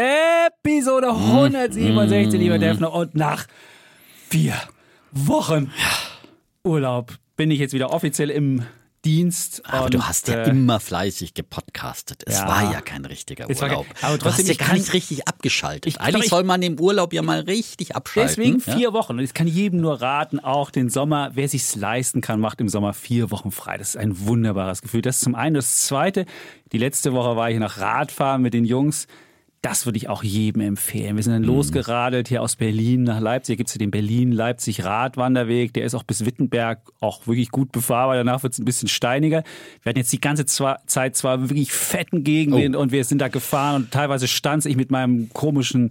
Episode 167, lieber Defner. Und nach vier Wochen Urlaub bin ich jetzt wieder offiziell im Dienst. Aber und, du hast ja äh, immer fleißig gepodcastet. Es ja. war ja kein richtiger Es war kein- Urlaub. aber du hast trotzdem, ja gar nicht richtig abgeschaltet. Ich- Eigentlich ich- soll man im Urlaub ja mal richtig abschalten. Deswegen ja? vier Wochen. Und ich kann jedem nur raten, auch den Sommer, wer sich's leisten kann, macht im Sommer vier Wochen frei. Das ist ein wunderbares Gefühl. Das ist zum einen. Das zweite, die letzte Woche war ich noch Radfahren mit den Jungs. Das würde ich auch jedem empfehlen. Wir sind dann losgeradelt hier aus Berlin nach Leipzig. Hier gibt's hier den Berlin-Leipzig-Radwanderweg. Der ist auch bis Wittenberg auch wirklich gut befahrbar. Danach wird's ein bisschen steiniger. Wir hatten jetzt die ganze Zeit zwar wirklich fetten Gegenden und wir sind da gefahren und teilweise stand ich mit meinem komischen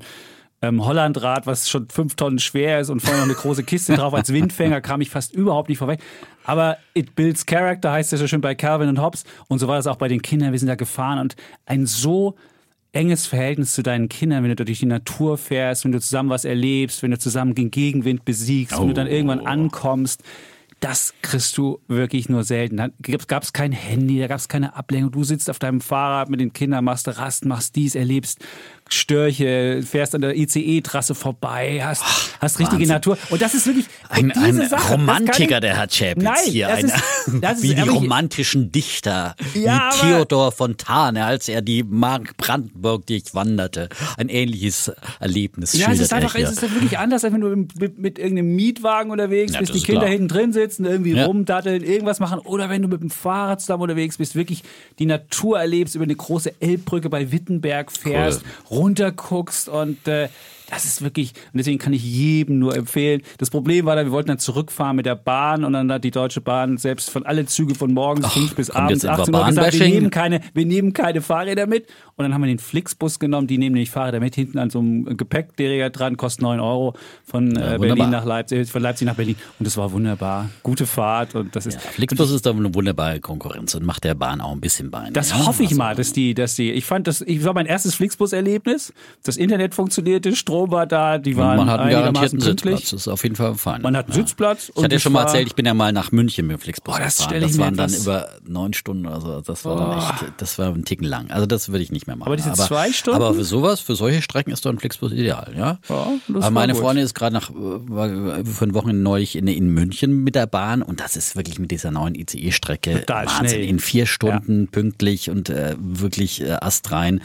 ähm, Hollandrad, was schon fünf Tonnen schwer ist und vorne noch eine große Kiste drauf als Windfänger, kam ich fast überhaupt nicht vorweg. Aber it builds character, heißt es so schön bei Calvin und Hobbes. Und so war das auch bei den Kindern. Wir sind da gefahren und ein so enges Verhältnis zu deinen Kindern, wenn du durch die Natur fährst, wenn du zusammen was erlebst, wenn du zusammen den Gegenwind besiegst, wenn du dann irgendwann ankommst. Das kriegst du wirklich nur selten. Da gab es kein Handy, da gab es keine Ablenkung. Du sitzt auf deinem Fahrrad mit den Kindern, machst Rast, machst dies, erlebst Störche, fährst an der ICE-Trasse vorbei, hast, hast richtige Wahnsinn. Natur. Und das ist wirklich Ein, ein Sache, Romantiker, ich- der Herr Chapitz Nein, hier. das ein, ist- das ist wie die romantischen Dichter, Ja, wie Theodor Fontane, als er die Mark Brandenburg durchwanderte. Ein ähnliches Erlebnis Ja, es ist einfach, es ist wirklich anders, als wenn du mit, mit, irgendeinem Mietwagen unterwegs Ja, bist, die Kinder klar. hinten drin sitzen, irgendwie Ja. rumdatteln, irgendwas machen. Oder wenn du mit dem Fahrrad zusammen unterwegs bist, wirklich die Natur erlebst, über eine große Elbbrücke bei Wittenberg fährst, runterguckst und äh, das ist wirklich, und deswegen kann ich jedem nur empfehlen. Das Problem war da, wir wollten dann zurückfahren mit der Bahn und dann hat die Deutsche Bahn selbst von alle Züge von morgens fünf bis kommt abends jetzt etwa 18 Uhr gesagt, wir nehmen keine, wir nehmen keine Fahrräder mit. Und dann haben wir den Flixbus genommen, die nehmen nämlich Fahrräder mit, hinten an so einem Gepäckträger dran, kostet 9 Euro von äh, wunderbar. Berlin nach Leipzig, von Leipzig nach Berlin. Und das war wunderbar. Gute Fahrt und das ist. Flixbus ist doch eine wunderbare Konkurrenz und macht der Bahn auch ein bisschen Bein. Das ja? hoffe ich Also, mal, dass die, dass die, ich fand das, ich war mein erstes Flixbus-Erlebnis. Das Internet funktionierte, Strom war da, die waren man hat einen garantierten pünktlich. Sitzplatz. Das ist auf jeden Fall fein. Man hat einen Sitzplatz. Ich hatte ja schon mal erzählt, ich bin ja mal nach München mit dem Flixbus Boah, das gefahren. Das waren dann über neun Stunden oder so. Das war dann echt, das war ein Ticken lang. Also das würde ich nicht mehr machen. Aber diese zwei Stunden? Aber für sowas, für solche Strecken ist doch ein Flixbus ideal, ja. Ja, aber meine gut. Freundin ist gerade nach, war für ein Wochenende neulich in, in München mit der Bahn und das ist wirklich mit dieser neuen ICE-Strecke Wahnsinn. schnell. In vier Stunden pünktlich und äh, wirklich äh, astrein.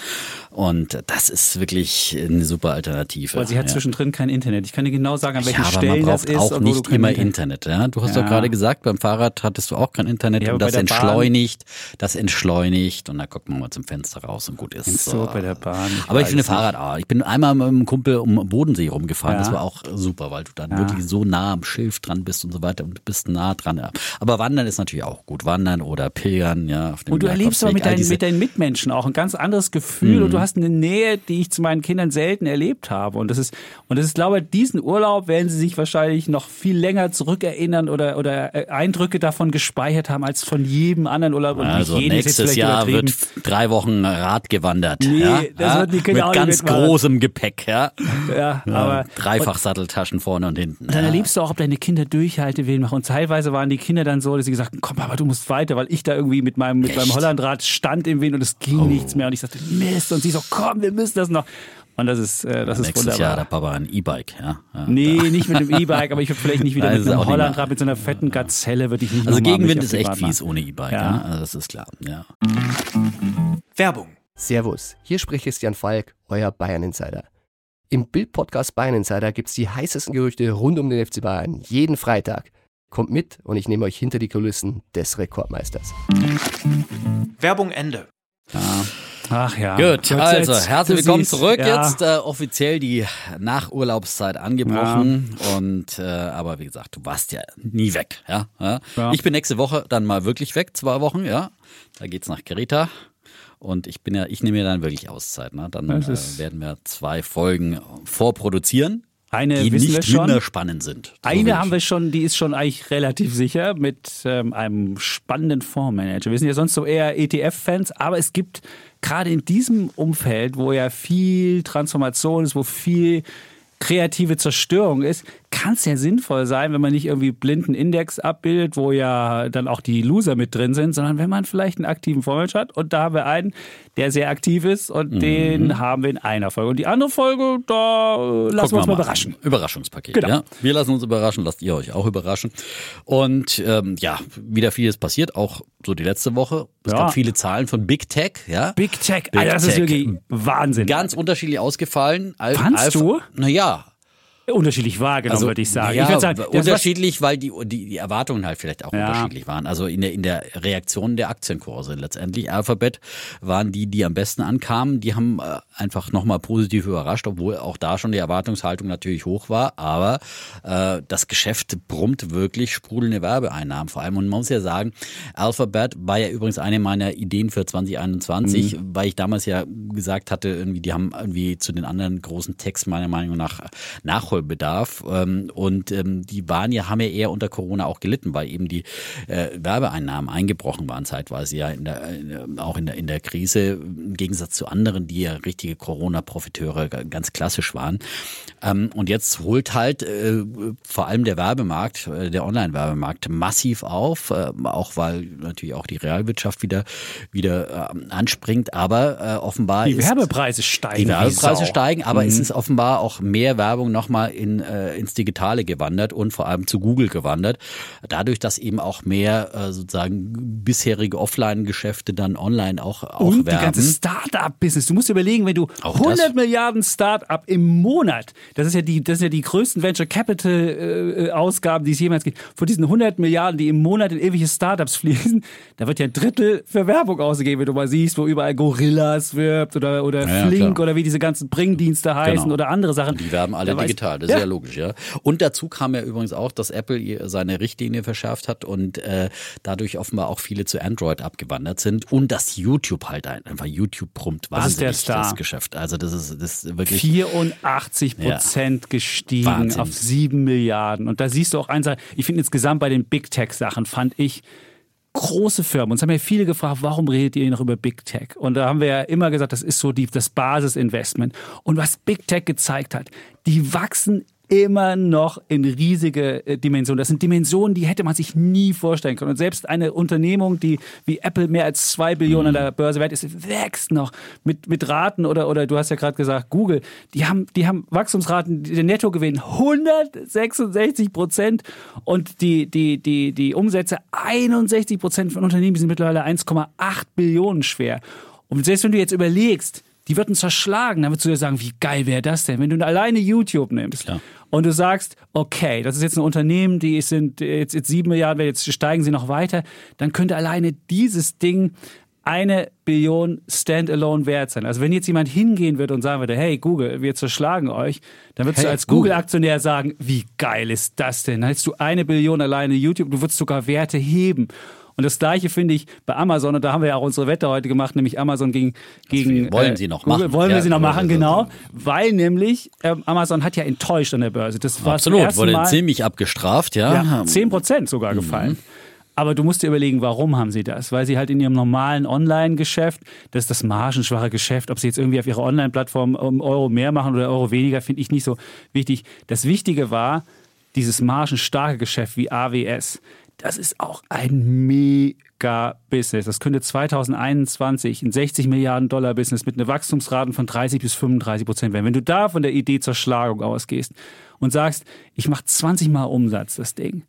Und das ist wirklich eine super Alternative. Weil sie hat ja. zwischendrin kein Internet. Ich kann dir genau sagen, an welchen Ja, aber Stellen man das braucht ist. auch nicht immer Internet- Internet. Ja? Du hast Ja. doch gerade gesagt, beim Fahrrad hattest du auch kein Internet Ja, und das der Bahn- entschleunigt, das entschleunigt und dann guckt man mal zum Fenster raus und gut ist. So, bei der Bahn. Ich Aber ich finde. Fahrrad, ah, ich bin einmal mit einem Kumpel um Bodensee rumgefahren, Ja. das war auch super, weil du dann wirklich so nah am Schilf dran bist und so weiter und du bist nah dran. Ja. Aber Wandern ist natürlich auch gut, Wandern oder Pilgern, ja. Auf dem Und du erlebst aber mit deinen, mit deinen Mitmenschen auch ein ganz anderes Gefühl Mhm. und du hast eine Nähe, die ich zu meinen Kindern selten erlebt habe. Und das ist, und das ist, glaube ich, diesen Urlaub werden sie sich wahrscheinlich noch viel länger zurückerinnern oder, oder äh, Eindrücke davon gespeichert haben als von jedem anderen Urlaub. Und Also nächstes Jahr wird drei Wochen Rad gewandert. Nee, ja? das die Kinder Mit ganz mitmachen. großem Gepäck, ja. ja, ja aber Dreifach-Satteltaschen vorne und hinten. dann ja. erlebst du auch, ob deine Kinder Durchhaltewillen machen. Und teilweise waren die Kinder dann so, dass sie gesagt haben, komm, Papa, du musst weiter, weil ich da irgendwie mit meinem, mit meinem? Hollandrad stand im Wind und es ging nichts mehr. Und ich sagte, Mist. Und sie so, komm, wir müssen das noch. Und das ist, äh, das ist Nächstes wunderbar. Jahr der Papa ein E-Bike, ja. ja. Nee, nicht mit dem E-Bike, aber ich würde vielleicht nicht wieder Nein, mit ist einem Hollandrad, mit so einer fetten Gazelle würde ich nicht Also Gegenwind ist echt fies ohne E-Bike, Ja. ja. Also das ist klar, ja. Werbung. Servus, hier spricht Christian Falk, euer Bayern Insider. Im Bild-Podcast Bayern Insider gibt's die heißesten Gerüchte rund um den FC Bayern jeden Freitag. Kommt mit und ich nehme euch hinter die Kulissen des Rekordmeisters. Werbung Ende. Ach ja. Gut, also herzlich willkommen zurück. ja. Jetzt äh, offiziell die Nachurlaubszeit angebrochen. Und äh, aber wie gesagt, du warst ja nie weg. Ja? Ja? Ja. Ich bin nächste Woche dann mal wirklich weg, zwei Wochen, ja. Da geht's nach Kreta. Und ich bin ja, ich nehme mir dann wirklich Auszeit. Ne? Dann äh, werden wir zwei Folgen vorproduzieren. Eine die wissen wir nicht schon. minder spannend sind. So Eine haben wir schon, die ist schon eigentlich relativ sicher mit ähm, einem spannenden Fondsmanager. Wir sind ja sonst so eher ETF-Fans, aber es gibt gerade in diesem Umfeld, wo ja viel Transformation ist, wo viel kreative Zerstörung ist, kann es ja sinnvoll sein, wenn man nicht irgendwie blinden Index abbildet, wo ja dann auch die Loser mit drin sind, sondern wenn man vielleicht einen aktiven Fondsmanager hat. Und da haben wir einen, der sehr aktiv ist und Mhm. den haben wir in einer Folge. Und die andere Folge, da äh, lassen Gucken wir uns mal mal. überraschen. Überraschungspaket. Genau. Ja. Wir lassen uns überraschen, lasst ihr euch auch überraschen. Und ähm, ja, wieder vieles passiert, auch so die letzte Woche. Es Ja. gab viele Zahlen von Big Tech, ja. Big Tech, Big Alter, das ist Tech. wirklich Wahnsinn. Ganz unterschiedlich ausgefallen. Al- Fandst Alpha- du? Naja. Unterschiedlich wahrgenommen, würde ich sagen. Also, Ja, ich sagen, unterschiedlich, weil die, die, die Erwartungen halt vielleicht auch Ja. unterschiedlich waren. Also in der, in der Reaktion der Aktienkurse letztendlich. Alphabet waren die, die am besten ankamen. Die haben äh, einfach nochmal positiv überrascht, obwohl auch da schon die Erwartungshaltung natürlich hoch war. Aber äh, das Geschäft brummt wirklich sprudelnde Werbeeinnahmen vor allem. Und man muss ja sagen, Alphabet war ja übrigens eine meiner Ideen für 2021, Mhm. weil ich damals ja gesagt hatte, irgendwie, die haben irgendwie zu den anderen großen Techs meiner Meinung nach Nachholbedarf. Ähm, und ähm, die waren ja, haben ja eher unter Corona auch gelitten, weil eben die äh, Werbeeinnahmen eingebrochen waren zeitweise ja in der, in, auch in der, in der Krise, im Gegensatz zu anderen, die ja richtige Corona-Profiteure ganz klassisch waren. Ähm, und jetzt holt halt äh, vor allem der Werbemarkt, äh, der Online-Werbemarkt massiv auf, äh, auch weil natürlich auch die Realwirtschaft wieder, wieder äh, anspringt, aber äh, offenbar die ist Werbepreise steigen. die Werbepreise steigen, aber Mhm. es ist offenbar auch mehr Werbung nochmal in, äh, ins Digitale gewandert und vor allem zu Google gewandert. Dadurch, dass eben auch mehr äh, sozusagen bisherige Offline-Geschäfte dann online auch, auch Und die werben. ganze Start-up-Business. Du musst dir überlegen, wenn du Auch 100 das. Milliarden Start-up im Monat, das ist ja die, das sind ja die größten Venture Capital-Ausgaben, die es jemals gibt. Von diesen 100 Milliarden, die im Monat in irgendwelche Startups fließen, da wird ja ein Drittel für Werbung ausgegeben, wenn du mal siehst, wo überall Gorillas wirbt oder, oder Ja, Flink klar. oder wie diese ganzen Bringdienste heißen Genau. oder andere Sachen. Die werben alle Da digital, das ist ja. logisch, ja. Und dazu kam ja übrigens auch, dass Apple seine Richtlinie verschärft hat und äh, dadurch offenbar auch viele zu Android abgewandert sind und dass YouTube halt ein- einfach YouTube brummt Das ist der wahnsinnig Star. das Geschäft. Also das ist, das ist wirklich 84 Prozent gestiegen Wahnsinn. auf 7 Milliarden. Und da siehst du auch eins, ich finde insgesamt bei den Big Tech Sachen fand ich große Firmen. Uns haben ja viele gefragt, warum redet ihr noch über Big Tech? Und da haben wir ja immer gesagt, das ist so die, das Basisinvestment. Und was Big Tech gezeigt hat, die wachsen immer noch in riesige äh, Dimensionen. Das sind Dimensionen, die hätte man sich nie vorstellen können. Und selbst eine Unternehmung, die wie Apple mehr als zwei Billionen an der Börse wert ist, wächst noch mit, mit Raten oder, oder du hast ja gerade gesagt, Google, die haben, die haben Wachstumsraten, der Nettogewinn 166 Prozent und die, die, die, die Umsätze 61 Prozent von Unternehmen die sind mittlerweile 1,8 Billionen schwer. Und selbst wenn du jetzt überlegst, die würden zerschlagen, dann würdest du dir sagen, wie geil wäre das denn, wenn du alleine YouTube nimmst Klar. und du sagst, okay, das ist jetzt ein Unternehmen, die sind jetzt, jetzt sieben Milliarden, wert, jetzt steigen sie noch weiter, dann könnte alleine dieses Ding eine Billion Standalone wert sein. Also wenn jetzt jemand hingehen würde und sagen würde, hey Google, wir zerschlagen euch, dann würdest Hey, du als Google. Google-Aktionär sagen, wie geil ist das denn? Dann hättest du eine Billion alleine YouTube, du würdest sogar Werte heben. Und das gleiche finde ich bei Amazon, und da haben wir ja auch unsere Wette heute gemacht, nämlich Amazon gegen, gegen wollen sie noch machen. Wollen wir Ja, sie noch wollen machen, wir genau. Weil nämlich ähm, Amazon hat ja enttäuscht an der Börse. Das war absolut, wurde Mal, ziemlich abgestraft, ja. ja, 10 Prozent sogar Mhm. gefallen. Aber du musst dir überlegen, warum haben sie das? Weil sie halt in ihrem normalen Online-Geschäft, das ist das margenschwache Geschäft, ob sie jetzt irgendwie auf ihrer Online-Plattform um Euro mehr machen oder Euro weniger, finde ich nicht so wichtig. Das Wichtige war, dieses margenstarke Geschäft wie AWS, das ist auch ein mega Business. Das könnte 2021 ein 60 Milliarden Dollar Business mit einer Wachstumsraten von 30 bis 35 Prozent werden. Wenn du da von der Idee zur Schlagung ausgehst und sagst, ich mache 20 Mal Umsatz, das Ding.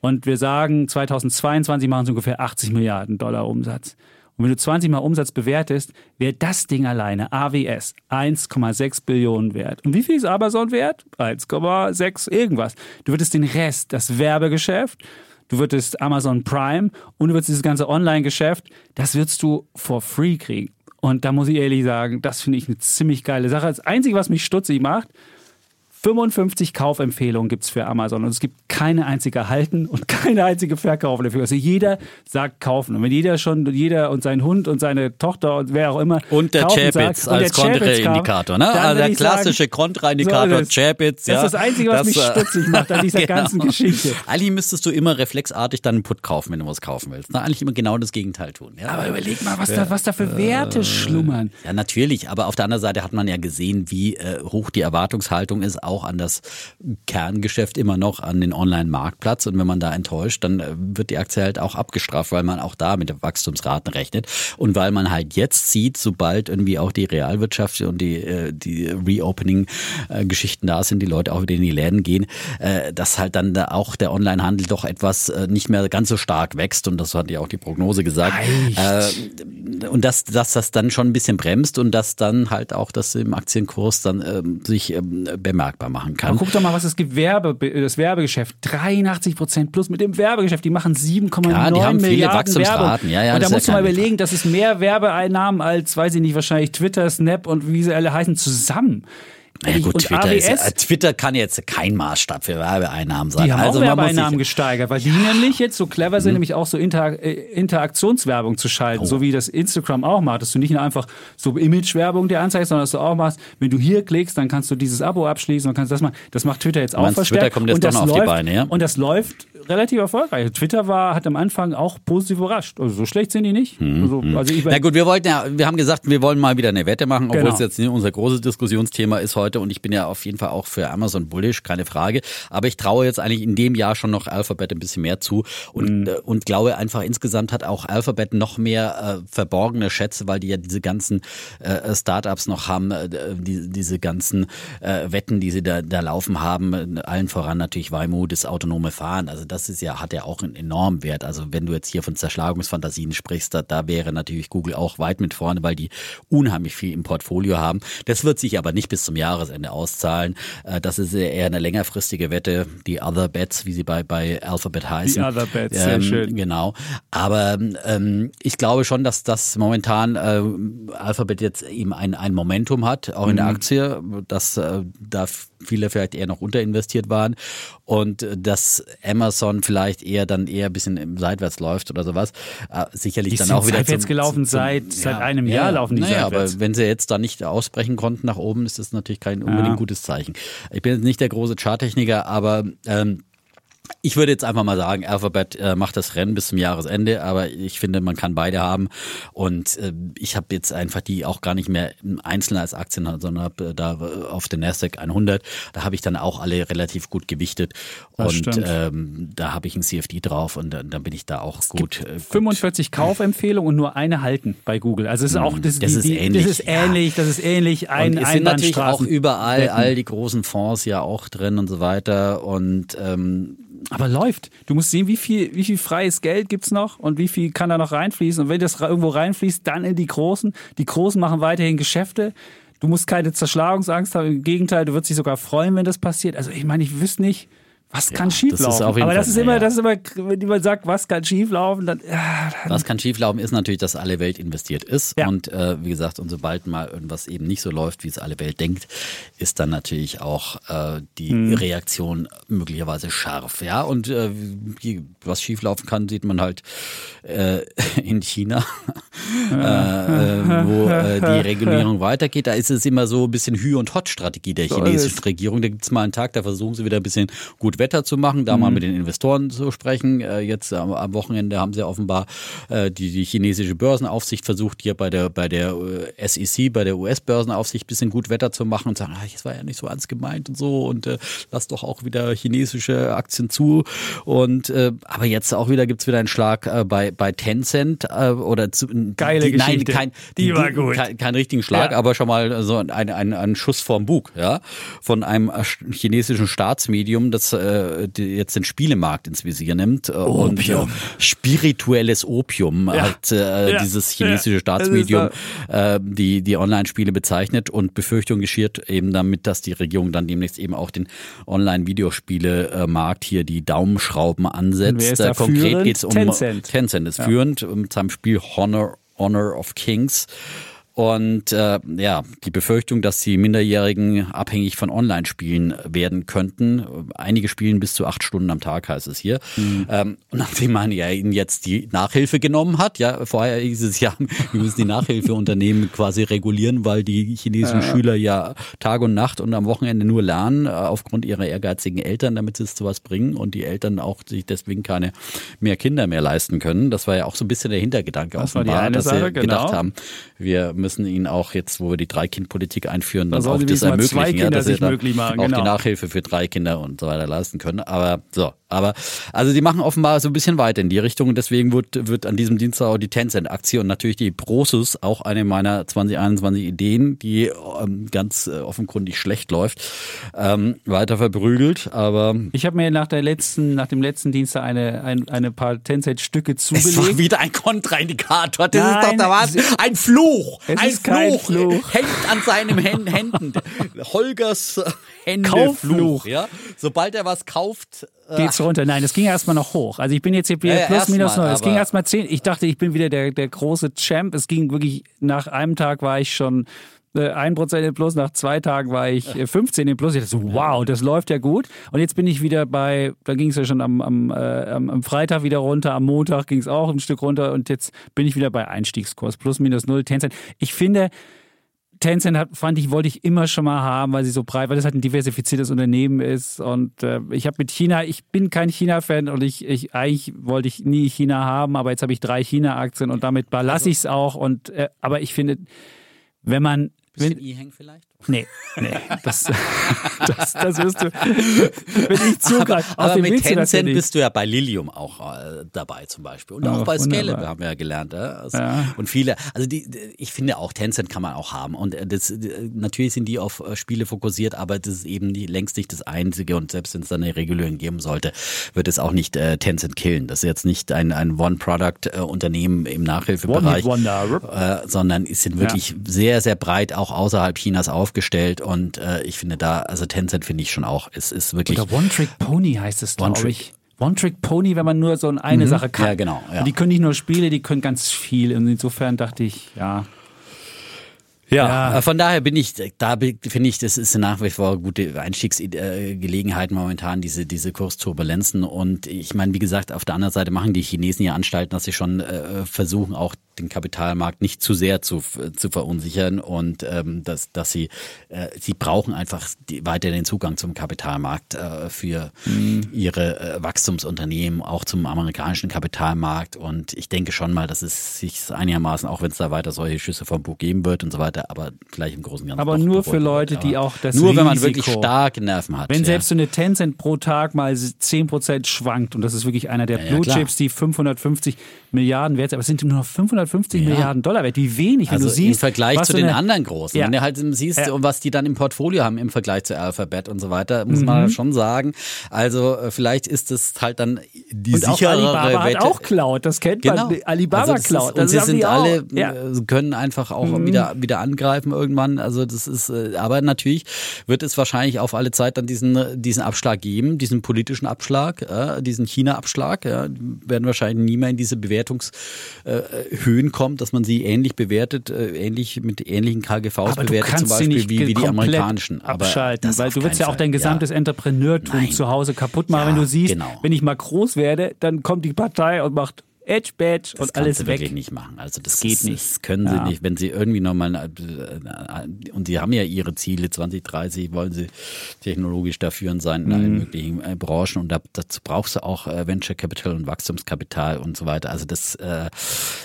Und wir sagen, 2022 machen sie ungefähr 80 Milliarden Dollar Umsatz. Und wenn du 20 Mal Umsatz bewertest, wäre das Ding alleine, AWS, 1,6 Billionen wert. Und wie viel ist Amazon wert? 1,6 irgendwas. Du würdest den Rest, das Werbegeschäft, du würdest Amazon Prime und du würdest dieses ganze Online-Geschäft, das würdest du for free kriegen. Und da muss ich ehrlich sagen, das finde ich eine ziemlich geile Sache. Das Einzige, was mich stutzig macht, 55 Kaufempfehlungen gibt es für Amazon und es gibt keine einzige erhalten und keine einzige Verkauf dafür. Also jeder sagt kaufen. Und wenn jeder schon, jeder und sein Hund und seine Tochter und wer auch immer. Und der Chapitz als Kontraindikator, ne? Also der klassische Kontraindikator so Chapitz. Das ist das Einzige, was das, mich äh, stutzig macht an dieser genau. ganzen Geschichte. Eigentlich müsstest du immer reflexartig dann einen Put kaufen, wenn du was kaufen willst. Na, eigentlich immer genau das Gegenteil tun. Ja? Aber überleg mal, was, ja. da, was da für Werte äh, schlummern. Ja, natürlich. Aber auf der anderen Seite hat man ja gesehen, wie äh, hoch die Erwartungshaltung ist, auch an das Kerngeschäft immer noch an den Online-Marktplatz. Und wenn man da enttäuscht, dann äh, wird die Aktie halt auch abgestraft, weil man auch da mit den Wachstumsraten rechnet. Und weil man halt jetzt sieht, sobald irgendwie auch die Realwirtschaft und die, äh, die Reopening-Geschichten da sind, die Leute auch wieder in die Läden gehen, äh, dass halt dann da auch der Onlinehandel doch etwas nicht mehr ganz so stark wächst. Und das hat ja auch die Prognose gesagt. Echt? Und dass, dass das dann schon ein bisschen bremst und dass dann halt auch das im Aktienkurs dann ähm, sich ähm, bemerkbar machen kann. Aber guck doch mal, was es gibt. Werbe, das Werbegeschäft. 83 Prozent plus mit dem Werbegeschäft. Die machen 7,9 ja, die haben viele Wachstumsraten. Ja, ja, und da musst ja du mal überlegen, das ist mehr Werbeeinnahmen als, weiß ich nicht, wahrscheinlich Twitter, Snap und wie sie alle heißen zusammen. Ja gut, Twitter, ist, äh, Twitter kann jetzt kein Maßstab für Werbeeinnahmen sein. Die haben also auch Werbeeinnahmen gesteigert, weil die nämlich jetzt so clever sind, mhm. nämlich auch so Inter äh, Interaktionswerbung zu schalten, oh. so wie das Instagram auch macht, dass du nicht nur einfach so Imagewerbung dir anzeigst, sondern dass du auch machst, wenn du hier klickst, dann kannst du dieses Abo abschließen und kannst das machen. Das macht Twitter jetzt auch verstärkt. Twitter kommt jetzt und doch noch auf läuft, die Beine, ja? Und das läuft relativ erfolgreich. Twitter war, hat am Anfang auch positiv überrascht. Also so schlecht sind die nicht. Mhm. Also, hm. also Na gut, wir wollten ja, wir haben gesagt, wir wollen mal wieder eine Wette machen, obwohl genau. es jetzt nicht unser großes Diskussionsthema ist heute und ich bin ja auf jeden Fall auch für Amazon bullish, keine Frage. Aber ich traue jetzt eigentlich in dem Jahr schon noch Alphabet ein bisschen mehr zu und, mhm. und glaube einfach insgesamt hat auch Alphabet noch mehr äh, verborgene Schätze, weil die ja diese ganzen äh, Startups noch haben, äh, die, diese ganzen äh, Wetten, die sie da, da laufen haben, allen voran natürlich Waymo, das autonome Fahren. Also das ist ja, hat ja auch einen enormen Wert. Also wenn du jetzt hier von Zerschlagungsfantasien sprichst, da, da wäre natürlich Google auch weit mit vorne, weil die unheimlich viel im Portfolio haben. Das wird sich aber nicht bis zum Jahresende auszahlen zahlen. Äh, das ist eher eine längerfristige Wette, die Other Bets, wie sie bei, bei Alphabet heißen. Die Other Bets, sehr ähm, schön. Genau. Aber ähm, ich glaube schon, dass das momentan äh, Alphabet jetzt eben ein, ein Momentum hat, auch in der mhm. Aktie, dass äh, da viele vielleicht eher noch unterinvestiert waren und äh, dass Amazon vielleicht eher dann eher ein bisschen seitwärts läuft oder sowas. Äh, sicherlich die dann auch wieder seitwärts zum, gelaufen zum, seit ja, seit einem Jahr ja, laufen die naja, seitwärts. aber wenn sie jetzt da nicht ausbrechen konnten nach oben, ist das natürlich kein unbedingt ja. gutes Zeichen. Ich bin jetzt nicht der große Charttechniker, aber ähm, ich würde jetzt einfach mal sagen, Alphabet äh, macht das Rennen bis zum Jahresende, aber ich finde, man kann beide haben. Und äh, ich habe jetzt einfach die auch gar nicht mehr einzeln als Aktien, sondern hab, äh, da auf den Nasdaq 100, da habe ich dann auch alle relativ gut gewichtet. Das und ähm, da habe ich ein CFD drauf und dann, dann bin ich da auch es gut, äh, gut. 45 Kaufempfehlungen und nur eine halten bei Google. Also es ist auch das, das die, ist ähnlich. Das ist ähnlich, das ist ähnlich. Ein, und es sind natürlich auch überall all die großen Fonds ja auch drin und so weiter. Und ähm, aber läuft. Du musst sehen, wie viel, wie viel freies Geld gibt es noch und wie viel kann da noch reinfließen. Und wenn das irgendwo reinfließt, dann in die Großen. Die Großen machen weiterhin Geschäfte. Du musst keine Zerschlagungsangst haben. Im Gegenteil, du würdest dich sogar freuen, wenn das passiert. Also ich meine, ich wüsste nicht, was kann ja, schieflaufen? Aber das ist immer, das ist immer, wenn jemand sagt, was kann schieflaufen, dann, ja, dann Was kann schieflaufen, ist natürlich, dass alle Welt investiert ist. Ja. Und äh, wie gesagt, und sobald mal irgendwas eben nicht so läuft, wie es alle Welt denkt, ist dann natürlich auch äh, die hm. Reaktion möglicherweise scharf. Ja, und äh, was schieflaufen kann, sieht man halt äh, in China, äh, äh, wo äh, die Regulierung weitergeht. Da ist es immer so ein bisschen Hü- und Hot-Strategie der chinesischen Regierung. Da gibt es mal einen Tag, da versuchen sie wieder ein bisschen gut Wetter zu machen, da mhm. mal mit den Investoren zu sprechen. Äh, jetzt am, am, Wochenende haben sie offenbar äh, die, die chinesische Börsenaufsicht versucht, hier bei der, bei der äh, SEC, bei der US-Börsenaufsicht ein bisschen gut Wetter zu machen und sagen, ah, das war ja nicht so ernst gemeint und so und äh, lass doch auch wieder chinesische Aktien zu. Und äh, aber jetzt auch wieder gibt's wieder einen Schlag äh, bei, bei Tencent äh, oder zu, Geile die, Geschichte. Nein, kein, die, die war gut. Kein, kein richtigen Schlag, ja. aber schon mal so ein, ein, ein Schuss vorm Bug, ja, von einem chinesischen Staatsmedium, das äh, jetzt den Spielemarkt ins Visier nimmt. Äh, Opium. Und, äh, spirituelles Opium ja. hat äh, ja. dieses chinesische Staatsmedium äh, die, die Online-Spiele bezeichnet und Befürchtung geschiert eben damit, dass die Regierung dann demnächst eben auch den Online-Videospiele-Markt hier die Daumenschrauben ansetzt. Äh, konkret geht es um Tencent. Tencent ist ja. führend mit seinem Spiel Honor, Honor of Kings. Und äh, ja, die Befürchtung, dass die Minderjährigen abhängig von Online-Spielen werden könnten. Einige spielen bis zu acht Stunden am Tag, heißt es hier. Mhm. Ähm, und nachdem man ja ihnen jetzt die Nachhilfe genommen hat, ja, vorher hieß es ja, wir müssen die Nachhilfeunternehmen quasi regulieren, weil die chinesischen ja. Schüler ja Tag und Nacht und am Wochenende nur lernen, äh, aufgrund ihrer ehrgeizigen Eltern, damit sie es zu was bringen und die Eltern auch sich deswegen keine mehr Kinder mehr leisten können. Das war ja auch so ein bisschen der Hintergedanke das offenbar, dass Sache, sie genau. gedacht haben, wir müssen ihnen auch jetzt, wo wir die Drei-Kind-Politik einführen, dann auch das ermöglichen, ja, dass sie dann auch genau. die Nachhilfe für drei Kinder und so weiter leisten können. Aber so, aber also die machen offenbar so ein bisschen weiter in die Richtung und deswegen wird, wird an diesem Dienstag auch die Tencent-Aktie und natürlich die Prosus, auch eine meiner 2021 Ideen, die ähm, ganz äh, offenkundig schlecht läuft, ähm, weiter verprügelt. Aber ich habe mir nach der letzten, nach dem letzten Dienstag eine, ein, eine paar Tencent-Stücke zugelegt. Es war wieder ein Kontraindikator. Das Nein, ist doch da was. Ein Fluch. ein Fluch. Fluch. Hängt an seinen Händen. Holgers Hände Kauffluch. Ja? Sobald er was kauft, geht's runter. Nein, es ging erstmal noch hoch. Also ich bin jetzt hier wieder ja, plus minus null. Es ging erstmal zehn. Ich dachte, ich bin wieder der, der große Champ. Es ging wirklich, nach einem Tag war ich schon äh, ein Prozent im Plus, nach zwei Tagen war ich 15 äh, im Plus. Ich dachte so, wow, das läuft ja gut. Und jetzt bin ich wieder bei, da ging es ja schon am, am, äh, am Freitag wieder runter, am Montag ging es auch ein Stück runter und jetzt bin ich wieder bei Einstiegskurs, plus minus null, Tencent. Ich finde, Tencent hat, fand ich, wollte ich immer schon mal haben, weil sie so breit, weil das halt ein diversifiziertes Unternehmen ist. Und äh, ich habe mit China, ich bin kein China-Fan und ich, ich eigentlich wollte ich nie China haben, aber jetzt habe ich drei China-Aktien und damit belasse also, ich es auch. Und äh, aber ich finde, wenn man Bisschen E-Hang vielleicht? Nee, nee, das, das, das wirst du, wenn ich zugreife. Aber, aber mit Tencent bist du ja bei Lilium auch äh, dabei zum Beispiel. Und auch bei Scale haben wir ja gelernt. Äh? Also, ja. Und viele, also die, ich finde auch Tencent kann man auch haben. Und äh, das, natürlich sind die auf äh, Spiele fokussiert, aber das ist eben die, längst nicht das Einzige. Und selbst wenn es dann eine Regulierung geben sollte, wird es auch nicht äh, Tencent killen. Das ist jetzt nicht ein, ein One-Product-Unternehmen im Nachhilfebereich, äh, sondern es sind wirklich ja. sehr, sehr breit auch außerhalb Chinas auf aufgestellt und äh, ich finde da, also Tencent finde ich schon auch, es ist wirklich. Oder One Trick Pony heißt es, glaube ich. One Trick Pony, wenn man nur so eine mhm. Sache kann. Ja, genau. Ja. Die können nicht nur Spiele, die können ganz viel. Und insofern dachte ich, ja. Ja, ja, äh, von daher bin ich, da finde ich, das ist nach wie vor gute Einstiegsgelegenheit momentan, diese, diese Kursturbulenzen. Und ich meine, wie gesagt, auf der anderen Seite machen die Chinesen ja Anstalten, dass sie schon äh, versuchen, auch den Kapitalmarkt nicht zu sehr zu, zu verunsichern und ähm, dass, dass sie, äh, sie brauchen einfach die, weiter den Zugang zum Kapitalmarkt äh, für mhm. ihre äh, Wachstumsunternehmen, auch zum amerikanischen Kapitalmarkt. Und ich denke schon mal, dass es sich einigermaßen, auch wenn es da weiter solche Schüsse vom Buch geben wird und so weiter, aber gleich im Großen und Ganzen. Aber nur für Leute, die auch das Nur Risiko, wenn man wirklich starke Nerven hat. Wenn ja. selbst so eine Tencent pro Tag mal 10% schwankt und das ist wirklich einer der ja, Blue Chips, die 550 Milliarden wert sind, aber es sind nur noch 550 ja. Milliarden Dollar wert. Wie wenig, wenn also du siehst. Im Vergleich zu den anderen großen. Ja. Wenn du halt siehst, ja. was die dann im Portfolio haben im Vergleich zu Alphabet und so weiter, muss mhm. man schon sagen. Also äh, vielleicht ist es halt dann die und sicherere auch Alibaba Wette. Hat auch Cloud, das kennt genau. man. Alibaba also Cloud. Ist, und sie sind alle, äh, können einfach auch mhm. wieder, wieder angreifen irgendwann. Also das ist, äh, aber natürlich wird es wahrscheinlich auf alle Zeit dann diesen, diesen Abschlag geben, diesen politischen Abschlag, äh, diesen China-Abschlag. Ja, werden wahrscheinlich nie mehr in diese Bewertungshöhen kommen, dass man sie ähnlich bewertet, äh, ähnlich mit ähnlichen KGVs aber bewertet, zum Beispiel wie, wie die amerikanischen. abschalten, weil du willst ja auch dein gesamtes ja. Entrepreneurtum zu Hause kaputt machen, ja, wenn du siehst, genau. wenn ich mal groß werde, dann kommt die Partei und macht Edge Badge und das alles sie weg. wirklich nicht machen. Also das, das geht ist, nicht. Das können ja. sie nicht. Wenn sie irgendwie nochmal äh, und sie haben ja ihre Ziele 2030 wollen sie technologisch da führend sein in allen mhm. möglichen äh, Branchen und da, dazu brauchst du auch äh, Venture Capital und Wachstumskapital und so weiter. Also das äh,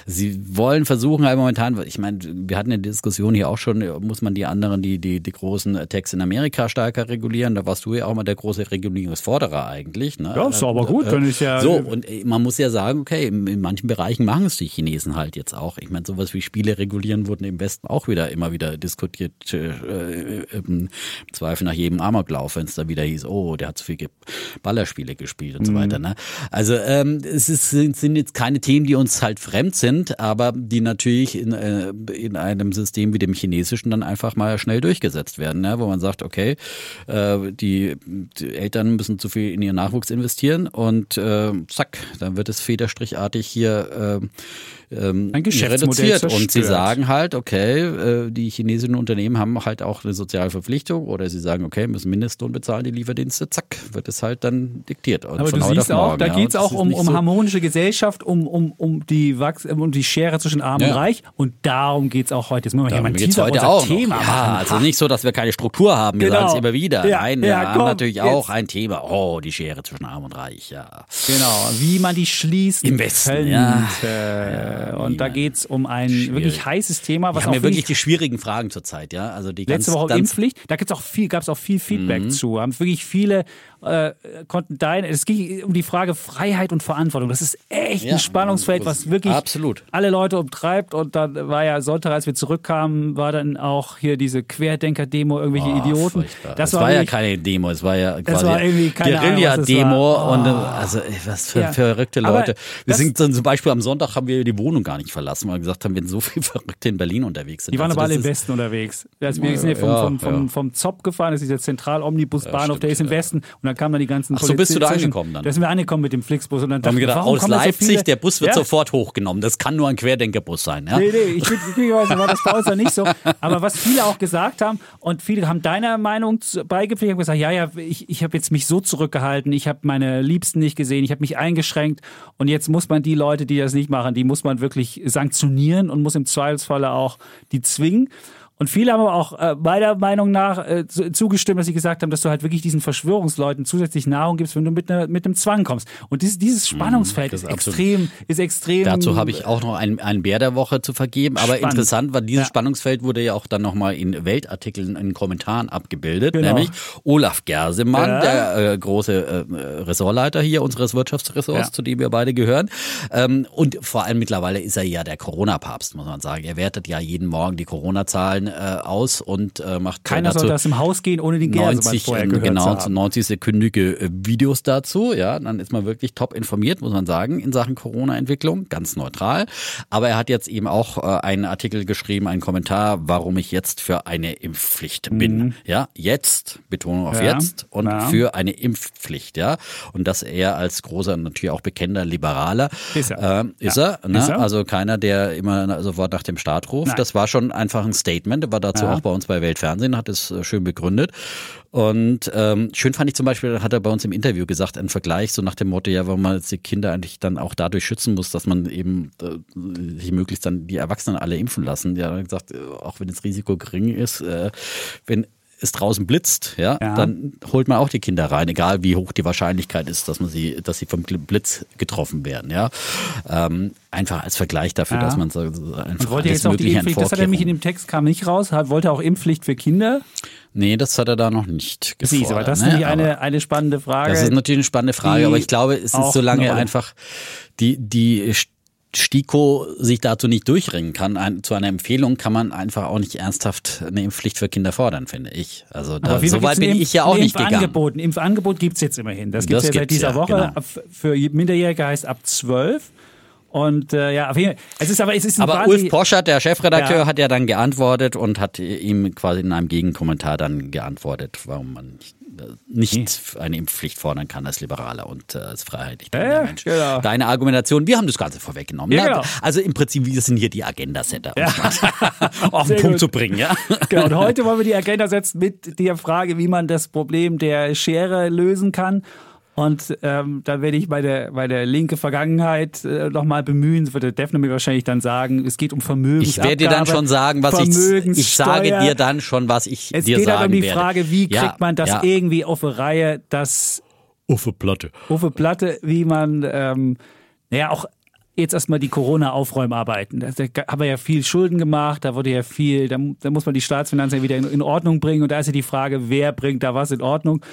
sie wollen versuchen halt momentan, ich meine, wir hatten eine Diskussion hier auch schon, muss man die anderen, die die die großen Techs in Amerika stärker regulieren? Da warst du ja auch mal der große Regulierungsforderer eigentlich. Ne? Ja, ist aber gut, wenn ich ja so und man muss ja sagen, okay, in manchen Bereichen machen es die Chinesen halt jetzt auch. Ich meine, sowas wie Spiele regulieren wurden im Westen auch wieder immer wieder diskutiert. Äh, im Zweifel nach jedem Amoklauf, wenn es da wieder hieß, oh, der hat zu viele Ballerspiele gespielt und mhm. so weiter. Ne? Also ähm, es ist, sind jetzt keine Themen, die uns halt fremd sind, aber die natürlich in, äh, in einem System wie dem chinesischen dann einfach mal schnell durchgesetzt werden, ne? wo man sagt, okay, äh, die, die Eltern müssen zu viel in ihren Nachwuchs investieren und äh, zack, dann wird es federstrichartig hier ähm, Ein Geschäftsmodell reduziert. Und sie sagen halt, okay, äh, die chinesischen Unternehmen haben halt auch eine soziale Verpflichtung oder sie sagen, okay, müssen Mindestlohn bezahlen, die Lieferdienste, zack, wird es halt dann diktiert. Und Aber du siehst auch, morgen, da ja. geht es Und auch um, um so- harmonische Gesellschaft, um, um, um, die Wachs um die Schere zwischen Arm und Ja. Reich. Und darum geht es auch heute. Jetzt müssen wir hier mal geht's heute auch Thema noch. machen. Ja, also nicht so, dass wir keine Struktur haben. Wir Genau. sagen es immer wieder. Ja, Nein, wir ja, haben komm, natürlich jetzt. auch ein Thema. Oh, die Schere zwischen Arm und Reich. Ja. Genau, wie man die schließen Im Westen, könnte. ja. Und da geht es um ein Schwierig. wirklich heißes Thema, Wir was haben auch ja wirklich wirklich die schwierigen Fragen zurzeit. Ja, also die Letzte ganz, Woche ganz Impfpflicht, da gibt's auch viel, gab es auch viel Feedback Mhm. zu. Haben wirklich viele äh, konnten dein, es ging um die Frage Freiheit und Verantwortung. Das ist echt Ja, ein Spannungsfeld, was wirklich absolut. alle Leute umtreibt. Und dann war ja Sonntag, als wir zurückkamen, war dann auch hier diese Querdenker-Demo, irgendwelche Oh, Idioten. furchtbar. Das war, ja wirklich- keine Demo, es war ja quasi war Guerilla-Demo war. und äh, Oh. also was für Ja. verrückte Leute. Wir das- sind zum Beispiel am Sonntag haben wir die Wohnung gar nicht verlassen, weil wir gesagt haben, wenn so viele Verrückte in Berlin unterwegs sind. Die waren also aber alle das im Westen unterwegs. Also wir sind ja vom, Ja, vom, vom, ja. vom ZOP gefahren, das ist dieser Zentral-Omnibus-Bahnhof, stimmt, der ist im ja. Westen. Und dann kamen dann die ganzen Ach so, bist du da angekommen dann? Da sind wir angekommen mit dem Flixbus. Und dann haben dachten wir gedacht, aus da so Leipzig, viele? der Bus wird ja. sofort hochgenommen. Das kann nur ein Querdenkerbus sein. Ja? Nee, nee, ich glücklicherweise war das bei uns noch nicht so. Aber was viele auch gesagt haben, und viele haben deiner Meinung beigepflichtet, haben gesagt, ja, ja, ich, ich habe jetzt mich so zurückgehalten, ich habe meine Liebsten nicht gesehen, ich habe mich eingeschränkt und jetzt muss man die Leute, die das nicht machen, die muss man wirklich sanktionieren und muss im Zweifelsfalle auch die zwingen. Und viele haben aber auch äh, meiner Meinung nach äh, zu- zugestimmt, dass sie gesagt haben, dass du halt wirklich diesen Verschwörungsleuten zusätzlich Nahrung gibst, wenn du mit, ne, mit einem Zwang kommst. Und dieses, dieses Spannungsfeld Mm, ist ist extrem, ist extrem. Dazu habe ich auch noch einen, einen Bär der Woche zu vergeben. Aber Spannend. interessant war, dieses Ja. Spannungsfeld wurde ja auch dann nochmal in Weltartikeln, in Kommentaren abgebildet. Genau. Nämlich Olaf Gersemann, Ja. der äh, große äh, Ressortleiter hier unseres Wirtschaftsressorts, Ja. zu dem wir beide gehören. Ähm, und vor allem mittlerweile ist er ja der Corona-Papst, muss man sagen. Er wertet ja jeden Morgen die Corona-Zahlen äh, aus und äh, macht Keiner soll aus dem Haus gehen, ohne den Gersemann 90, vorher äh, gehört genau, zu haben. 90-sekündige äh, Videos dazu. Ja, dann ist man wirklich top informiert, muss man sagen, in Sachen Corona-Entwicklung, ganz neutral. Aber er hat jetzt eben auch äh, einen Artikel geschrieben, einen Kommentar, warum ich jetzt für eine Impfpflicht bin. Ja, jetzt, Betonung auf Mhm. Ja, jetzt und ja. für eine Impfpflicht. Ja, und dass er als großer, natürlich auch bekennender Liberaler Ist er. ähm, ist Ja. er, ne? Ist er. also keiner, der immer sofort nach dem Start ruft. Nein. Das war schon einfach ein Statement. Er war dazu Ja. auch bei uns bei Weltfernsehen, hat es äh, schön begründet. Und ähm, schön fand ich zum Beispiel, hat er bei uns im Interview gesagt, ein Vergleich so nach dem Motto, ja, warum man jetzt die Kinder eigentlich dann auch dadurch schützen muss, dass man eben äh, sich möglichst dann die Erwachsenen alle impfen lassen. Ja, er hat gesagt, äh, auch wenn das Risiko gering ist, äh, wenn es draußen blitzt, ja, Ja. dann holt man auch die Kinder rein, egal wie hoch die Wahrscheinlichkeit ist, dass man sie, dass sie vom Blitz getroffen werden, ja. Ähm, einfach als Vergleich dafür, Ja. dass man so, so einfach wollte jetzt auch die Impfpflicht, das hat er nämlich in dem Text kam nicht raus, hat, wollte auch Impfpflicht für Kinder. Nee, das hat er da noch nicht gefordert. Siehst aber das ist ne? nämlich Aber- eine, eine spannende Frage. Das ist natürlich eine spannende Frage, aber ich glaube, es ist, solange eine Rolle- einfach die, die STIKO sich dazu nicht durchringen kann, ein, zu einer Empfehlung kann man einfach auch nicht ernsthaft eine Impfpflicht für Kinder fordern, finde ich. Also da, so weit gibt's bin ich ja auch nicht gegangen. Impfangebot. Ein Impfangebot gibt es jetzt immerhin. Das gibt es Das ja seit gibt's, dieser ja, Woche. genau. Ab, für Minderjährige heißt ab 12. Und äh, ja, auf jeden Fall. Es ist aber es ist ein Aber Ulf Poschert, der Chefredakteur, Ja. hat ja dann geantwortet und hat ihm quasi in einem Gegenkommentar dann geantwortet, warum man nicht, nicht eine Impfpflicht fordern kann als Liberaler und äh, als freiheitlich denkender Ja, Mensch. genau. Deine Argumentation, wir haben das Ganze vorweggenommen. Ja, genau. Also im Prinzip, wir sind hier die Agenda-Setter, um mal auf Sehr den Punkt gut. zu bringen. Ja? Genau, und heute wollen wir die Agenda setzen mit der Frage, wie man das Problem der Schere lösen kann. Und ähm, da werde ich meine, meine linke Vergangenheit äh, nochmal bemühen. Das wird der Defner mir wahrscheinlich dann sagen, es geht um Vermögensabgabe. Ich werde dir dann schon sagen, was ich, ich sage dir dann schon, was ich Es dir geht sagen halt um die werde. Frage, wie Ja, kriegt man das ja. irgendwie auf die Reihe, dass Uffe Platte. Uwe Platte, wie man, ähm, naja, auch jetzt erstmal die Corona-Aufräumarbeiten. Da da haben wir ja viel Schulden gemacht, da wurde ja viel, da, da muss man die Staatsfinanzen ja wieder in, in Ordnung bringen. Und da ist ja die Frage, wer bringt da was in Ordnung?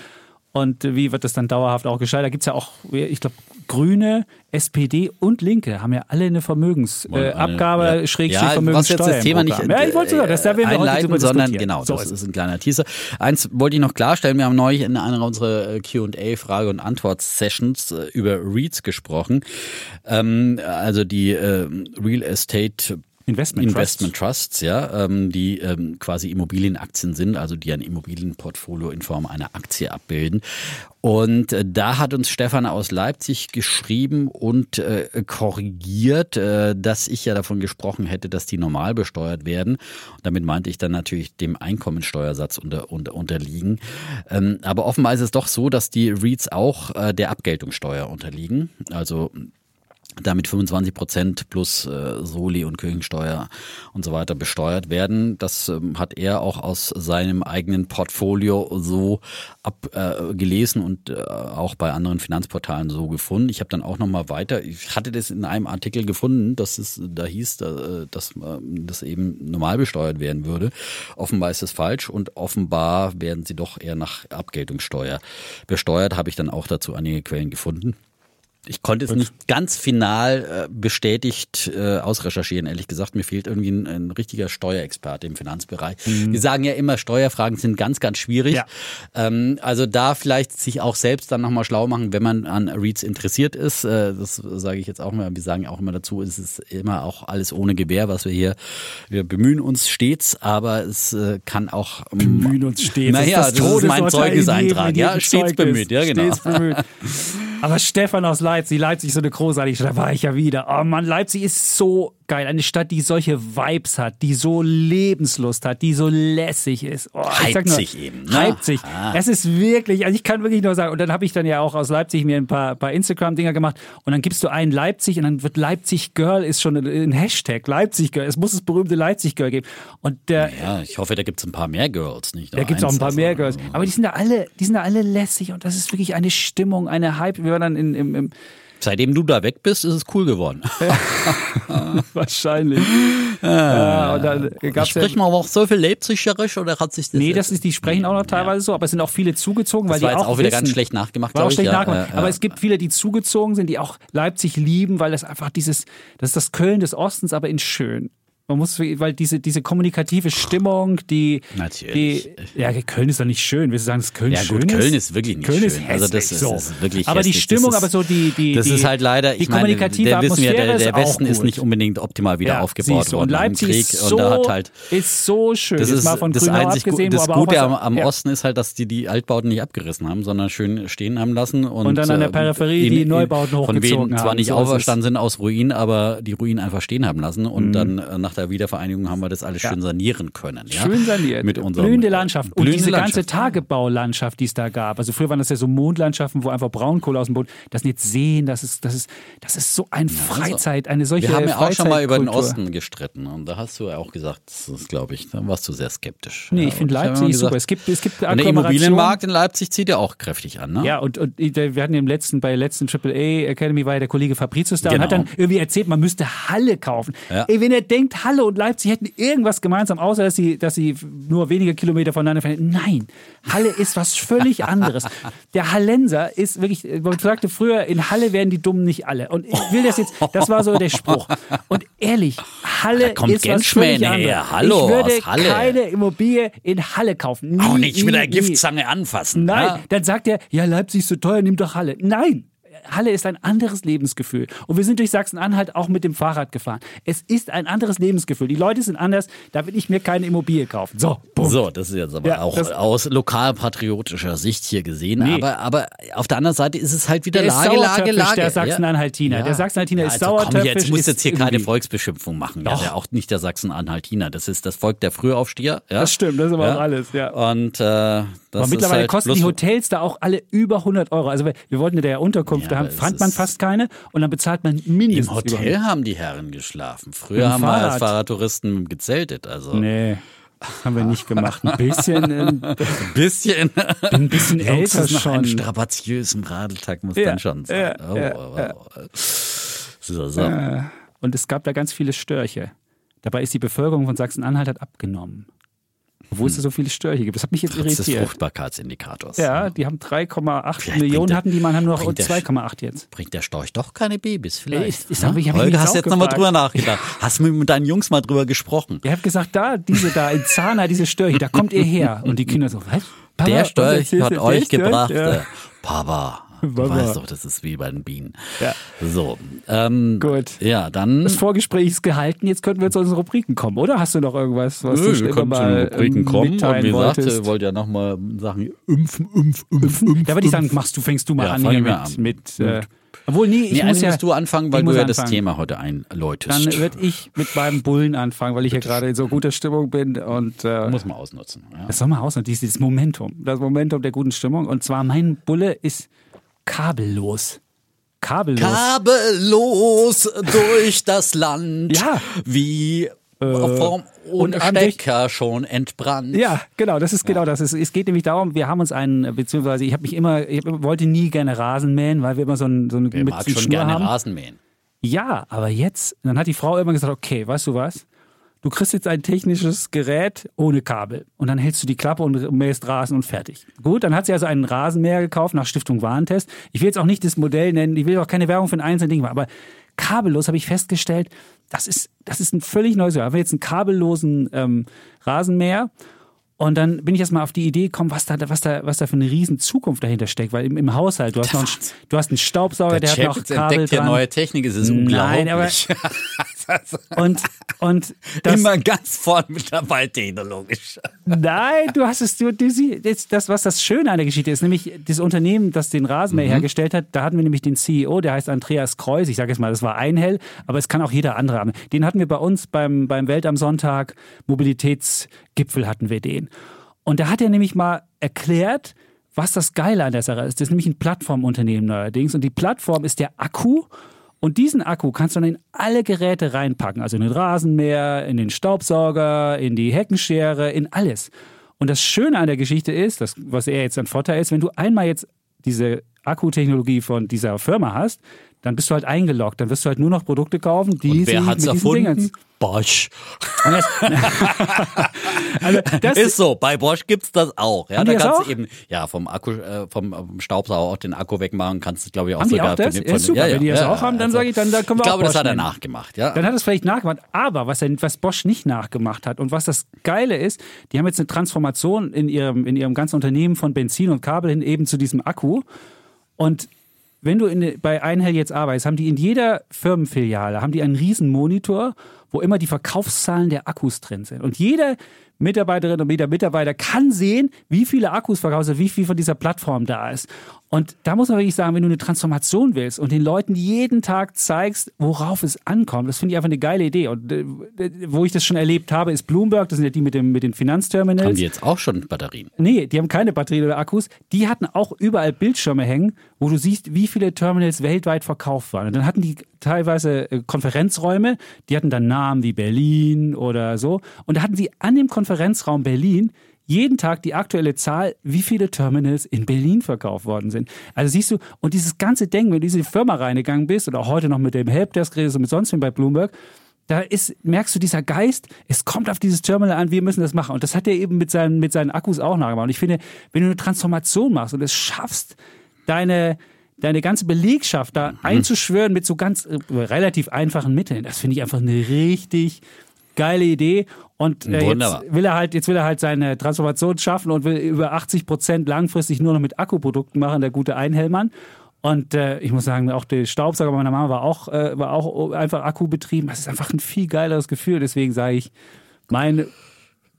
Und äh, wie wird das dann dauerhaft auch gescheit? Da gibt es ja auch, ich glaube, Grüne, SPD und Linke haben ja alle eine Vermögensabgabe, äh, ja. Schrägstrich ja, was Vermögenssteuer. jetzt das Thema nicht ja, ich wollte sogar, das da werden wir heute einleiten, drüber sondern genau, So das ist ein kleiner Teaser. Eins wollte ich noch klarstellen, wir haben neulich in einer unserer äh, Q&A Frage und Antwort Sessions äh, über REITs gesprochen. Ähm, also die äh, Real Estate Investment, Investment Trusts, ja, ähm, die ähm, quasi Immobilienaktien sind, also die ein Immobilienportfolio in Form einer Aktie abbilden. Und äh, da hat uns Stefan aus Leipzig geschrieben und äh, korrigiert, äh, dass ich ja davon gesprochen hätte, dass die normal besteuert werden. Und damit meinte ich dann natürlich dem Einkommensteuersatz unter, unter, unterliegen. Ähm, aber offenbar ist es doch so, dass die REITs auch äh, der Abgeltungssteuer unterliegen. Also damit 25 Prozent plus äh, Soli und Kirchensteuer und so weiter besteuert werden. Das ähm, hat er auch aus seinem eigenen Portfolio so abgelesen äh, und äh, auch bei anderen Finanzportalen so gefunden. Ich habe dann auch noch mal weiter. Ich hatte das in einem Artikel gefunden, dass es da hieß, äh, dass äh, das eben normal besteuert werden würde. Offenbar ist das falsch und offenbar werden sie doch eher nach Abgeltungssteuer besteuert. Habe ich dann auch dazu einige Quellen gefunden. Ich konnte es nicht ganz final äh, bestätigt äh, ausrecherchieren, ehrlich gesagt. Mir fehlt irgendwie ein, ein richtiger Steuerexperte im Finanzbereich. Mhm. Wir sagen ja immer, Steuerfragen sind ganz, ganz schwierig. Ja. Ähm, also da vielleicht sich auch selbst dann nochmal schlau machen, wenn man an REITs interessiert ist. Äh, das sage ich jetzt auch mal. Wir sagen auch immer dazu, es ist immer auch alles ohne Gewähr, was wir hier, wir bemühen uns stets, aber es äh, kann auch... Ähm, bemühen uns stets. Naja, das, das ist mein Zeugniseintrag. Ja, stets bemüht. Ja, genau. Stets bemüht. Aber Stefan aus Leipzig, Leipzig ist so eine großartige Stadt, da war ich ja wieder. Oh Mann, Leipzig ist so geil. Eine Stadt, die solche Vibes hat, die so Lebenslust hat, die so lässig ist. Oh, Leipzig nur, eben. Ne? Leipzig. Ah. Es ist wirklich, also ich kann wirklich nur sagen, und dann habe ich dann ja auch aus Leipzig mir ein paar, paar Instagram-Dinger gemacht und dann gibst du einen Leipzig und dann wird Leipzig Girl ist schon ein Hashtag. Leipzig Girl. Es muss das berühmte Leipzig Girl geben. Und der, ja, ich hoffe, da gibt es ein paar mehr Girls, nicht? Da gibt es auch ein paar mehr Girls. Aber die sind da alle, die sind da alle lässig und das ist wirklich eine Stimmung, eine Hype. Wir waren dann in, im, im Seitdem du da weg bist, ist es cool geworden. Wahrscheinlich. Ja, und dann gab's Sprechen wir aber auch so viel Leipzigerisch oder hat sich das. Nee, das ist, die sprechen auch noch teilweise ja. so, aber es sind auch viele zugezogen, das weil war die jetzt auch, auch wieder wissen, ganz schlecht nachgemacht, war auch schlecht ich, nachgemacht. Ja, aber es gibt viele, die zugezogen sind, die auch Leipzig lieben, weil das einfach dieses, das ist das Köln des Ostens, aber in schön. Man muss, weil diese, diese kommunikative Stimmung, die, Natürlich. die, ja, Köln ist doch nicht schön. Willst du sagen, dass Köln ja, schön gut, Köln ist wirklich nicht Köln schön. Ist hässlich, also das ist, so. ist wirklich Aber hässlich. die Stimmung, ist, aber so die, die, das ist halt leider, ich meine, der wissen wir, der, der Westen ist, ist nicht unbedingt optimal wieder ja, aufgebaut worden und Leipzig im Krieg. Ist so, und da hat halt, ist so schön. Das ist mal von das einzig abgesehen, Das Gute am, am ja. Osten ist halt, dass die die Altbauten nicht abgerissen haben, sondern schön stehen haben lassen. Und, und dann an der Peripherie in, die Neubauten hochgezogen Von denen zwar nicht auferstanden sind aus Ruinen, aber die Ruinen einfach stehen haben lassen. Und mhm. dann äh, nach der Wiedervereinigung haben wir das alles schön saniert sanieren können. Ja? Schön saniert. Mit unserem, Blühende Landschaft. Und diese Landschaft. ganze Tagebaulandschaft, die es da gab. Also früher waren das ja so Mondlandschaften, wo einfach Braunkohle aus dem Boden. Das sind jetzt Seen, das ist, das ist, das ist so ein Freizeit, eine solche Wir haben ja auch schon mal über den Osten gestritten. Und da hast du ja auch gesagt, das ist, glaube ich, da warst du sehr skeptisch. Nee, ich finde Leipzig super. Es gibt, es gibt der Immobilienmarkt in Leipzig zieht ja auch kräftig an, ne? Ja, und, und wir hatten im letzten, bei der letzten AAA Academy war ja der Kollege Fabricius da genau. und hat dann irgendwie erzählt, man müsste Halle kaufen. Ja. Ey, wenn er denkt, Halle und Leipzig hätten irgendwas gemeinsam, außer dass sie, dass sie nur wenige Kilometer voneinander entfernt. Nein, Halle ist was völlig anderes. Der Hallenser ist wirklich, man sagte früher, in Halle werden die Dummen nicht alle. Und ich will das jetzt, das war so der Spruch. Und ehrlich, Halle ist was völlig anderes. Her. Hallo, ich würde Halle. keine Immobilie in Halle kaufen. Nie, Auch nicht nie, mit der nie. Giftzange anfassen. Nein, ja? dann sagt er, ja, Leipzig ist so teuer, nimm doch Halle. Nein, Halle ist ein anderes Lebensgefühl. Und wir sind durch Sachsen-Anhalt auch mit dem Fahrrad gefahren. Es ist ein anderes Lebensgefühl. Die Leute sind anders. Da will ich mir keine Immobilie kaufen. So, Punkt. So, das ist jetzt aber ja, auch aus lokalpatriotischer Sicht hier gesehen. Nee. Aber, aber auf der anderen Seite ist es halt wieder der Lage, Lage, Lage. Der Sachsen-Anhaltiner. Ja. Der Sachsen-Anhaltiner ja, also ist sauer. Komm, jetzt muss jetzt hier keine Volksbeschimpfung machen. Doch. Ja, auch nicht der Sachsen-Anhaltiner. Das ist das Volk der Frühaufsteher. Ja? Das stimmt, das ist aber auch alles. Ja. Und äh, das aber mittlerweile halt kosten die Hotels da auch alle über 100 Euro. Also wir, wir wollten in der Unterkunft, da fand man fast keine und dann bezahlt man mindestens. Im Hotel haben die Herren geschlafen. Früher haben Fahrrad. wir als Fahrradtouristen gezeltet. Also. Nee. Haben wir nicht gemacht. Ein bisschen. Ein bisschen. Ein bisschen älter schon. Ein strapaziösen Radeltag muss ja, dann schon sein. Ja, oh, ja, oh, ja. oh. So, so. Und es gab da ganz viele Störche. Dabei ist die Bevölkerung von Sachsen-Anhalt hat abgenommen. Obwohl es da so viele Störche gibt. Das hat mich jetzt Trotz irritiert. des Fruchtbarkeitsindikators. Ja, die haben 3,8 Millionen hatten die, man hat nur noch bringt der 2,8 jetzt. Bringt der Storch doch keine Babys vielleicht? Ich, ich sag, ich hab Holger, hast auch jetzt nochmal drüber nachgedacht. Hast du mit deinen Jungs mal drüber gesprochen? Ihr habt gesagt, da, diese da, in Zahna, diese Störche, da kommt ihr her. Und die Kinder so, was? Papa, der Storch hat du? euch Der gebracht. Ja. äh, Papa, Du weißt doch, das ist wie bei den Bienen. Ja. So, ähm, Gut. Ja, dann. Das Vorgespräch ist gehalten, jetzt könnten wir zu unseren Rubriken kommen, oder? Hast du noch irgendwas, was Nö, du wir können zu den Rubriken ähm, kommen und wie gesagt, wolltest? ihr wollt ja nochmal Sachen impfen, impfen, impfen, impfen. Da würde ich sagen, machst du, fängst du mal Ja, an hier mit, an. mit äh, obwohl, nee, ich Nee, muss eigentlich ja, musst du anfangen, weil du ja das anfangen. Thema heute einläutest. Dann würde ich mit meinem Bullen anfangen, weil ich ja gerade in so guter Stimmung bin und äh, muss man ausnutzen. Ja. das soll mal aus und dieses Momentum, das Momentum der guten Stimmung. Und zwar mein Bulle ist kabellos. Kabellos. Kabellos durch das Land. Ja. Wie vom und ohne an sich- Stecker schon entbrannt. Ja, genau, das ist genau das. Es, es geht nämlich darum, wir haben uns einen, beziehungsweise ich habe mich immer, ich wollte nie gerne Rasen mähen, weil wir immer so ein, so eine Wer mit mag schon Schnur gerne haben. Rasen mähen? Ja, aber jetzt, dann hat die Frau immer gesagt, okay, weißt du was? Du kriegst jetzt ein technisches Gerät ohne Kabel und dann hältst du die Klappe und mähst Rasen und fertig. Gut, dann hat sie also einen Rasenmäher gekauft nach Stiftung Warentest. Ich will jetzt auch nicht das Modell nennen, ich will auch keine Werbung für ein einzelnes Ding machen, aber kabellos habe ich festgestellt, das ist, das ist ein völlig neues. Wir haben jetzt einen kabellosen ähm, Rasenmäher und dann bin ich erst mal auf die Idee gekommen, was da, was da, was da für eine riesen Zukunft dahinter steckt, weil im, im Haushalt, du hast noch einen, du hast einen Staubsauger, der, hat noch Kabel entdeckt dran. neue Technik, es ist Nein, aber- unglaublich. Und, und das, Immer ganz vorne mit dabei technologisch. nein, du hast es, du, du, sie- das, was das Schöne an der Geschichte ist, nämlich das Unternehmen, das den Rasenmäher hergestellt hat, da hatten wir nämlich den CEO, der heißt Andreas Kreuz. Ich sage jetzt mal, das war Einhell, aber es kann auch jeder andere haben. Den hatten wir bei uns beim, beim Welt am Sonntag, Mobilitätsgipfel hatten wir den. Und da hat er nämlich mal erklärt, was das Geile an der Sache ist. Das ist nämlich ein Plattformunternehmen neuerdings. Und die Plattform ist der Akku. Und diesen Akku kannst du dann in alle Geräte reinpacken. Also in den Rasenmäher, in den Staubsauger, in die Heckenschere, in alles. Und das Schöne an der Geschichte ist, das, was er jetzt ein Vorteil ist, wenn du einmal jetzt diese Akkutechnologie von dieser Firma hast, dann bist du halt eingeloggt. Dann wirst du halt nur noch Produkte kaufen, die Und wer hat's mit erfunden? Bosch. Das, also das Ist so, bei Bosch gibt's das auch. Ja, da die das kannst auch? du eben ja vom Akku, äh, vom, vom Staubsauger auch den Akku wegmachen, kannst du glaube ich auch Haben die sogar auch das? von Ja, super. Wenn die das auch haben, dann sage ich, dann- dann können wir Ich glaube, das hat er nachgemacht, ja. Dann hat er es vielleicht nachgemacht. Aber was, er, was Bosch nicht nachgemacht hat und was das Geile ist, die haben jetzt eine Transformation in ihrem, in ihrem ganzen Unternehmen von Benzin und Kabel hin eben zu diesem Akku. Und wenn du in, bei Einhell jetzt arbeitest, haben die in jeder Firmenfiliale haben die einen riesen Monitor, wo immer die Verkaufszahlen der Akkus drin sind. Und jeder Mitarbeiterin und jeder Mitarbeiter kann sehen, wie viele Akkus verkauft sind, wie viel von dieser Plattform da ist. Und da muss man wirklich sagen, wenn du eine Transformation willst und den Leuten jeden Tag zeigst, worauf es ankommt, das finde ich einfach eine geile Idee. Und äh, wo ich das schon erlebt habe, ist Bloomberg, das sind ja die mit, dem, mit den Finanzterminals. Haben die jetzt auch schon Batterien? Nee, die haben keine Batterien oder Akkus. Die hatten auch überall Bildschirme hängen, wo du siehst, wie viele Terminals weltweit verkauft waren. Und dann hatten die teilweise äh, Konferenzräume, die hatten dann Namen wie Berlin oder so. Und da hatten sie an dem Konferenzraum Berlin jeden Tag die aktuelle Zahl, wie viele Terminals in Berlin verkauft worden sind. Also siehst du, und dieses ganze Denken, wenn du in diese Firma reingegangen bist oder auch heute noch mit dem Helpdesk redest und mit sonst wem bei Bloomberg, da ist, merkst du dieser Geist, es kommt auf dieses Terminal an, wir müssen das machen. Und das hat er eben mit seinen, mit seinen Akkus auch nachgemacht. Und ich finde, wenn du eine Transformation machst und es schaffst, deine, deine ganze Belegschaft da einzuschwören mit so ganz äh, relativ einfachen Mitteln, das finde ich einfach eine richtig geile Idee. Und äh, jetzt will er halt, jetzt will er halt seine Transformation schaffen und will über 80 Prozent langfristig nur noch mit Akkuprodukten machen, der gute Einhellmann. Und äh, ich muss sagen, auch der Staubsauger meiner Mama war auch, äh, war auch einfach Akkubetrieben. Das ist einfach ein viel geileres Gefühl. Deswegen sage ich, meine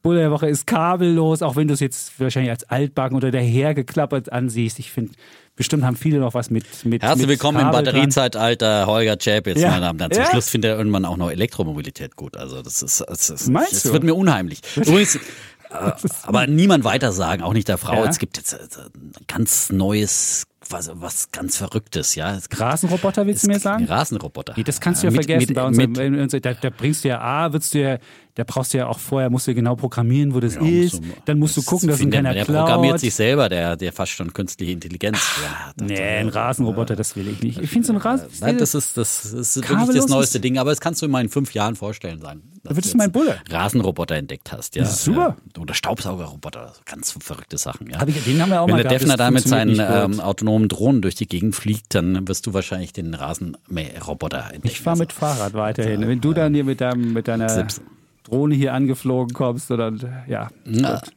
Bulle der Woche ist kabellos, auch wenn du es jetzt wahrscheinlich als altbacken oder dahergeklappert ansiehst. Ich finde, bestimmt haben viele noch was mit mit Herzlich mit willkommen im Kabel dran. Batteriezeitalter, Holger Chapitz, Ja. meine Damen und Herren. Zum Ja. Schluss findet er irgendwann auch noch Elektromobilität gut. Also das ist, das ist Meinst das du? wird mir unheimlich. Übrigens, äh, aber niemand weiter sagen, auch nicht der Frau. Ja. Es gibt jetzt äh, ein ganz neues, was, was ganz Verrücktes, ja. Es Rasenroboter, willst du mir sagen? Rasenroboter. Nee, das kannst du ja Mit- vergessen mit- bei uns. mit- da, da bringst du ja A, würdest du ja, da brauchst du ja auch vorher, musst du genau programmieren, wo das Ja, musst ist. du- Dann musst du gucken, dass ihn keiner Der klaut. programmiert sich selber, der, der fast schon künstliche Intelligenz. Ja, das- Nee, ein Rasenroboter, das will ich nicht. Ich finde so ein Rasen. Nein, das ist, das ist wirklich das neueste Ding, aber das kannst du in meinen fünf Jahren vorstellen, sagen. dass wird du es mein jetzt Bulle. Rasenroboter entdeckt hast, ja. Das ist super. Ja. Oder Staubsaugerroboter, ganz verrückte Sachen, ja. Hab ich- den haben wir auch Wenn mal der Defner das da mit seinen ähm, autonomen Drohnen durch die Gegend fliegt, dann wirst du wahrscheinlich den Rasenmäherroboter entdecken. Ich fahre mit Fahrrad weiterhin. Wenn du dann hier mit, deinem, mit deiner Sips. Drohne hier angeflogen kommst, oder ja. Gut.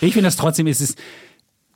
Ich finde das trotzdem, ist es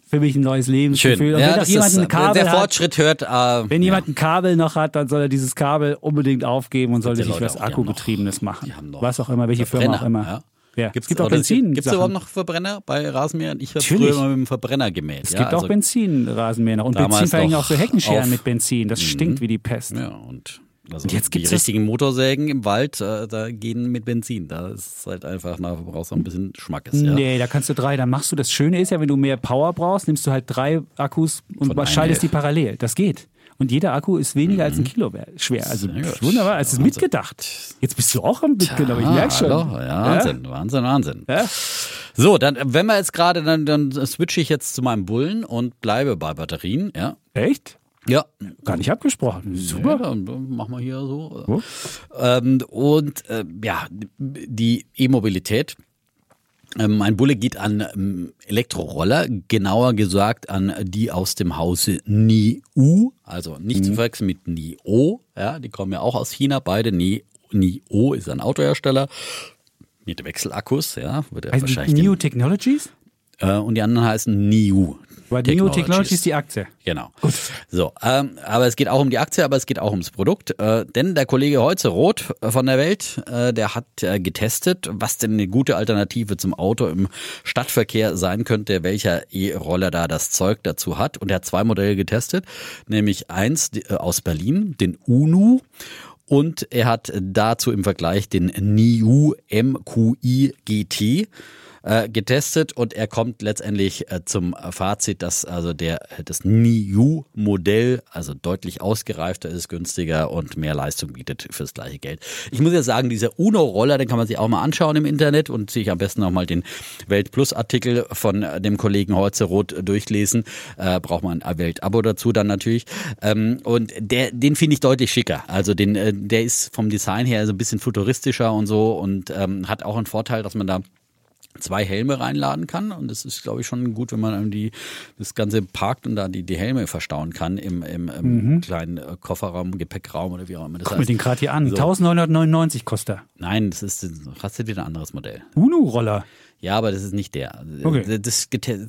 für mich ein neues Lebensgefühl. Schön. Und Ja, wenn jemand ist, ein äh, Kabel der hat, Fortschritt hört. Äh, wenn ja. jemand ein Kabel noch hat, dann soll er dieses Kabel unbedingt aufgeben und sollte die sich was auch, noch- machen. Was auch immer, welche Firma auch immer. Ja. Ja. Gibt's, es gibt auch Benzin. Gibt es überhaupt noch Verbrenner bei Rasenmähern? Ich habe früher immer mit dem Verbrenner gemäht. Es ja, gibt auch also- Benzinrasenmäher noch. Und Benzin verhängen auch so Heckenscheren mit Benzin. Das stinkt wie die Pest. Ja, und, also Und jetzt gibt's das- richtigen Motorsägen im Wald, äh, da gehen mit Benzin. Da ist es halt einfach, na, du brauchst auch ein bisschen Schmackes. Ja. Nee, da kannst du drei, dann machst du. Das Schöne ist ja, wenn du mehr Power brauchst, nimmst du halt drei Akkus und Von schaltest die parallel. Das geht. Und jeder Akku ist weniger als ein Kilo wer- schwer. Also Mhm. Wunderbar, es ist Wahnsinn. mitgedacht. Jetzt bist du auch am Mitgenommen, ich merke schon. hallo, ja, Wahnsinn, Wahnsinn, Wahnsinn. Ja? So, dann, wenn wir jetzt gerade, dann, dann switche ich jetzt zu meinem Bullen und bleibe bei Batterien, ja. Echt? Ja, Gar nicht abgesprochen. Super, Super. dann machen wir hier so. Ähm, und äh, ja, die E-Mobilität. Ähm, mein Bulle geht an ähm, Elektroroller, genauer gesagt an die aus dem Hause NIU, also nicht zu verwechseln mit NIO, ja, die kommen ja auch aus China, beide Ni, NIO ist ein Autohersteller mit Wechselakkus, ja, wird ja Also wahrscheinlich New den, Technologies? äh, und die anderen heißen NIU. Weil New Technologies ist die Aktie. Genau. So, ähm, aber es geht auch um die Aktie, aber es geht auch ums Produkt. Äh, denn der Kollege Holze Roth von der Welt, äh, der hat äh, getestet, was denn eine gute Alternative zum Auto im Stadtverkehr sein könnte, welcher E-Roller da das Zeug dazu hat. Und er hat zwei Modelle getestet, nämlich eins äh, aus Berlin, den UNU. Und er hat dazu im Vergleich den NIU MQI GT äh, getestet und er kommt letztendlich äh, zum Fazit, dass also der das NIU-Modell also deutlich ausgereifter ist, günstiger und mehr Leistung bietet fürs gleiche Geld. Ich muss ja sagen, dieser Uno-Roller, den kann man sich auch mal anschauen im Internet und sich am besten auch mal den Welt-Plus-Artikel von äh, dem Kollegen Holzeroth durchlesen. Äh, braucht man ein Welt-Abo dazu dann natürlich. Ähm, und der, den finde ich deutlich schicker. Also den, der ist vom Design her so ein bisschen futuristischer und so und ähm, hat auch einen Vorteil, dass man da zwei Helme reinladen kann und das ist glaube ich schon gut, wenn man irgendwie das ganze parkt und da die, die Helme verstauen kann im, im, im kleinen äh, Kofferraum, Gepäckraum oder wie auch immer das Guck heißt. mir den gerade hier an. So. 1999 kostet er. Nein, das ist hast du wieder ein anderes Modell. UNU-Roller. Ja, aber das ist nicht der. Okay. Das gete-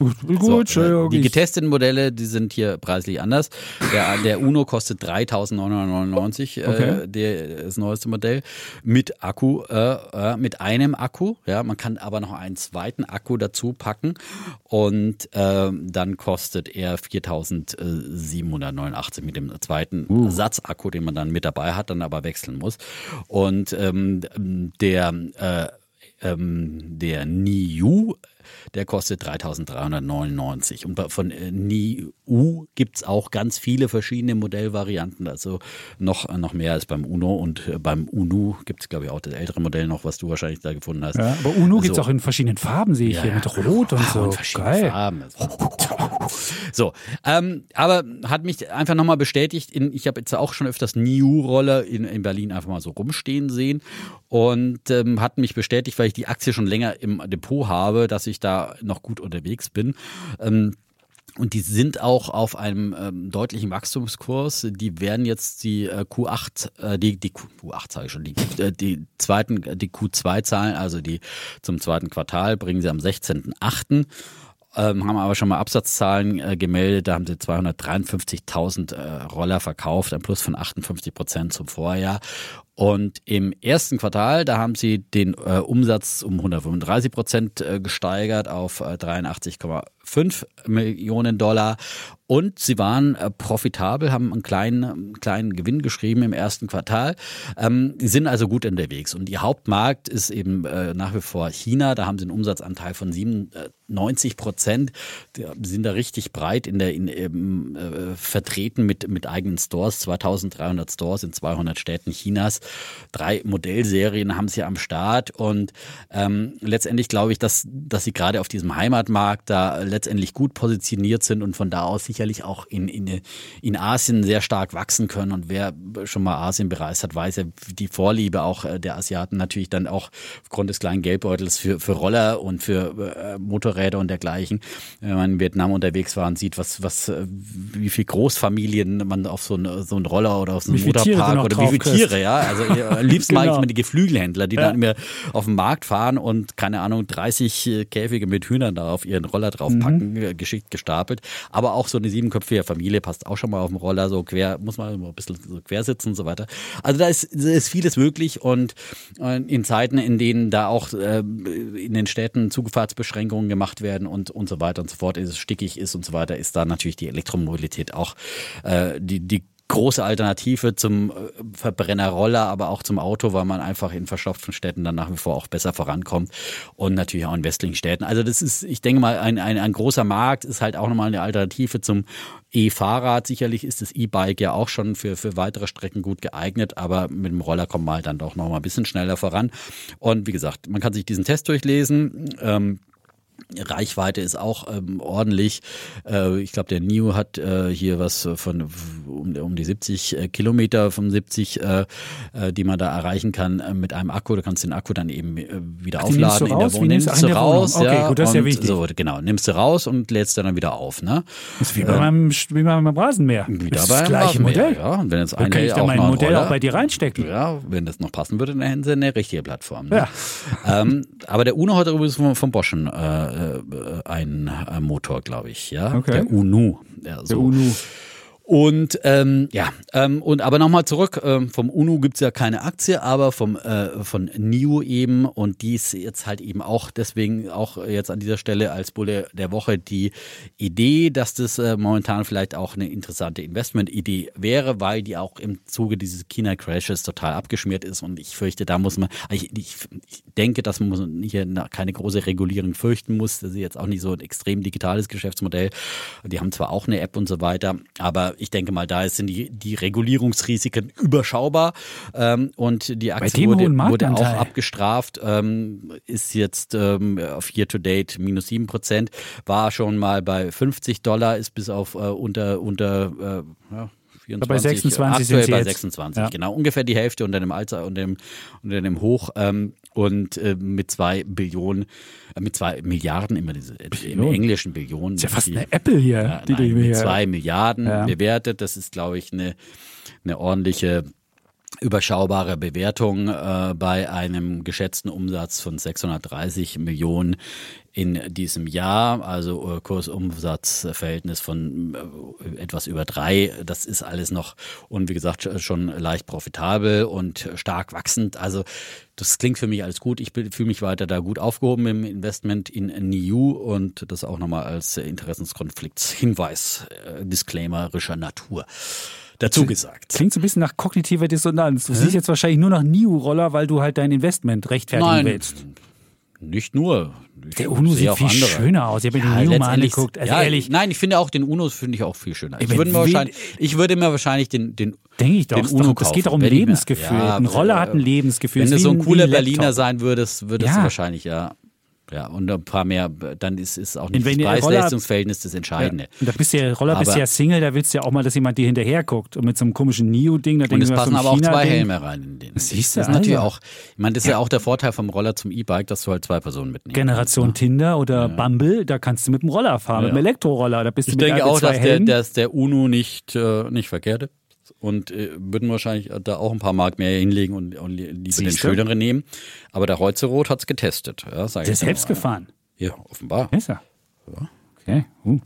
Gut, so, äh, Entschuldigung. die getesteten Modelle, die sind hier preislich anders. Der, der Uno kostet 3.999, Okay. äh, der, das neueste Modell, mit Akku, äh, äh, mit einem Akku. Ja, man kann aber noch einen zweiten Akku dazu packen und ähm, dann kostet er 4.789 mit dem zweiten Uh. Satzakku, den man dann mit dabei hat, dann aber wechseln muss. Und ähm, der äh, ähm, der NIU, der kostet 3.399. Und von äh, NIU gibt's auch ganz viele verschiedene Modellvarianten, also noch, noch mehr als beim Uno. Und äh, beim UNU gibt's glaube ich, auch das ältere Modell noch, was du wahrscheinlich da gefunden hast. Ja, aber UNU So. auch in verschiedenen Farben, sehe ich Ja, hier, mit Rot und Ah, so. verschiedene Geil. Farben. So, ähm, aber hat mich einfach nochmal bestätigt, in, ich habe jetzt auch schon öfters New-Roller in, in Berlin einfach mal so rumstehen sehen und ähm, hat mich bestätigt, weil ich die Aktie schon länger im Depot habe, dass ich da noch gut unterwegs bin. Ähm, und die sind auch auf einem ähm, deutlichen Wachstumskurs. Die werden jetzt die äh, Q8, äh, die, die Q8 sage ich schon, die, äh, die zweiten, die Q2-Zahlen, also die zum zweiten Quartal, bringen sie am 16.8. Ähm, haben aber schon mal Absatzzahlen äh, gemeldet. Da haben sie 253.000 äh, Roller verkauft, ein Plus von 58 Prozent zum Vorjahr. Und im ersten Quartal, da haben sie den äh, Umsatz um 135 Prozent äh, gesteigert auf äh, 83,5 Millionen Dollar. Und sie waren äh, profitabel, haben einen kleinen, einen kleinen Gewinn geschrieben im ersten Quartal. Ähm, sind also gut unterwegs. Und ihr Hauptmarkt ist eben äh, nach wie vor China. Da haben sie einen Umsatzanteil von 97 Prozent. Die sind da richtig breit in der in, ähm, äh, vertreten mit, mit eigenen Stores. 2300 Stores in 200 Städten Chinas. Drei Modellserien haben sie am Start. Und ähm, letztendlich glaube ich, dass, dass sie gerade auf diesem Heimatmarkt da letztendlich gut positioniert sind und von da aus sicherlich auch in, in, in Asien sehr stark wachsen können. Und wer schon mal Asien bereist hat, weiß ja die Vorliebe auch äh, der Asiaten natürlich dann auch aufgrund des kleinen Geldbeutels für, für Roller und für äh, Motorräder und dergleichen. Wenn man in Vietnam unterwegs war und sieht, was, was, äh, wie viel Großfamilien man auf so einen so einen Roller oder auf so einen viele Motorpark oder wie viele. Tiere, ja. Also äh, am liebsten mag ich Genau. immer die Geflügelhändler, die Ja. dann immer auf den Markt fahren und keine Ahnung, 30 Käfige mit Hühnern da auf ihren Roller drauf auspacken, mhm. geschickt gestapelt. Aber auch so eine siebenköpfige Familie passt auch schon mal auf dem Roller, so quer, muss man ein bisschen so quer sitzen und so weiter. Also da ist, ist vieles möglich und in Zeiten, in denen da auch äh, in den Städten Zugefahrtsbeschränkungen gemacht werden und, und so weiter und so fort, ist es stickig ist und so weiter, ist da natürlich die Elektromobilität auch äh, die, die große Alternative zum äh, Verbrennerroller, aber auch zum Auto, weil man einfach in verstopften Städten dann nach wie vor auch besser vorankommt und natürlich auch in westlichen Städten. Also das ist, ich denke mal, ein, ein, ein großer Markt ist halt auch nochmal eine Alternative zum E-Fahrrad. Sicherlich ist das E-Bike ja auch schon für, für weitere Strecken gut geeignet, aber mit dem Roller kommt man halt dann doch nochmal ein bisschen schneller voran. Und wie gesagt, man kann sich diesen Test durchlesen. Ähm, Reichweite ist auch ähm, ordentlich. Äh, ich glaube, der NIO hat äh, hier was von um, um die 70 äh, Kilometer, 75, äh, äh, die man da erreichen kann äh, mit einem Akku. Du kannst den Akku dann eben äh, wieder Ach, aufladen in der Wohnung. Nimmst du raus, okay, ja, gut, das ist ja wichtig. So, genau, nimmst du raus und lädst dann wieder auf. Ne? Das ist wie bei, meinem, wie bei meinem Rasenmäher. Wieder das, das gleiche Modell. Ja. Und wenn jetzt dann kann ich da mein Modell Roller, auch bei dir reinstecken. Ja, wenn das noch passen würde, dann hätten sie eine richtige Plattform. Ne? Ja. Ähm, aber der Uno hat übrigens von, von Bosch ein äh, ein äh, Motor, glaube ich, ja. Okay. Der UNU. Ja, so. Der UNU. Und ähm, ja, ähm, und aber nochmal zurück, ähm, vom UNO gibt's ja keine Aktie, aber vom äh, von NIO eben und die ist jetzt halt eben auch deswegen auch jetzt an dieser Stelle als Bulle der Woche die Idee, dass das äh, momentan vielleicht auch eine interessante Investmentidee wäre, weil die auch im Zuge dieses China-Crashes total abgeschmiert ist und ich fürchte, da muss man, ich, ich, ich denke, dass man hier keine große Regulierung fürchten muss. Das ist jetzt auch nicht so ein extrem digitales Geschäftsmodell. Die haben zwar auch eine App und so weiter, aber ich denke mal, da sind die, die Regulierungsrisiken überschaubar ähm, und die Aktie wurde, wurde auch abgestraft, ähm, ist jetzt ähm, auf Year to Date minus 7 Prozent, war schon mal bei 50 Dollar, ist bis auf äh, unter, unter äh, ja, 24, bei 26 aktuell bei 26, ja. genau. Ungefähr die Hälfte unter dem Alter, unter dem, unter dem Hoch ähm, und äh, mit zwei Billionen, äh, mit zwei Milliarden, immer diese Billion. im englischen Billionen. ist ja fast die, eine Apple hier. Ja, die nein, mit zwei Milliarden ja. bewertet. Das ist, glaube ich, eine, eine ordentliche überschaubare Bewertung äh, bei einem geschätzten Umsatz von 630 Millionen in diesem Jahr, also äh, Kursumsatzverhältnis von äh, etwas über drei. Das ist alles noch und wie gesagt schon leicht profitabel und stark wachsend. Also das klingt für mich alles gut. Ich fühle mich weiter da gut aufgehoben im Investment in NIU und das auch nochmal als Interessenskonfliktshinweis, äh, disclaimerischer Natur dazu gesagt. Klingt so ein bisschen nach kognitiver Dissonanz. Du Hä? siehst jetzt wahrscheinlich nur noch NIU-Roller, weil du halt dein Investment rechtfertigen Nein, willst. Nicht nur. Ich der Uno sieht viel andere. schöner aus. Ich habe mir ja, den NIU mal angeguckt. Also ja, ehrlich. Nein, ich finde auch den Uno finde ich auch viel schöner. Ich, würde, mir wahrscheinlich, ich würde mir wahrscheinlich den, den Denke ich doch. Den Uno das geht doch um Lebensgefühl. Ja, ein Roller hat ein Lebensgefühl. Wenn du so ein cooler Berliner sein würdest, würdest du wahrscheinlich ja ja, und ein paar mehr, dann ist, ist auch nicht das Preis-Leistungsverhältnis das Entscheidende. Ja. Und da bist du ja, Roller aber, bist du ja Single, da willst du ja auch mal, dass jemand dir hinterher guckt. Und mit so einem komischen Nio-Ding, da Und es passen aber auch zwei Helme rein in den. Siehst du, das ist natürlich auch, ich meine, das ist ja. ja. auch der Vorteil vom Roller zum E-Bike, dass du halt zwei Personen mitnimmst. Generation kannst, ne? Tinder oder. Bumble, da kannst du mit dem Roller fahren, mit dem Elektroroller. Da bist ich du mit denke auch, dass der, dass der Uno nicht, äh, nicht verkehrt ist und äh, würden wahrscheinlich da auch ein paar Mark mehr hinlegen und, und lieber Siehst den schöneren nehmen. Aber der Reutzerot hat es getestet. Ja, der ist selbst gefahren. Ja, offenbar. Ist er? Ja. Okay, uh,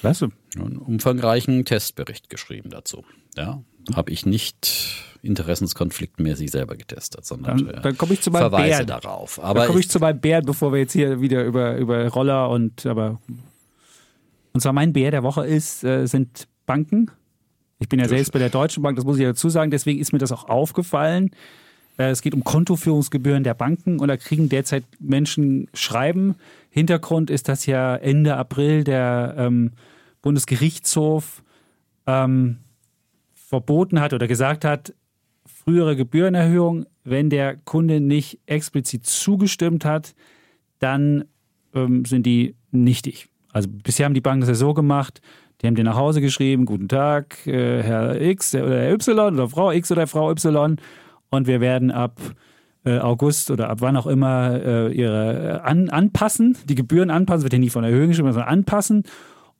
klasse. Einen umfangreichen Testbericht geschrieben dazu. Ja, habe ich nicht interessenskonfliktmäßig selber getestet, sondern dann, dann komme ich zu meinem Verweise Bären. darauf. Aber dann komme ich, ich zu meinem Bären, bevor wir jetzt hier wieder über, über Roller und aber und zwar mein Bär der Woche ist äh, sind Banken. Ich bin ja selbst bei der Deutschen Bank, das muss ich ja dazu sagen, deswegen ist mir das auch aufgefallen. Äh, es geht um Kontoführungsgebühren der Banken und da kriegen derzeit Menschen Schreiben. Hintergrund ist, dass ja Ende April der ähm, Bundesgerichtshof ähm, verboten hat oder gesagt hat, frühere Gebührenerhöhung, wenn der Kunde nicht explizit zugestimmt hat, dann ähm, sind die nichtig. Also bisher haben die Banken das ja so gemacht, die haben dir nach Hause geschrieben, guten Tag, äh, Herr X oder Herr Y oder Frau X oder Frau Y und wir werden ab äh, August oder ab wann auch immer äh, ihre äh, an, anpassen, die Gebühren anpassen, wird ja nie von Erhöhung geschrieben, sondern anpassen.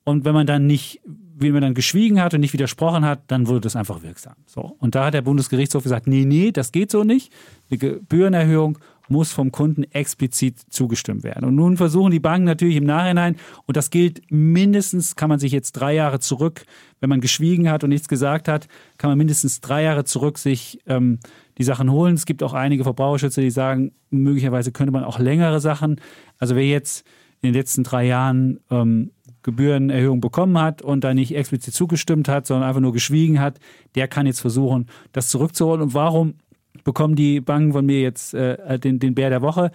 Und wenn man dann nicht, wie man dann geschwiegen hat und nicht widersprochen hat, dann wurde das einfach wirksam. So. Und da hat der Bundesgerichtshof gesagt, nee, nee, das geht so nicht. Die Gebührenerhöhung muss vom Kunden explizit zugestimmt werden. Und nun versuchen die Banken natürlich im Nachhinein, und das gilt mindestens, kann man sich jetzt drei Jahre zurück, wenn man geschwiegen hat und nichts gesagt hat, kann man mindestens drei Jahre zurück sich ähm, die Sachen holen. Es gibt auch einige Verbraucherschützer, die sagen, möglicherweise könnte man auch längere Sachen. Also wer jetzt in den letzten drei Jahren ähm, Gebührenerhöhung bekommen hat und da nicht explizit zugestimmt hat, sondern einfach nur geschwiegen hat, der kann jetzt versuchen, das zurückzuholen. Und warum bekommen die Banken von mir jetzt äh, den, den Bär der Woche?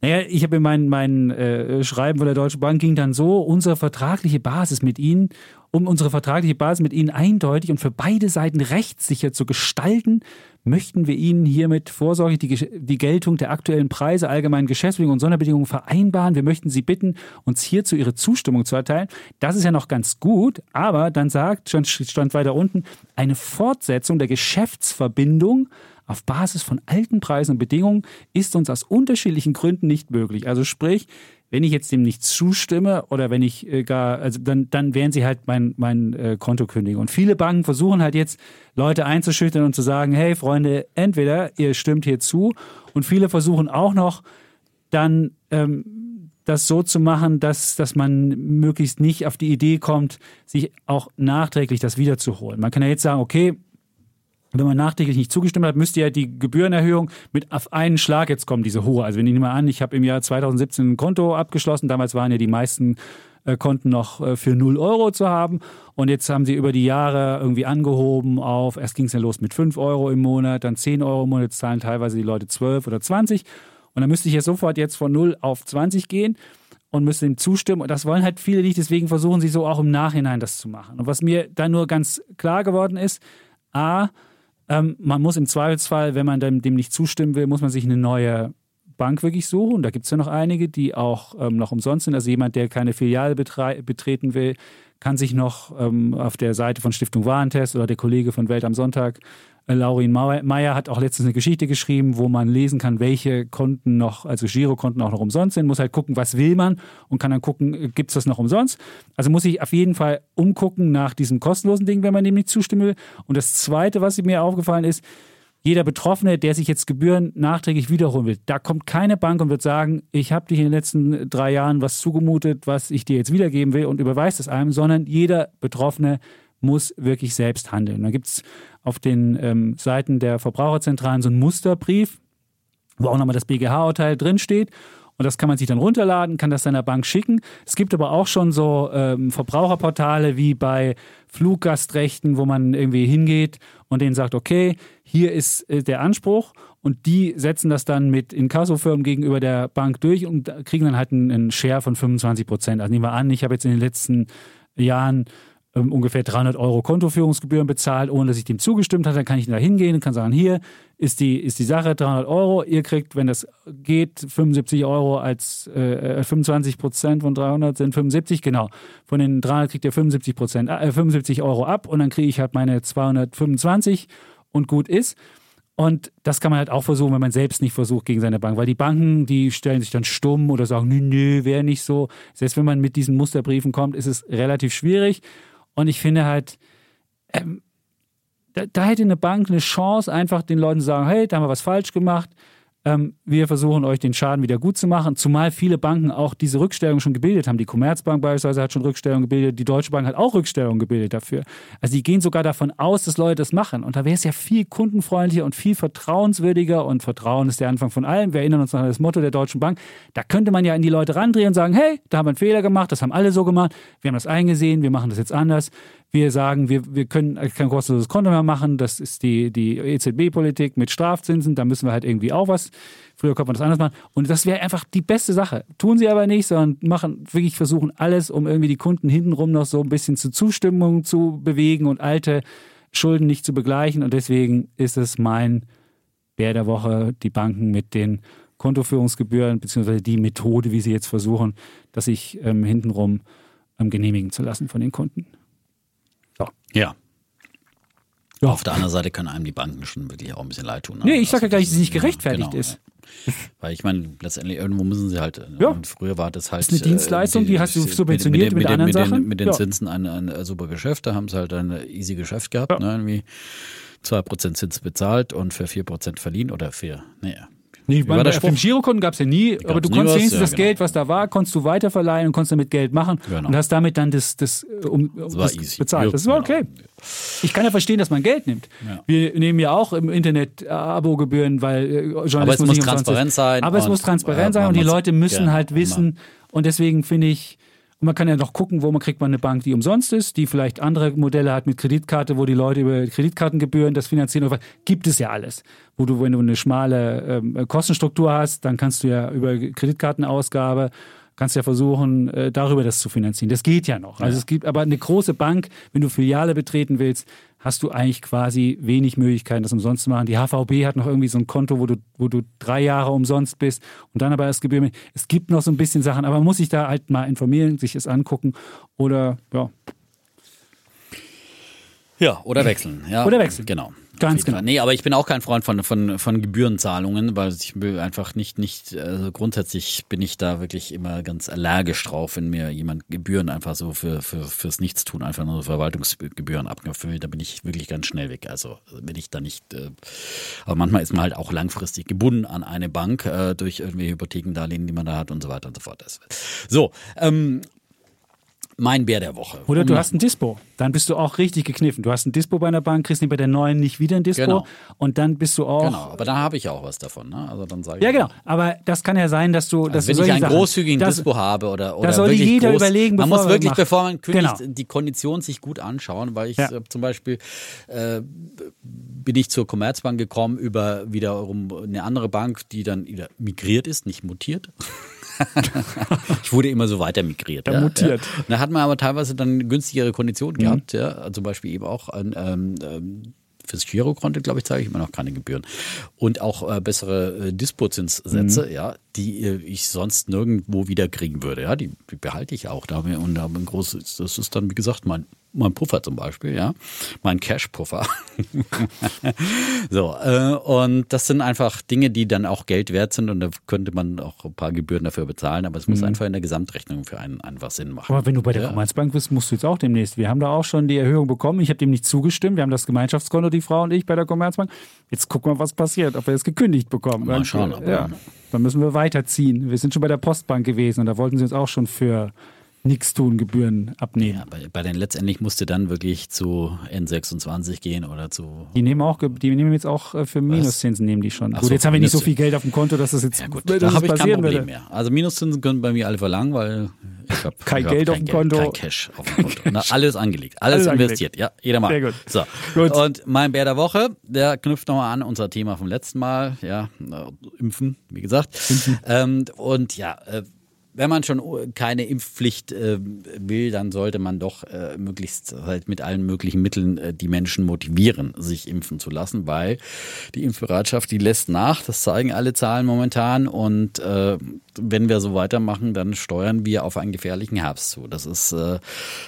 Naja, ich habe in mein, mein äh, Schreiben von der Deutschen Bank ging dann so, unsere vertragliche Basis mit Ihnen, um unsere vertragliche Basis mit Ihnen eindeutig und für beide Seiten rechtssicher zu gestalten, möchten wir Ihnen hiermit vorsorglich die, die Geltung der aktuellen Preise, allgemeinen Geschäftsbedingungen und Sonderbedingungen vereinbaren. Wir möchten Sie bitten, uns hierzu Ihre Zustimmung zu erteilen. Das ist ja noch ganz gut, aber dann sagt, stand weiter unten, eine Fortsetzung der Geschäftsverbindung auf Basis von alten Preisen und Bedingungen ist uns aus unterschiedlichen Gründen nicht möglich. Also sprich, wenn ich jetzt dem nicht zustimme oder wenn ich äh, gar, also dann, dann wären sie halt mein, mein äh, Konto kündigen. Und viele Banken versuchen halt jetzt, Leute einzuschüchtern und zu sagen, hey Freunde, entweder ihr stimmt hier zu und viele versuchen auch noch dann ähm, das so zu machen, dass, dass man möglichst nicht auf die Idee kommt, sich auch nachträglich das wiederzuholen. Man kann ja jetzt sagen, okay, wenn man nachträglich nicht zugestimmt hat, müsste ja die Gebührenerhöhung mit auf einen Schlag jetzt kommen, diese hohe. Also wenn ich nehme an, ich habe im Jahr 2017 ein Konto abgeschlossen, damals waren ja die meisten äh, Konten noch äh, für 0 Euro zu haben und jetzt haben sie über die Jahre irgendwie angehoben auf, erst ging es ja los mit 5 Euro im Monat, dann 10 Euro im Monat, zahlen teilweise die Leute 12 oder 20 und dann müsste ich ja sofort jetzt von 0 auf 20 gehen und müsste ihm zustimmen. Und das wollen halt viele nicht, deswegen versuchen sie so auch im Nachhinein das zu machen. Und was mir dann nur ganz klar geworden ist, a, ähm, man muss im Zweifelsfall, wenn man dem, dem nicht zustimmen will, muss man sich eine neue Bank wirklich suchen. Da gibt es ja noch einige, die auch ähm, noch umsonst sind. Also jemand, der keine Filiale betreten will, kann sich noch ähm, auf der Seite von Stiftung Warentest oder der Kollege von Welt am Sonntag Laurin Meyer hat auch letztens eine Geschichte geschrieben, wo man lesen kann, welche Konten noch, also Girokonten auch noch umsonst sind. Muss halt gucken, was will man und kann dann gucken, äh, gibt es das noch umsonst. Also muss ich auf jeden Fall umgucken nach diesem kostenlosen Ding, wenn man dem nicht zustimmen will. Und das Zweite, was mir aufgefallen ist, jeder Betroffene, der sich jetzt Gebühren nachträglich wiederholen will, da kommt keine Bank und wird sagen, ich habe dich in den letzten drei Jahren was zugemutet, was ich dir jetzt wiedergeben will und überweist es einem, sondern jeder Betroffene muss wirklich selbst handeln. Da gibt es auf den ähm, Seiten der Verbraucherzentralen so einen Musterbrief, wo auch nochmal das BGH-Urteil drinsteht. Und das kann man sich dann runterladen, kann das seiner Bank schicken. Es gibt aber auch schon so ähm, Verbraucherportale wie bei Fluggastrechten, wo man irgendwie hingeht und denen sagt, okay, hier ist äh, der Anspruch und die setzen das dann mit Inkassofirmen gegenüber der Bank durch und kriegen dann halt einen, einen Share von 25 Prozent. Also nehmen wir an, ich habe jetzt in den letzten Jahren ähm, ungefähr 300 Euro Kontoführungsgebühren bezahlt, ohne dass ich dem zugestimmt habe, dann kann ich da hingehen und kann sagen, hier ist die, ist die Sache 300 Euro, ihr kriegt, wenn das geht, 75 Euro als äh, 25 Prozent von 300 sind 75, genau. Von den 300 kriegt ihr 75 Prozent, äh, 75 Euro ab und dann kriege ich halt meine 225 und gut ist. Und das kann man halt auch versuchen, wenn man selbst nicht versucht gegen seine Bank. Weil die Banken, die stellen sich dann stumm oder sagen, nö, nö, wäre nicht so. Selbst wenn man mit diesen Musterbriefen kommt, ist es relativ schwierig. Und ich finde halt, ähm, da, da, hätte eine Bank eine Chance, einfach den Leuten zu sagen, hey, da haben wir was falsch gemacht. Ähm, wir versuchen euch den Schaden wieder gut zu machen, zumal viele Banken auch diese Rückstellung schon gebildet haben. Die Commerzbank beispielsweise hat schon Rückstellung gebildet, die Deutsche Bank hat auch Rückstellung gebildet dafür. Also die gehen sogar davon aus, dass Leute das machen. Und da wäre es ja viel kundenfreundlicher und viel vertrauenswürdiger und Vertrauen ist der Anfang von allem. Wir erinnern uns noch an das Motto der Deutschen Bank. Da könnte man ja in die Leute randrehen und sagen, hey, da haben wir einen Fehler gemacht, das haben alle so gemacht, wir haben das eingesehen, wir machen das jetzt anders. Wir sagen, wir, wir können kein kostenloses Konto mehr machen. Das ist die, die EZB-Politik mit Strafzinsen. Da müssen wir halt irgendwie auch was. Früher konnte man das anders machen. Und das wäre einfach die beste Sache. Tun sie aber nicht, sondern machen, wirklich versuchen alles, um irgendwie die Kunden hintenrum noch so ein bisschen zur Zustimmung zu bewegen und alte Schulden nicht zu begleichen. Und deswegen ist es mein Bär der Woche, die Banken mit den Kontoführungsgebühren, beziehungsweise die Methode, wie sie jetzt versuchen, das sich ähm, hintenrum ähm, genehmigen zu lassen von den Kunden. Ja. ja. Auf der anderen Seite können einem die Banken schon wirklich auch ein bisschen leid tun. Ne? Nee, ich sage ja gar nicht, dass es nicht gerechtfertigt genau, ist. Ja. Weil ich meine, letztendlich irgendwo müssen sie halt. Ja. Und früher war das halt. Das ist eine Dienstleistung, die, die hast du subventioniert mit, mit, mit, mit anderen Sachen. mit den Zinsen ein, ein, super Geschäft. Da haben sie halt ein easy Geschäft gehabt. Ne? Irgendwie 2% Zins bezahlt und für 4% verliehen oder für, nee, Nee, war der auf dem Girokonten gab es ja nie, aber du konntest was, wenigstens ja, das genau. Geld, was da war, konntest du weiterverleihen und konntest damit Geld machen Genau. und hast damit dann das, das, äh, um, das easy. bezahlt. Das war Genau. okay. Ich kann ja verstehen, dass man Geld nimmt. Ja. Wir nehmen ja auch im Internet äh, Abogebühren, weil äh, Journalismus Aber es muss transparent sein Aber es muss transparent sein und die Leute müssen genau, halt wissen und deswegen finde ich, und man kann ja noch gucken, wo man kriegt man eine Bank, die umsonst ist, die vielleicht andere Modelle hat mit Kreditkarte, wo die Leute über Kreditkartengebühren das finanzieren. Gibt es ja alles. Wo du, wenn du eine schmale ähm, Kostenstruktur hast, dann kannst du ja über Kreditkartenausgabe kannst ja versuchen, äh, darüber das zu finanzieren. Das geht ja noch. Also es gibt aber eine große Bank, wenn du Filiale betreten willst, hast du eigentlich quasi wenig Möglichkeiten, das umsonst zu machen. Die HVB hat noch irgendwie so ein Konto, wo du, wo du drei Jahre umsonst bist und dann aber erst Gebühren. Es gibt noch so ein bisschen Sachen, aber man muss sich da halt mal informieren, sich es angucken oder ja, Ja, oder wechseln. Ja. Oder wechseln. Genau. Ganz genau. Nee, aber ich bin auch kein Freund von, von, von Gebührenzahlungen, weil ich will einfach nicht, nicht, also grundsätzlich bin ich da wirklich immer ganz allergisch drauf, wenn mir jemand Gebühren einfach so für, für, fürs Nichtstun, einfach nur Verwaltungsgebühren will, da bin ich wirklich ganz schnell weg. Also bin ich da nicht, äh, aber manchmal ist man halt auch langfristig gebunden an eine Bank äh, durch irgendwie Hypothekendarlehen, die man da hat und so weiter und so fort. Das- So, ähm, mein Bär der Woche. Oder du Um- hast ein Dispo. Dann bist du auch richtig gekniffen. Du hast ein Dispo bei einer Bank, kriegst nicht bei der neuen nicht wieder ein Dispo. Genau. Und dann bist du auch. Genau, aber da habe ich auch was davon. Ne? Also dann sage ich Ja, genau. Aber das kann ja sein, dass du. Dass Also wenn du ich einen Sachen- großzügigen das, Dispo habe oder, oder sollte wirklich jeder groß, überlegen, man bevor muss er wirklich, macht. bevor man kündigt, Genau. die Kondition sich gut anschauen, weil ich Ja. äh, zum Beispiel äh, bin ich zur Commerzbank gekommen über wiederum eine andere Bank, die dann wieder migriert ist, nicht mutiert. Ich wurde immer so weiter migriert. Ja, ja, mutiert. Ja. Da hat man aber teilweise dann günstigere Konditionen gehabt, ja, zum Beispiel eben auch an ähm, ähm, fürs Girokonto, glaube ich, zahle ich immer noch keine Gebühren. Und auch äh, bessere äh, Dispozinssätze, ja, die äh, ich sonst nirgendwo wieder kriegen würde. Ja, die, die behalte ich auch. Da wir, und da ein großes, das ist dann, wie gesagt, mein, mein Puffer zum Beispiel, ja. Mein Cash-Puffer. so, äh, und das sind einfach Dinge, die dann auch Geld wert sind und da könnte man auch ein paar Gebühren dafür bezahlen, aber es muss einfach in der Gesamtrechnung für einen einfach Sinn machen. Aber wenn du bei der Ja. Commerzbank bist, musst du jetzt auch demnächst. Wir haben da auch schon die Erhöhung bekommen. Ich habe dem nicht zugestimmt. Wir haben das Gemeinschaftskonto, die Frau und ich, bei der Commerzbank. Jetzt gucken wir, was passiert, ob wir jetzt gekündigt bekommen. Mal schauen, aber- ja, dann müssen wir weiterziehen. Wir sind schon bei der Postbank gewesen und da wollten sie uns auch schon für nichts tun Gebühren abnehmen. Ja, bei, bei den letztendlich musste dann wirklich zu N26 gehen oder zu. Die nehmen auch, die nehmen jetzt auch äh, für Minuszinsen nehmen die schon. Ach gut, so, jetzt haben wir nicht so viel Geld auf dem Konto, dass das jetzt Ja gut, da habe ich kein Problem würde. mehr. Also Minuszinsen können bei mir alle verlangen, weil ich habe Kein Geld auf dem Konto. kein Cash auf dem Konto. Na, alles angelegt, alles, Alles angelegt. investiert. Ja, jeder mal. Sehr gut. So. Gut. Und mein Bär der Woche, der knüpft nochmal an unser Thema vom letzten Mal, ja, Impfen, wie gesagt. Ähm, und ja, äh, wenn man schon keine Impfpflicht äh, will, dann sollte man doch äh, möglichst halt mit allen möglichen Mitteln äh, die Menschen motivieren, sich impfen zu lassen, weil die Impfbereitschaft, die lässt nach. Das zeigen alle Zahlen momentan. Und äh, wenn wir so weitermachen, dann steuern wir auf einen gefährlichen Herbst zu. Das ist, äh,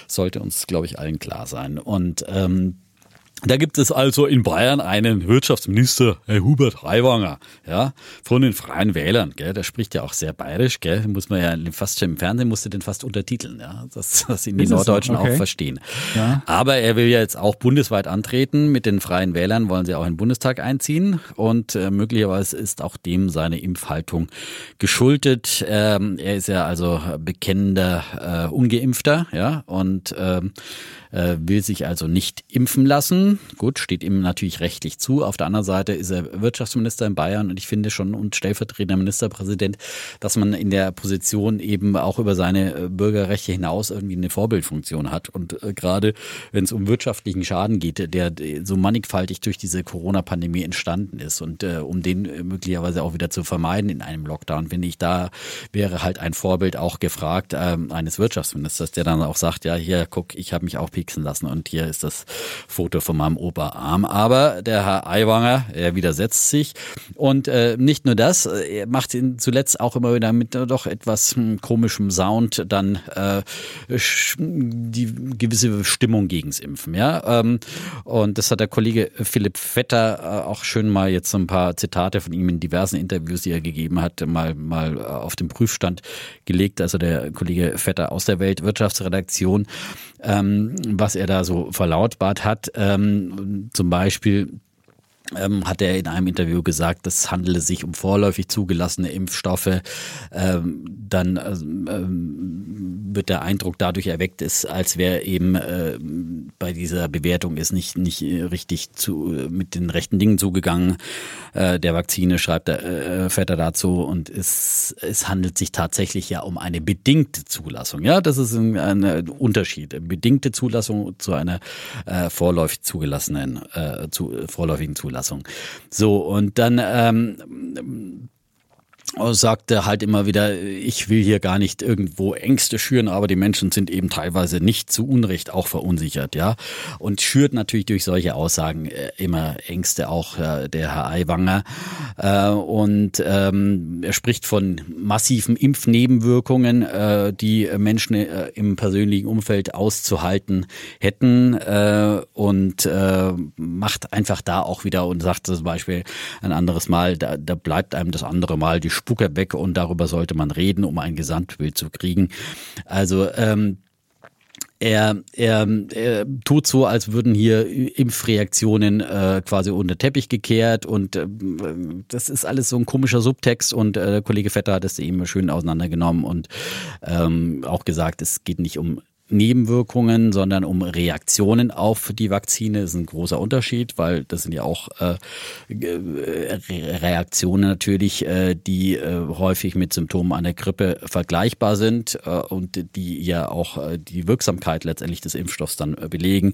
sollte uns, glaube ich, allen klar sein. Und ähm, da gibt es also in Bayern einen Wirtschaftsminister, Herr Hubert Aiwanger, ja, von den Freien Wählern, gell, der spricht ja auch sehr bayerisch, gell, muss man ja fast schon im Fernsehen musste den fast untertiteln, ja, dass, dass ihn die es so? Norddeutschen Okay. auch verstehen. Ja. Aber er will ja jetzt auch bundesweit antreten. Mit den Freien Wählern wollen sie auch in den Bundestag einziehen und äh, möglicherweise ist auch dem seine Impfhaltung geschuldet. Ähm, er ist ja also bekennender äh, Ungeimpfter, ja, und ähm, äh, will sich also nicht impfen lassen. Gut, steht ihm natürlich rechtlich zu. Auf der anderen Seite ist er Wirtschaftsminister in Bayern und ich finde schon und stellvertretender Ministerpräsident, dass man in der Position eben auch über seine äh, Bürgerrechte hinaus irgendwie eine Vorbildfunktion hat. Und äh, gerade wenn es um wirtschaftlichen Schaden geht, der so mannigfaltig durch diese Corona-Pandemie entstanden ist und um den möglicherweise auch wieder zu vermeiden in einem Lockdown, finde ich, da wäre halt ein Vorbild auch gefragt ähm, eines Wirtschaftsministers, der dann auch sagt, ja, hier, guck, ich habe mich auch pieksen lassen und hier ist das Foto von meinem Oberarm. Aber der Herr Aiwanger, er widersetzt sich und äh, nicht nur das, er macht ihn zuletzt auch immer wieder mit doch etwas hm, komischem Sound dann äh, die gewisse Stimmung gegens Impfen, ja. Ähm, und das hat der Kollege Philipp Vetter äh, auch schön mal jetzt so ein paar Zitate von ihm in diversen Interviews, die er gegeben hat, mal mal äh, auf den Prüfstand gelegt. Also der Kollege Vetter aus der Weltwirtschaftsredaktion, ähm, was er da so verlautbart hat. Ähm, zum Beispiel ähm, hat er in einem Interview gesagt, es handele sich um vorläufig zugelassene Impfstoffe. Ähm, dann ähm, wird der Eindruck dadurch erweckt, ist, als wäre eben äh, bei dieser Bewertung ist nicht nicht richtig zu mit den rechten Dingen zugegangen. Äh, der Vakzine schreibt er, äh, fährt er dazu und es es handelt sich tatsächlich ja um eine bedingte Zulassung. Ja, das ist ein, ein Unterschied. Bedingte Zulassung zu einer äh, vorläufig zugelassenen äh, zu vorläufigen Zulassung. Zulassung. So, und dann ähm, sagte halt immer wieder, ich will hier gar nicht irgendwo Ängste schüren, aber die Menschen sind eben teilweise nicht zu Unrecht auch verunsichert, ja. Und schürt natürlich durch solche Aussagen äh, immer Ängste auch äh, der Herr Aiwanger. Äh, und ähm, er spricht von massiven Impfnebenwirkungen, die Menschen im persönlichen Umfeld auszuhalten hätten und macht einfach da auch wieder und sagt zum Beispiel ein anderes Mal, da, da bleibt einem das andere Mal die Spucke weg und darüber sollte man reden, um ein Gesamtbild zu kriegen. Also ähm, er, er, er tut so, als würden hier Impfreaktionen äh, quasi unter Teppich gekehrt und äh, das ist alles so ein komischer Subtext und äh, Kollege Vetter hat es eben schön auseinandergenommen und ähm, auch gesagt, es geht nicht um Nebenwirkungen, sondern um Reaktionen auf die Vakzine. Das ist ein großer Unterschied, weil das sind ja auch äh, Reaktionen natürlich, äh, die äh, häufig mit Symptomen einer Grippe vergleichbar sind äh, und die ja auch äh, die Wirksamkeit letztendlich des Impfstoffs dann äh, belegen.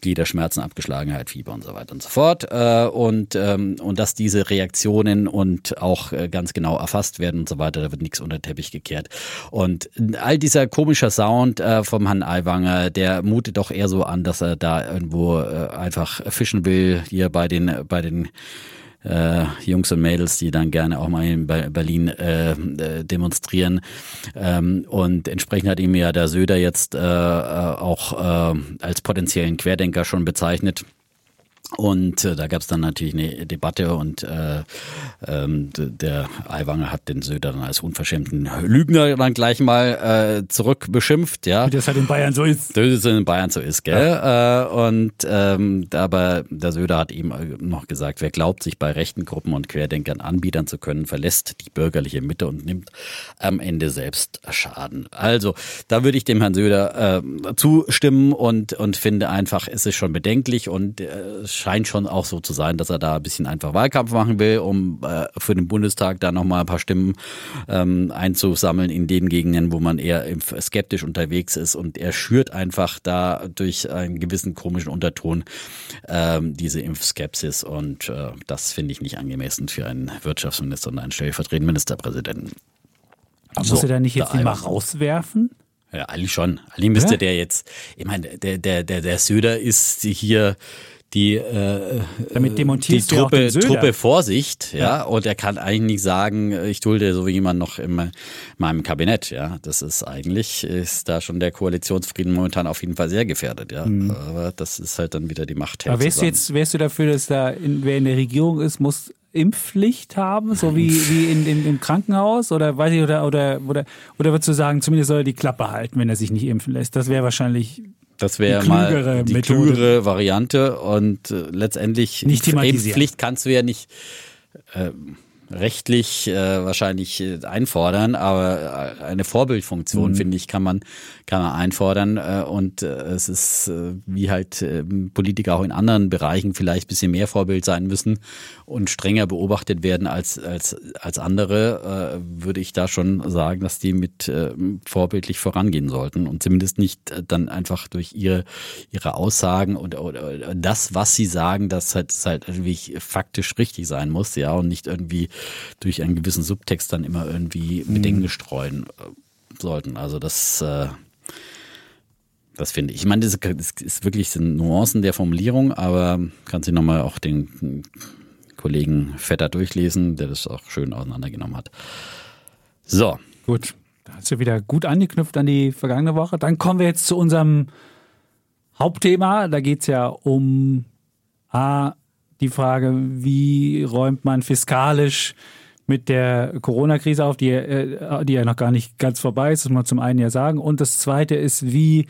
Gliederschmerzen, Abgeschlagenheit, Fieber und so weiter und so fort. Äh, und, ähm, und dass diese Reaktionen und auch äh, ganz genau erfasst werden und so weiter, da wird nichts unter den Teppich gekehrt. Und all dieser komische Sound äh, vom Herrn Aiwanger, der mutet doch eher so an, dass er da irgendwo einfach fischen will, hier bei den, bei den äh, Jungs und Mädels, die dann gerne auch mal in Berlin äh, äh, demonstrieren. Ähm, und entsprechend hat ihm ja der Söder jetzt äh, äh auch äh, als potenziellen Querdenker schon bezeichnet. Und äh, da gab es dann natürlich eine Debatte und äh, ähm, der Aiwanger hat den Söder dann als unverschämten Lügner dann gleich mal äh, zurückbeschimpft, ja. Wie das halt in Bayern so ist. Das ist in Bayern so ist, gell? Ja. Äh, und ähm, aber der Söder hat ihm noch gesagt, wer glaubt, sich bei rechten Gruppen und Querdenkern anbiedern zu können, verlässt die bürgerliche Mitte und nimmt am Ende selbst Schaden. Also, da würde ich dem Herrn Söder äh, zustimmen und, und finde einfach, es ist schon bedenklich und äh, scheint schon auch so zu sein, dass er da ein bisschen einfach Wahlkampf machen will, um äh, für den Bundestag da nochmal ein paar Stimmen ähm, einzusammeln in den Gegenden, wo man eher skeptisch unterwegs ist. Und er schürt einfach da durch einen gewissen komischen Unterton ähm, diese Impfskepsis. Und äh, das finde ich nicht angemessen für einen Wirtschaftsminister und einen stellvertretenden Ministerpräsidenten. Aber so, muss er da nicht jetzt da die mal rauswerfen? Ja, eigentlich schon. Eigentlich müsste ja? der jetzt, ich meine, der, der, der, der Söder ist hier die, äh, Damit die Truppe, Truppe Vorsicht, ja? ja, und er kann eigentlich nicht sagen, ich dulde so wie jemand noch in meinem Kabinett, ja, das ist eigentlich, ist da schon der Koalitionsfrieden momentan auf jeden Fall sehr gefährdet, ja, mhm. aber das ist halt dann wieder die Macht. Aber wärst du jetzt, wärst du dafür, dass da, in, wer in der Regierung ist, muss Impfpflicht haben, so wie, wie in, in, im Krankenhaus? Oder weiß ich, oder, oder, oder, oder würdest du sagen, zumindest soll er die Klappe halten, wenn er sich nicht impfen lässt? Das wäre wahrscheinlich das wäre mal die Methode. klügere Variante und äh, letztendlich nicht Pflicht kannst du ja nicht äh, rechtlich äh, wahrscheinlich äh, einfordern, aber äh, eine Vorbildfunktion, mhm. finde ich, kann man, kann man einfordern. Äh, und äh, es ist, äh, wie halt äh, Politiker auch in anderen Bereichen vielleicht bisschen mehr Vorbild sein müssen und strenger beobachtet werden als, als, als andere, äh, würde ich da schon sagen, dass die mit äh, vorbildlich vorangehen sollten und zumindest nicht äh, dann einfach durch ihre, ihre Aussagen und oder das, was sie sagen, dass halt, das halt irgendwie faktisch richtig sein muss, ja, und nicht irgendwie durch einen gewissen Subtext dann immer irgendwie Bedenken mhm. streuen äh, sollten. Also das, äh, das finde ich. Ich meine, das, ist wirklich sind Nuancen der Formulierung, aber kannst du nochmal auch den Kollegen Vetter durchlesen, der das auch schön auseinandergenommen hat. So. Gut. Da hast du wieder gut angeknüpft an die vergangene Woche. Dann kommen wir jetzt zu unserem Hauptthema. Da geht es ja um A, die Frage, wie räumt man fiskalisch mit der Corona-Krise auf, die, äh, die ja noch gar nicht ganz vorbei ist, das muss man zum einen ja sagen. Und das zweite ist, wie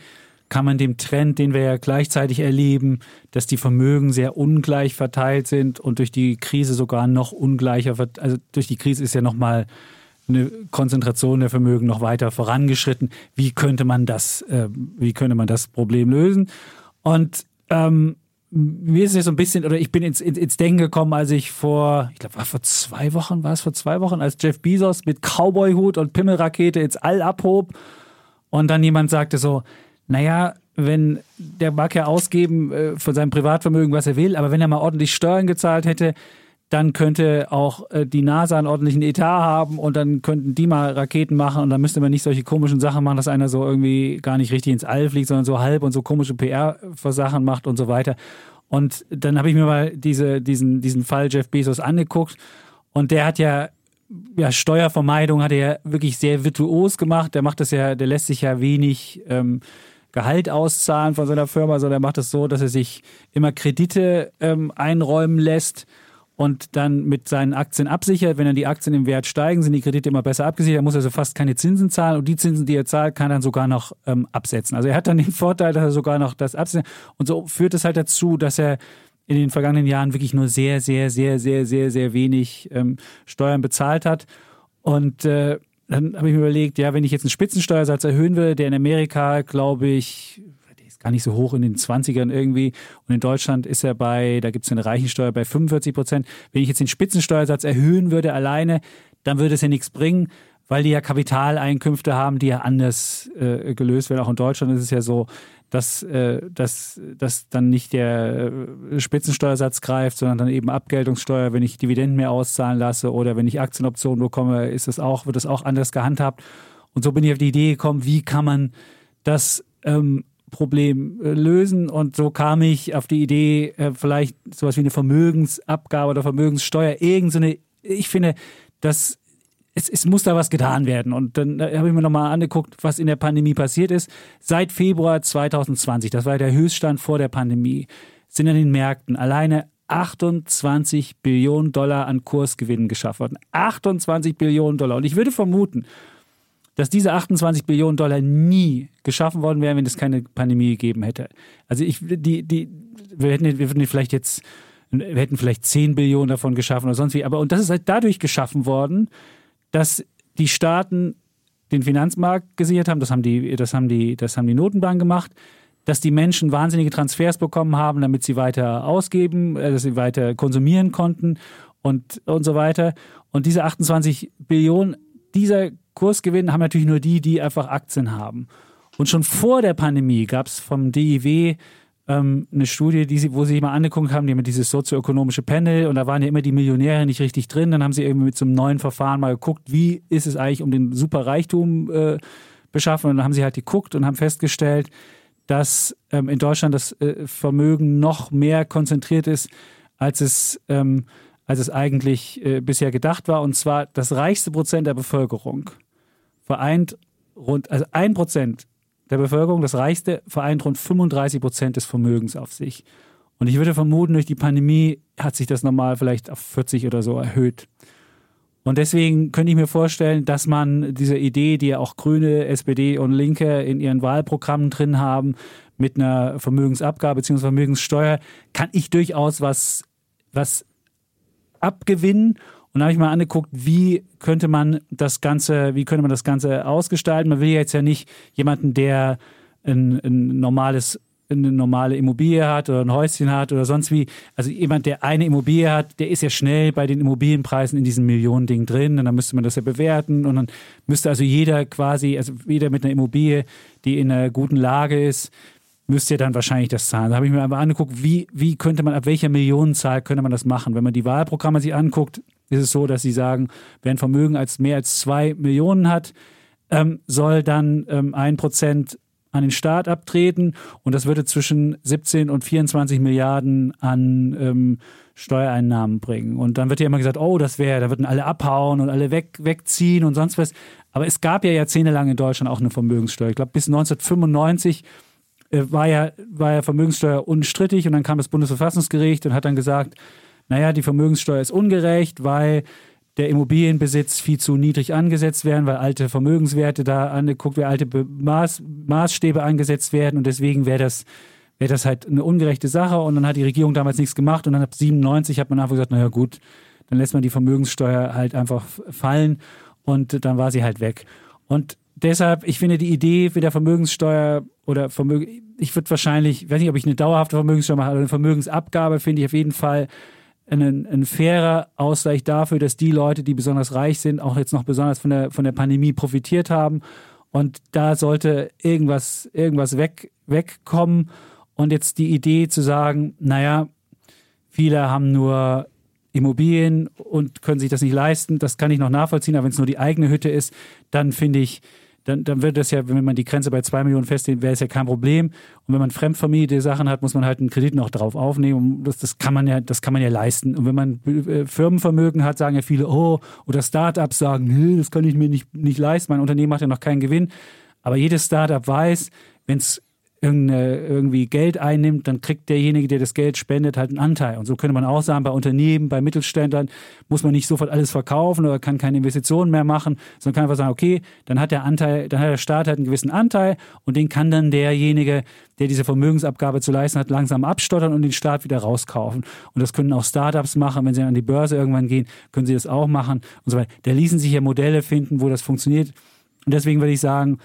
kann man dem Trend, den wir ja gleichzeitig erleben, dass die Vermögen sehr ungleich verteilt sind und durch die Krise sogar noch ungleicher, also durch die Krise ist ja nochmal eine Konzentration der Vermögen noch weiter vorangeschritten. Wie könnte man das, äh, wie könnte man das Problem lösen? Und ähm, mir ist es so ein bisschen, oder ich bin ins, ins, ins Denken gekommen, als ich vor, ich glaube, vor zwei Wochen, war es vor zwei Wochen, als Jeff Bezos mit Cowboy-Hut und Pimmelrakete ins All abhob und dann jemand sagte so, naja, wenn der mag ja ausgeben äh, von seinem Privatvermögen, was er will, aber wenn er mal ordentlich Steuern gezahlt hätte, dann könnte auch äh, die NASA einen ordentlichen Etat haben und dann könnten die mal Raketen machen und dann müsste man nicht solche komischen Sachen machen, dass einer so irgendwie gar nicht richtig ins All fliegt, sondern so halb und so komische PR für Sachen macht und so weiter. Und dann habe ich mir mal diese, diesen, diesen Fall Jeff Bezos angeguckt und der hat ja ja, Steuervermeidung hat er ja wirklich sehr virtuos gemacht. Der macht das ja, der lässt sich ja wenig ähm, Gehalt auszahlen von seiner Firma, sondern er macht das so, dass er sich immer Kredite ähm, einräumen lässt und dann mit seinen Aktien absichert. Wenn dann die Aktien im Wert steigen, sind die Kredite immer besser abgesichert. Er muss also fast keine Zinsen zahlen und die Zinsen, die er zahlt, kann er dann sogar noch ähm, absetzen. Also er hat dann den Vorteil, dass er sogar noch das absetzt. Und so führt es halt dazu, dass er in den vergangenen Jahren wirklich nur sehr, sehr, sehr, sehr, sehr, sehr wenig ähm, Steuern bezahlt hat. Und äh, dann habe ich mir überlegt, ja, wenn ich jetzt einen Spitzensteuersatz erhöhen will, der in Amerika, glaube ich, gar nicht so hoch in den 20ern irgendwie. Und in Deutschland ist er bei, da gibt es eine Reichensteuer bei 45 Prozent. Wenn ich jetzt den Spitzensteuersatz erhöhen würde alleine, dann würde es ja nichts bringen, weil die ja Kapitaleinkünfte haben, die ja anders äh, gelöst werden. Auch in Deutschland ist es ja so, dass, äh, dass, dass dann nicht der äh, Spitzensteuersatz greift, sondern dann eben Abgeltungssteuer, wenn ich Dividenden mehr auszahlen lasse oder wenn ich Aktienoptionen bekomme, ist das auch, wird das auch anders gehandhabt. Und so bin ich auf die Idee gekommen, wie kann man das ähm, Problem äh, lösen. Und so kam ich auf die Idee, äh, vielleicht sowas wie eine Vermögensabgabe oder Vermögenssteuer, irgendeine, ich finde, dass es, es muss da was getan werden. Und dann habe ich mir nochmal angeguckt, was in der Pandemie passiert ist. Seit Februar 2020, das war der Höchststand vor der Pandemie, sind an den Märkten alleine 28 Billionen Dollar an Kursgewinnen geschafft worden. 28 Billionen Dollar. Und ich würde vermuten, dass diese 28 Billionen Dollar nie geschaffen worden wären, wenn es keine Pandemie gegeben hätte. Also ich, die, die, wir hätten, wir würden vielleicht jetzt, wir hätten vielleicht 10 Billionen davon geschaffen oder sonst wie. Aber und das ist halt dadurch geschaffen worden, dass die Staaten den Finanzmarkt gesichert haben. Das haben die, das haben die, das haben die Notenbanken gemacht dass die Menschen wahnsinnige Transfers bekommen haben, damit sie weiter ausgeben, äh, dass sie weiter konsumieren konnten und, und so weiter. Und diese 28 Billionen, dieser Kursgewinn haben natürlich nur die, die einfach Aktien haben. Und schon vor der Pandemie gab es vom DIW ähm, eine Studie, die sie, wo sie sich mal angeguckt haben, die haben dieses sozioökonomische Panel und da waren ja immer die Millionäre nicht richtig drin. Dann haben sie irgendwie mit so einem neuen Verfahren mal geguckt, wie ist es eigentlich um den Superreichtum äh, beschaffen. Und dann haben sie halt geguckt und haben festgestellt, dass ähm, in Deutschland das äh, Vermögen noch mehr konzentriert ist, als es ähm, als es eigentlich äh, bisher gedacht war. Und zwar das reichste Prozent der Bevölkerung vereint rund, also ein Prozent der Bevölkerung, das reichste, vereint rund 35 Prozent des Vermögens auf sich. Und ich würde vermuten, durch die Pandemie hat sich das normal vielleicht auf 40 oder so erhöht. Und deswegen könnte ich mir vorstellen, dass man diese Idee, die ja auch Grüne, SPD und Linke in ihren Wahlprogrammen drin haben, mit einer Vermögensabgabe bzw. Vermögenssteuer, kann ich durchaus was, was abgewinnen und da habe ich mal angeguckt, wie könnte man das Ganze, wie könnte man das Ganze ausgestalten. Man will jetzt ja nicht jemanden, der ein, ein normales eine normale Immobilie hat oder ein Häuschen hat oder sonst wie. Also jemand, der eine Immobilie hat, der ist ja schnell bei den Immobilienpreisen in diesem Millionending drin und dann müsste man das ja bewerten und dann müsste also jeder quasi, also jeder mit einer Immobilie, die in einer guten Lage ist, müsste ja dann wahrscheinlich das zahlen. Da habe ich mir aber angeguckt, wie, wie könnte man, ab welcher Millionenzahl könnte man das machen? Wenn man die Wahlprogramme sich anguckt, ist es so, dass sie sagen, wer ein Vermögen als mehr als zwei Millionen hat, ähm, soll dann ähm, ein Prozent an den Staat abtreten und das würde zwischen 17 und 24 Milliarden an ähm, Steuereinnahmen bringen. Und dann wird ja immer gesagt, oh, das wäre, da würden alle abhauen und alle weg, wegziehen und sonst was. Aber es gab ja jahrzehntelang in Deutschland auch eine Vermögenssteuer. Ich glaube, bis 1995 äh, war, ja, war ja Vermögenssteuer unstrittig und dann kam das Bundesverfassungsgericht und hat dann gesagt, naja, die Vermögenssteuer ist ungerecht, weil der Immobilienbesitz viel zu niedrig angesetzt werden, weil alte Vermögenswerte da angeguckt werden, alte Maß, Maßstäbe angesetzt werden und deswegen wäre das wäre das halt eine ungerechte Sache und dann hat die Regierung damals nichts gemacht und dann ab 97 hat man einfach gesagt, naja gut, dann lässt man die Vermögenssteuer halt einfach fallen und dann war sie halt weg. Und deshalb, ich finde die Idee für der Vermögenssteuer oder Vermögen, ich würde wahrscheinlich, ich weiß nicht, ob ich eine dauerhafte Vermögenssteuer mache, aber eine Vermögensabgabe finde ich auf jeden Fall ein, ein fairer Ausgleich dafür, dass die Leute, die besonders reich sind, auch jetzt noch besonders von der, von der Pandemie profitiert haben. Und da sollte irgendwas, irgendwas weg, wegkommen. Und jetzt die Idee zu sagen, naja, viele haben nur Immobilien und können sich das nicht leisten, das kann ich noch nachvollziehen, aber wenn es nur die eigene Hütte ist, dann finde ich, dann, dann wird das ja, wenn man die Grenze bei zwei Millionen festlegt, wäre es ja kein Problem. Und wenn man fremdvermietete Sachen hat, muss man halt einen Kredit noch drauf aufnehmen. Und das, das kann man ja, das kann man ja leisten. Und wenn man äh, Firmenvermögen hat, sagen ja viele, oh, oder Startups sagen, nee, das kann ich mir nicht, nicht leisten. Mein Unternehmen macht ja noch keinen Gewinn. Aber jedes Startup weiß, wenn es irgendwie Geld einnimmt, dann kriegt derjenige, der das Geld spendet, halt einen Anteil. Und so könnte man auch sagen, bei Unternehmen, bei Mittelständlern muss man nicht sofort alles verkaufen oder kann keine Investitionen mehr machen, sondern kann einfach sagen, okay, dann hat der Anteil, dann hat der Staat halt einen gewissen Anteil und den kann dann derjenige, der diese Vermögensabgabe zu leisten hat, langsam abstottern und den Staat wieder rauskaufen. Und das können auch Startups machen, wenn sie an die Börse irgendwann gehen, können sie das auch machen und so weiter. Da ließen sich ja Modelle finden, wo das funktioniert. Und deswegen würde ich sagen,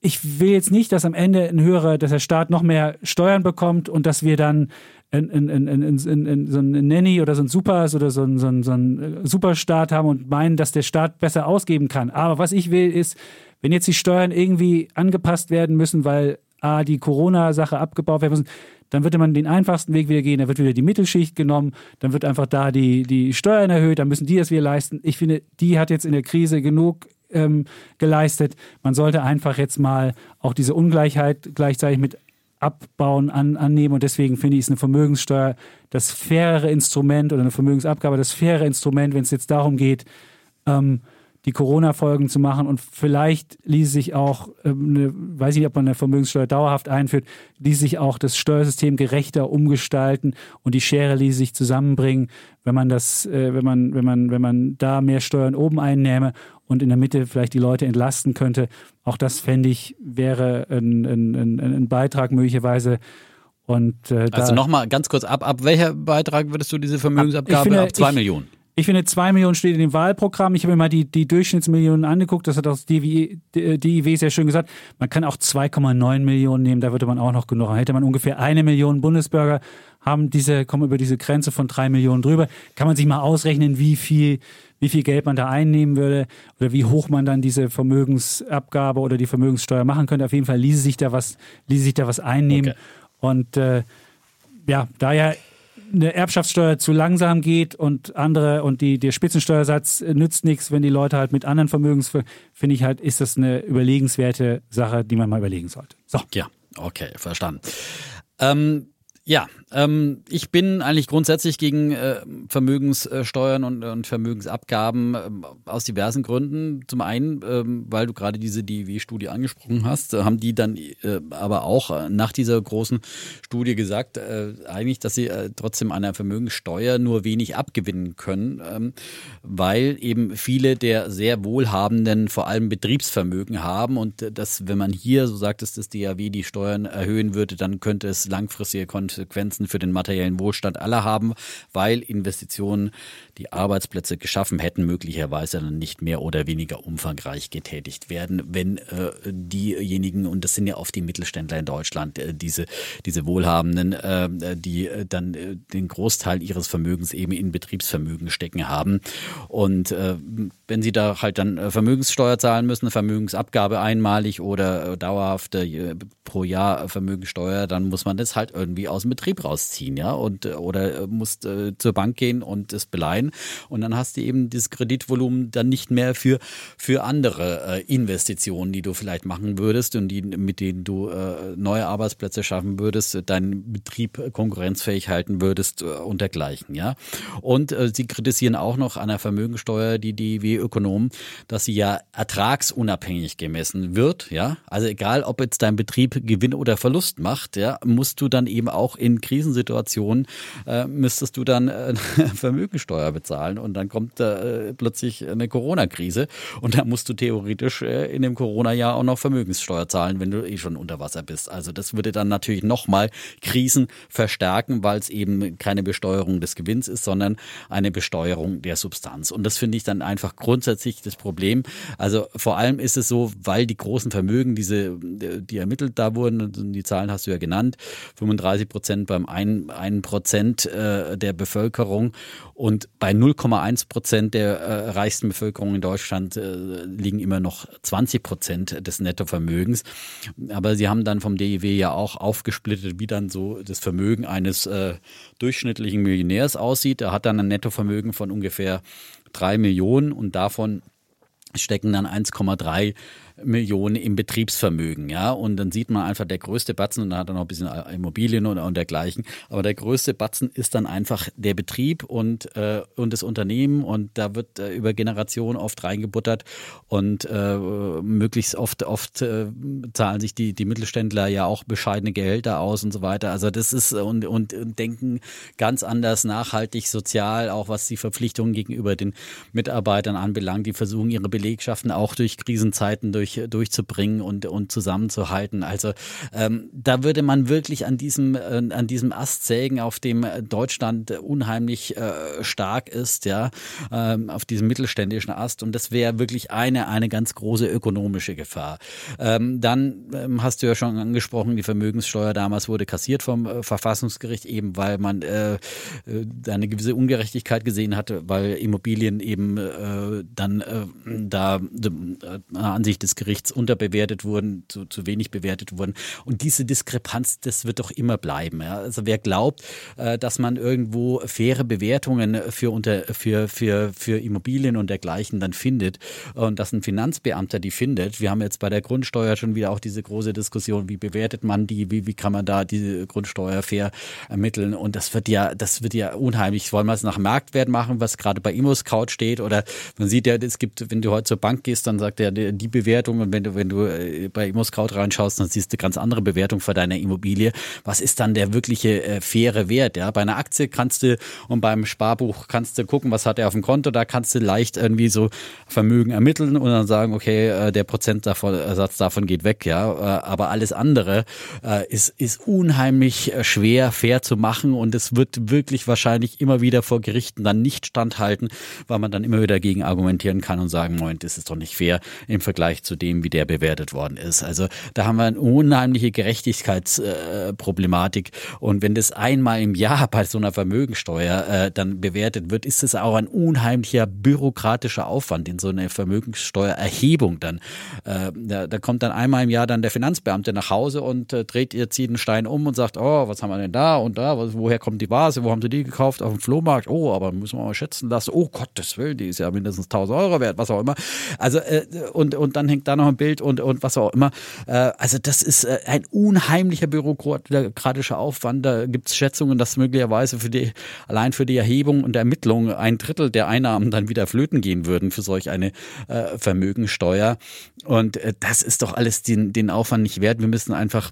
ich will jetzt nicht, dass am Ende ein höherer, dass der Staat noch mehr Steuern bekommt und dass wir dann in, in, in, so ein Nanny oder so ein Supers oder so ein, so, ein, so ein Superstaat haben und meinen, dass der Staat besser ausgeben kann. Aber was ich will, ist, wenn jetzt die Steuern irgendwie angepasst werden müssen, weil A, die Corona-Sache abgebaut werden müssen, dann würde man den einfachsten Weg wieder gehen, da wird wieder die Mittelschicht genommen, dann wird einfach da die, die Steuern erhöht, dann müssen die das wieder leisten. Ich finde, die hat jetzt in der Krise genug ähm, geleistet. Man sollte einfach jetzt mal auch diese Ungleichheit gleichzeitig mit abbauen, an, annehmen. Und deswegen finde ich, ist eine Vermögenssteuer das faire Instrument oder eine Vermögensabgabe das faire Instrument, wenn es jetzt darum geht, ähm, die Corona-Folgen zu machen. Und vielleicht ließ sich auch, ähm, eine, weiß ich nicht, ob man eine Vermögenssteuer dauerhaft einführt, ließ sich auch das Steuersystem gerechter umgestalten und die Schere ließ sich zusammenbringen, wenn man das, äh, wenn man, wenn man, wenn man da mehr Steuern oben einnähme und in der Mitte vielleicht die Leute entlasten könnte. Auch das fände ich, wäre ein, ein, ein, ein Beitrag möglicherweise. Und, äh, also nochmal ganz kurz ab, ab welcher Beitrag würdest du diese Vermögensabgabe? Finde, ab zwei ich, Millionen. Ich finde, zwei Millionen steht in dem Wahlprogramm. Ich habe mir mal die, die Durchschnittsmillionen angeguckt. Das hat auch die DIW sehr schön gesagt. Man kann auch 2,9 Millionen nehmen. Da würde man auch noch genug. Hätte man ungefähr eine Million Bundesbürger, haben diese, kommen über diese Grenze von drei Millionen drüber. Kann man sich mal ausrechnen, wie viel, wie viel Geld man da einnehmen würde oder wie hoch man dann diese Vermögensabgabe oder die Vermögenssteuer machen könnte. Auf jeden Fall ließe sich da was, ließe sich da was einnehmen. Okay. Und äh, ja, daher eine Erbschaftssteuer zu langsam geht und andere und die, der Spitzensteuersatz nützt nichts, wenn die Leute halt mit anderen Vermögens, finde ich halt, ist das eine überlegenswerte Sache, die man mal überlegen sollte. So. Ja, okay, verstanden. Ähm, ja, ähm, ich bin eigentlich grundsätzlich gegen äh, Vermögenssteuern und, und Vermögensabgaben äh, aus diversen Gründen. Zum einen, ähm, weil du gerade diese DIW-Studie angesprochen hast, äh, haben die dann äh, aber auch äh, nach dieser großen Studie gesagt, äh, eigentlich, dass sie trotzdem einer Vermögenssteuer nur wenig abgewinnen können, ähm, weil eben viele der sehr Wohlhabenden vor allem Betriebsvermögen haben und dass, wenn man hier, so sagt es das DAW, die Steuern erhöhen würde, dann könnte es langfristige Konsequenzen für den materiellen Wohlstand aller haben, weil Investitionen die Arbeitsplätze geschaffen hätten, möglicherweise dann nicht mehr oder weniger umfangreich getätigt werden, wenn äh, diejenigen, und das sind ja oft die Mittelständler in Deutschland, äh, diese, diese Wohlhabenden, äh, die äh, dann äh, den Großteil ihres Vermögens eben in Betriebsvermögen stecken haben. Und äh, wenn sie da halt dann Vermögenssteuer zahlen müssen, Vermögensabgabe einmalig oder dauerhafte pro Jahr Vermögenssteuer, dann muss man das halt irgendwie aus dem Betrieb rausziehen, ja, und oder muss zur Bank gehen und es beleihen und dann hast du eben das Kreditvolumen dann nicht mehr für, für andere äh, Investitionen, die du vielleicht machen würdest und die, mit denen du äh, neue Arbeitsplätze schaffen würdest, deinen Betrieb konkurrenzfähig halten würdest äh, und dergleichen. Ja? Und äh, sie kritisieren auch noch an der Vermögensteuer, die die wie Ökonomen, dass sie ja ertragsunabhängig gemessen wird. Ja? Also egal, ob jetzt dein Betrieb Gewinn oder Verlust macht, ja, musst du dann eben auch in Krisensituationen äh, müsstest du dann äh, Vermögensteuer bezahlen und dann kommt äh, plötzlich eine Corona-Krise und da musst du theoretisch äh, in dem Corona-Jahr auch noch Vermögenssteuer zahlen, wenn du eh schon unter Wasser bist. Also das würde dann natürlich nochmal Krisen verstärken, weil es eben keine Besteuerung des Gewinns ist, sondern eine Besteuerung der Substanz. Und das finde ich dann einfach grundsätzlich das Problem. Also vor allem ist es so, weil die großen Vermögen, diese, die ermittelt da wurden, die Zahlen hast du ja genannt, 35 Prozent beim einen, einen Prozent äh, der Bevölkerung und bei 0,1 Prozent der äh, reichsten Bevölkerung in Deutschland äh, liegen immer noch 20 Prozent des Nettovermögens. Aber sie haben dann vom DIW ja auch aufgesplittet, wie dann so das Vermögen eines äh, durchschnittlichen Millionärs aussieht. Er hat dann ein Nettovermögen von ungefähr drei Millionen und davon stecken dann 1,3 Millionen im Betriebsvermögen, ja. Und dann sieht man einfach der größte Batzen und dann hat er noch ein bisschen Immobilien und, und dergleichen. Aber der größte Batzen ist dann einfach der Betrieb und, äh, und das Unternehmen und da wird äh, über Generationen oft reingebuttert und äh, möglichst oft, oft äh, zahlen sich die, die Mittelständler ja auch bescheidene Gehälter aus und so weiter. Also das ist und, und, und denken ganz anders, nachhaltig, sozial, auch was die Verpflichtungen gegenüber den Mitarbeitern anbelangt. Die versuchen ihre Belegschaften auch durch Krisenzeiten durch durch, durchzubringen und, und zusammenzuhalten. Also ähm, da würde man wirklich an diesem, äh, an diesem Ast sägen, auf dem Deutschland unheimlich äh, stark ist, ja, ähm, auf diesem mittelständischen Ast. Und das wäre wirklich eine, eine ganz große ökonomische Gefahr. Ähm, dann ähm, hast du ja schon angesprochen, die Vermögenssteuer damals wurde kassiert vom äh, Verfassungsgericht, eben weil man äh, äh eine gewisse Ungerechtigkeit gesehen hatte, weil Immobilien eben äh, dann äh, da äh, Ansicht des Gerichts unterbewertet wurden, zu, zu wenig bewertet wurden. Und diese Diskrepanz, das wird doch immer bleiben. Ja? Also wer glaubt, äh, dass man irgendwo faire Bewertungen für, unter, für, für, für Immobilien und dergleichen dann findet und dass ein Finanzbeamter die findet. Wir haben jetzt bei der Grundsteuer schon wieder auch diese große Diskussion, wie bewertet man die, wie, wie kann man da diese Grundsteuer fair ermitteln. Und das wird ja, das wird ja unheimlich. Wollen wir es nach Marktwert machen, was gerade bei ImmoScout steht? Oder man sieht ja, es gibt, wenn du heute zur Bank gehst, dann sagt er, die Bewertung Bewertung und wenn du, wenn du äh, bei ImmoScout reinschaust, dann siehst du ganz andere Bewertung für deine Immobilie. Was ist dann der wirkliche äh, faire Wert? Ja, bei einer Aktie kannst du und beim Sparbuch kannst du gucken, was hat er auf dem Konto, da kannst du leicht irgendwie so Vermögen ermitteln und dann sagen, okay, äh, der Prozentsatz davon geht weg, ja. Äh, aber alles andere äh, ist, ist unheimlich äh, schwer fair zu machen und es wird wirklich wahrscheinlich immer wieder vor Gerichten dann nicht standhalten, weil man dann immer wieder dagegen argumentieren kann und sagen, Moment, das ist doch nicht fair im Vergleich zu dem, wie der bewertet worden ist. Also da haben wir eine unheimliche Gerechtigkeitsproblematik. und wenn das einmal im Jahr bei so einer Vermögensteuer äh, dann bewertet wird, ist es auch ein unheimlicher bürokratischer Aufwand in so eine Vermögenssteuererhebung dann. Äh, da, da, kommt dann einmal im Jahr dann der Finanzbeamte nach Hause und äh, dreht ihr zieht einen Stein um und sagt, oh, was haben wir denn da und da, woher kommt die Vase, wo haben sie die gekauft? Auf dem Flohmarkt? Oh, aber müssen wir mal schätzen lassen. Oh Gottes Willen, die ist ja mindestens 1000 Euro wert, was auch immer. Also äh, und, und dann hängt da noch ein Bild und, und was auch immer. Äh, also das ist äh, ein unheimlicher bürokratischer Aufwand. Da gibt es Schätzungen, dass möglicherweise für die, allein für die Erhebung und Ermittlung ein Drittel der Einnahmen dann wieder flöten gehen würden für solch eine äh, Vermögensteuer. Und äh, das ist doch alles den, den Aufwand nicht wert. Wir müssen einfach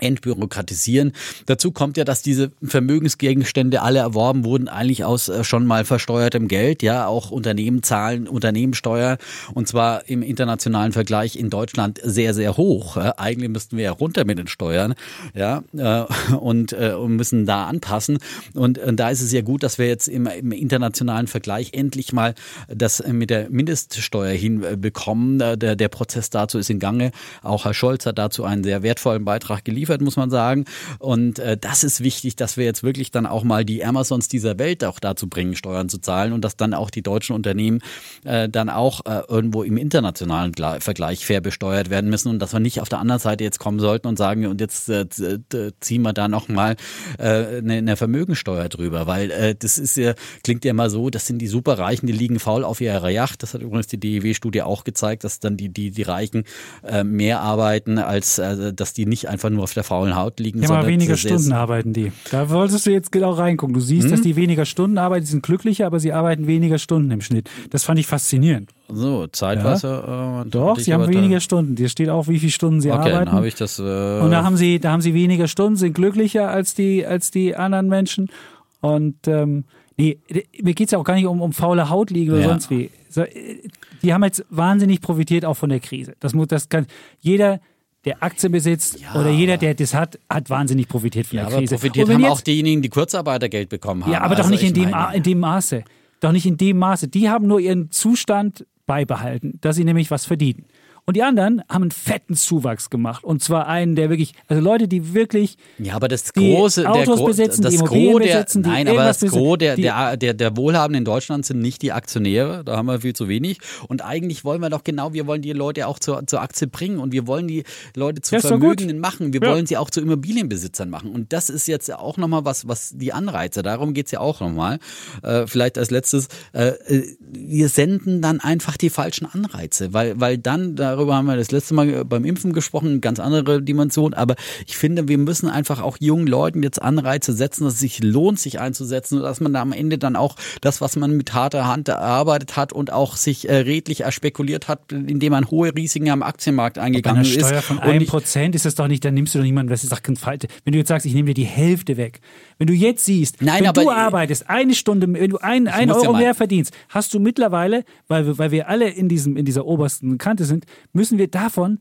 entbürokratisieren. Dazu kommt ja, dass diese Vermögensgegenstände alle erworben wurden, eigentlich aus äh, schon mal versteuertem Geld. Ja, auch Unternehmen zahlen Unternehmenssteuer und zwar im internationalen Vergleich in Deutschland sehr, sehr hoch. Eigentlich müssten wir ja runter mit den Steuern, ja, äh, und, äh, und müssen da anpassen. Und da ist es ja gut, dass wir jetzt im, im internationalen Vergleich endlich mal das mit der Mindeststeuer hinbekommen. Der, der Prozess dazu ist in Gange. Auch Herr Scholz hat dazu einen sehr wertvollen Beitrag geliefert geliefert, muss man sagen. Und äh, das ist wichtig, dass wir jetzt wirklich dann auch mal die Amazons dieser Welt auch dazu bringen, Steuern zu zahlen und dass dann auch die deutschen Unternehmen äh, dann auch äh, irgendwo im internationalen Vergleich fair besteuert werden müssen und dass wir nicht auf der anderen Seite jetzt kommen sollten und sagen, und jetzt äh, ziehen wir da nochmal äh, eine, eine Vermögensteuer drüber, weil äh, das ist ja, klingt ja immer so, das sind die Superreichen, die liegen faul auf ihrer Yacht. Das hat übrigens die DEW-Studie auch gezeigt, dass dann die, die, die Reichen äh, mehr arbeiten, als äh, dass die nicht einfach nur auf der faulen Haut liegen. Ja, aber weniger Stunden arbeiten die. Da wolltest du jetzt genau reingucken. Du siehst, hm? dass die weniger Stunden arbeiten, die sind glücklicher, aber sie arbeiten weniger Stunden im Schnitt. Das fand ich faszinierend. So, Zeitwasser. Ja. Äh, Doch, sie haben weniger Stunden. Hier steht auch, wie viele Stunden sie okay, arbeiten. Dann ich das. Äh, und da haben sie, da haben sie weniger Stunden, sind glücklicher als die, als die anderen Menschen. Und ähm, nee, mir geht es ja auch gar nicht um, um faule Haut liegen oder ja. sonst wie. So, die haben jetzt wahnsinnig profitiert auch von der Krise. Das muss, das kann jeder der Aktien besitzt ja. oder jeder, der das hat, hat wahnsinnig profitiert von ja, der Krise. Aber profitiert haben jetzt, auch diejenigen, die Kurzarbeitergeld bekommen haben. Ja, aber also doch nicht in dem, in dem Maße. Doch nicht in dem Maße. Die haben nur ihren Zustand beibehalten, dass sie nämlich was verdienen. Und die anderen haben einen fetten Zuwachs gemacht. Und zwar einen, der wirklich, also Leute, die wirklich ja, aber das große, Autos der, besitzen, das die Immobilien der, besitzen, die Nein, aber das Gros der, der, der, der Wohlhabenden in Deutschland sind nicht die Aktionäre. Da haben wir viel zu wenig. Und eigentlich wollen wir doch genau, wir wollen die Leute auch zur, zur Aktie bringen und wir wollen die Leute zu Vermögenden machen. Wir ja. wollen sie auch zu Immobilienbesitzern machen. Und das ist jetzt auch nochmal was, was die Anreize, darum geht's ja auch nochmal. Äh, vielleicht als letztes, äh, wir senden dann einfach die falschen Anreize, weil, weil dann, darüber haben wir das letzte Mal beim Impfen gesprochen, ganz andere Dimension. Aber ich finde, wir müssen einfach auch jungen Leuten jetzt Anreize setzen, dass es sich lohnt, sich einzusetzen und dass man da am Ende dann auch das, was man mit harter Hand erarbeitet hat und auch sich äh, redlich erspekuliert hat, indem man hohe Risiken am Aktienmarkt eingegangen ist. Bei einer Steuer von einem Prozent ist das doch nicht, dann nimmst du doch niemanden, das ist doch kein Falte. Wenn du jetzt sagst, ich nehme dir die Hälfte weg. Wenn du jetzt siehst, Nein, wenn du arbeitest, eine Stunde, wenn du ein, ein Euro ja mehr verdienst, hast du mittlerweile, weil wir, weil wir alle in, diesem, in dieser obersten Kante sind, müssen wir davon davon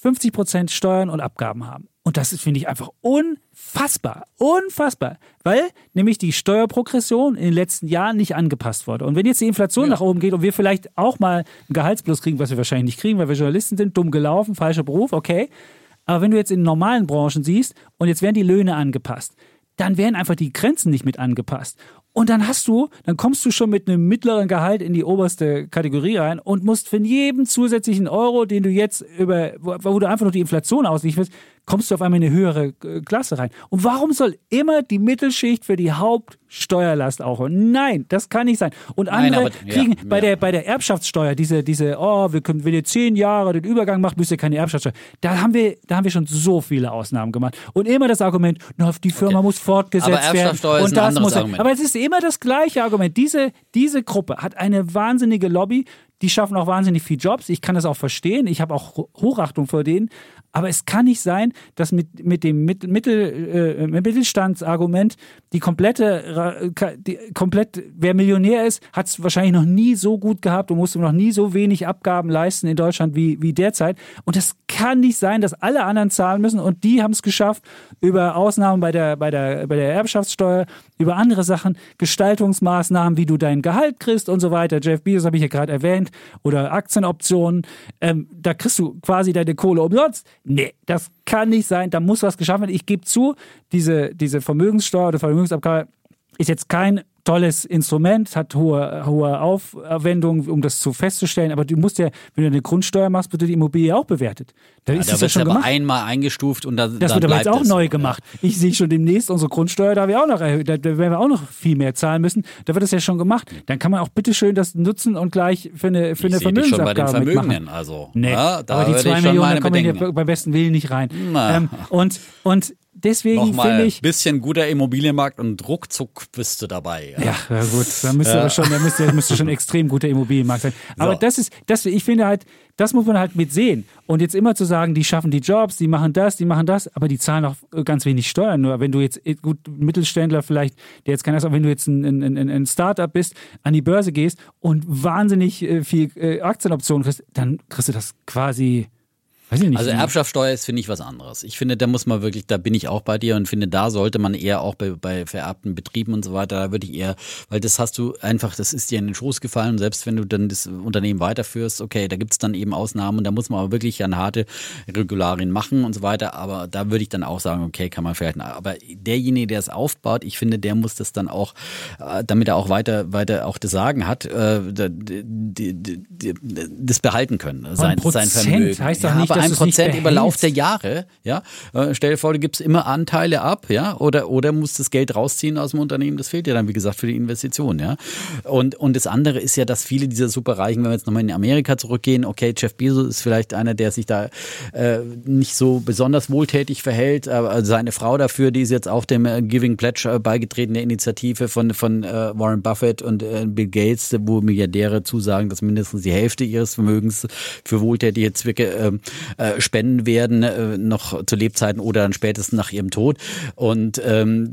50 Prozent Steuern und Abgaben haben. Und das finde ich einfach unfassbar, unfassbar, weil nämlich die Steuerprogression in den letzten Jahren nicht angepasst wurde. Und wenn jetzt die Inflation ja. nach oben geht und wir vielleicht auch mal einen Gehaltsplus kriegen, was wir wahrscheinlich nicht kriegen, weil wir Journalisten sind, dumm gelaufen, falscher Beruf, okay. Aber wenn du jetzt in normalen Branchen siehst und jetzt werden die Löhne angepasst, dann werden einfach die Grenzen nicht mit angepasst. Und dann hast du, dann kommst du schon mit einem mittleren Gehalt in die oberste Kategorie rein und musst für jeden zusätzlichen Euro, den du jetzt über, wo, wo du einfach noch die Inflation ausliefern kommst du auf einmal in eine höhere äh, Klasse rein. Und warum soll immer die Mittelschicht für die Hauptsteuerlast auch? Nein, das kann nicht sein. Und andere Nein, aber, kriegen ja, bei, ja. Der, bei der Erbschaftssteuer diese, diese, oh, wir können, wenn ihr zehn Jahre den Übergang macht, müsst ihr keine Erbschaftssteuer. Da haben wir, da haben wir schon so viele Ausnahmen gemacht. Und immer das Argument, na, die Firma okay. muss fortgesetzt werden. Und das muss. Argument. Aber es ist immer das gleiche Argument. Diese, diese Gruppe hat eine wahnsinnige Lobby. Die schaffen auch wahnsinnig viele Jobs. Ich kann das auch verstehen. Ich habe auch Hochachtung vor denen. Aber es kann nicht sein, dass mit, mit dem Mittel, äh, Mittelstandsargument die komplette, die, komplett, wer Millionär ist, hat es wahrscheinlich noch nie so gut gehabt und musste noch nie so wenig Abgaben leisten in Deutschland wie, wie derzeit. Und das kann nicht sein, dass alle anderen zahlen müssen und die haben es geschafft, über Ausnahmen bei der, bei, der, bei der Erbschaftssteuer, über andere Sachen, Gestaltungsmaßnahmen, wie du dein Gehalt kriegst und so weiter. Jeff Bezos habe ich ja gerade erwähnt oder Aktienoptionen. Ähm, da kriegst du quasi deine Kohle umsonst nee, das kann nicht sein, da muss was geschaffen werden. Ich gebe zu, diese, diese Vermögenssteuer oder Vermögensabgabe ist jetzt kein tolles Instrument, hat hohe, hohe Aufwendungen, um das zu festzustellen. Aber du musst ja, wenn du eine Grundsteuer machst, wird die Immobilie auch bewertet. Da ja, ist da das ja schon aber gemacht. einmal eingestuft und da, das wird aber jetzt auch es. neu gemacht. Ich sehe schon demnächst unsere Grundsteuer, da, wir auch noch, da, werden wir auch noch viel mehr zahlen müssen. Da wird das ja schon gemacht. Dann kann man auch bitteschön das nutzen und gleich für eine, für eine Vermögensabgabe schon bei den Vermögenden, also. Nee, ja, aber die zwei Millionen, kommen wir beim besten Willen nicht rein. Ähm, und, und deswegen finde ich. Ein bisschen guter Immobilienmarkt und ruckzuck bist du dabei. Ja, ja, gut, da müsste ja. aber schon, da müsste, müsste schon extrem guter Immobilienmarkt sein. Aber so. das ist, das, ich finde halt, das muss man halt mit sehen. Und jetzt immer zu sagen, die schaffen die Jobs, die machen das, die machen das, aber die zahlen auch ganz wenig Steuern. Nur wenn du jetzt, äh, gut, Mittelständler vielleicht, der jetzt keine Ahnung, wenn du jetzt ein, ein, ein, ein Startup bist, an die Börse gehst und wahnsinnig äh, viel äh, Aktienoptionen kriegst, dann kriegst du das quasi nicht. Also Erbschaftssteuer ist, finde ich, was anderes. Ich finde, da muss man wirklich, da bin ich auch bei dir und finde, da sollte man eher auch bei, bei vererbten Betrieben und so weiter, da würde ich eher, weil das hast du einfach, das ist dir in den Schoß gefallen und selbst wenn du dann das Unternehmen weiterführst, okay, da gibt es dann eben Ausnahmen und da muss man aber wirklich an harte Regularien machen und so weiter, aber da würde ich dann auch sagen, okay, kann man vielleicht, aber derjenige, der es aufbaut, ich finde, der muss das dann auch, äh, damit er auch weiter, weiter auch das Sagen hat, äh, das behalten können, sein, sein Vermögen. heißt doch ja, nicht, ein Prozent über Lauf der Jahre, ja. Äh, stell dir vor, du gibst immer Anteile ab, ja, oder, oder musst das Geld rausziehen aus dem Unternehmen. Das fehlt dir dann, wie gesagt, für die Investition, ja. Und, und das andere ist ja, dass viele dieser Superreichen, wenn wir jetzt nochmal in Amerika zurückgehen, okay, Jeff Bezos ist vielleicht einer, der sich da äh, nicht so besonders wohltätig verhält, aber seine Frau dafür, die ist jetzt auch dem äh, Giving Pledge äh, beigetreten, der Initiative von, von äh, Warren Buffett und äh, Bill Gates, wo Milliardäre zusagen, dass mindestens die Hälfte ihres Vermögens für wohltätige Zwecke ähm, äh, spenden werden, äh, noch zu Lebzeiten oder dann spätestens nach ihrem Tod. Und ähm,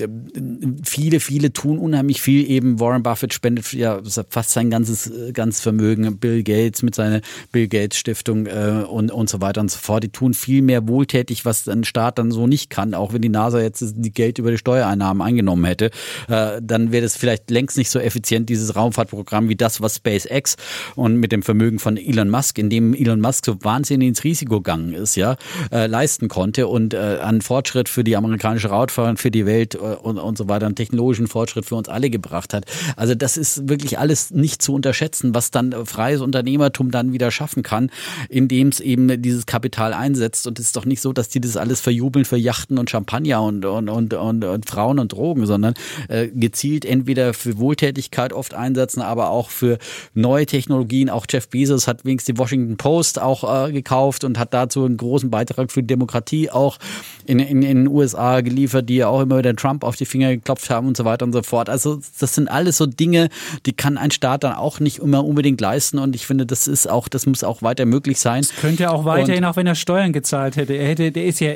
viele, viele tun unheimlich viel. Eben Warren Buffett spendet ja fast sein ganzes, ganzes Vermögen. Bill Gates mit seiner Bill Gates Stiftung äh, und, und so weiter und so fort. Die tun viel mehr wohltätig, was ein Staat dann so nicht kann. Auch wenn die NASA jetzt die Geld über die Steuereinnahmen eingenommen hätte, äh, dann wäre das vielleicht längst nicht so effizient, dieses Raumfahrtprogramm, wie das, was SpaceX und mit dem Vermögen von Elon Musk, in dem Elon Musk so wahnsinnig ins Risiko gegangen ist, ja, äh, leisten konnte und äh, an Fortschritt für die amerikanische Radfahrer, für die Welt äh, und, und so weiter, einen technologischen Fortschritt für uns alle gebracht hat. Also das ist wirklich alles nicht zu unterschätzen, was dann freies Unternehmertum dann wieder schaffen kann, indem es eben dieses Kapital einsetzt. Und es ist doch nicht so, dass die das alles verjubeln für Yachten und Champagner und, und, und, und, und Frauen und Drogen, sondern äh, gezielt entweder für Wohltätigkeit oft einsetzen, aber auch für neue Technologien. Auch Jeff Bezos hat wenigstens die Washington Post auch äh, gekauft und hat dazu einen großen Beitrag für die Demokratie auch in, in, in den USA geliefert, die ja auch immer wieder Trump auf die Finger geklopft haben und so weiter und so fort. Also das sind alles so Dinge, die kann ein Staat dann auch nicht immer unbedingt leisten und ich finde, das ist auch, das muss auch weiter möglich sein. Das könnte auch weiterhin, und, auch wenn er Steuern gezahlt hätte. Er hätte, der ist ja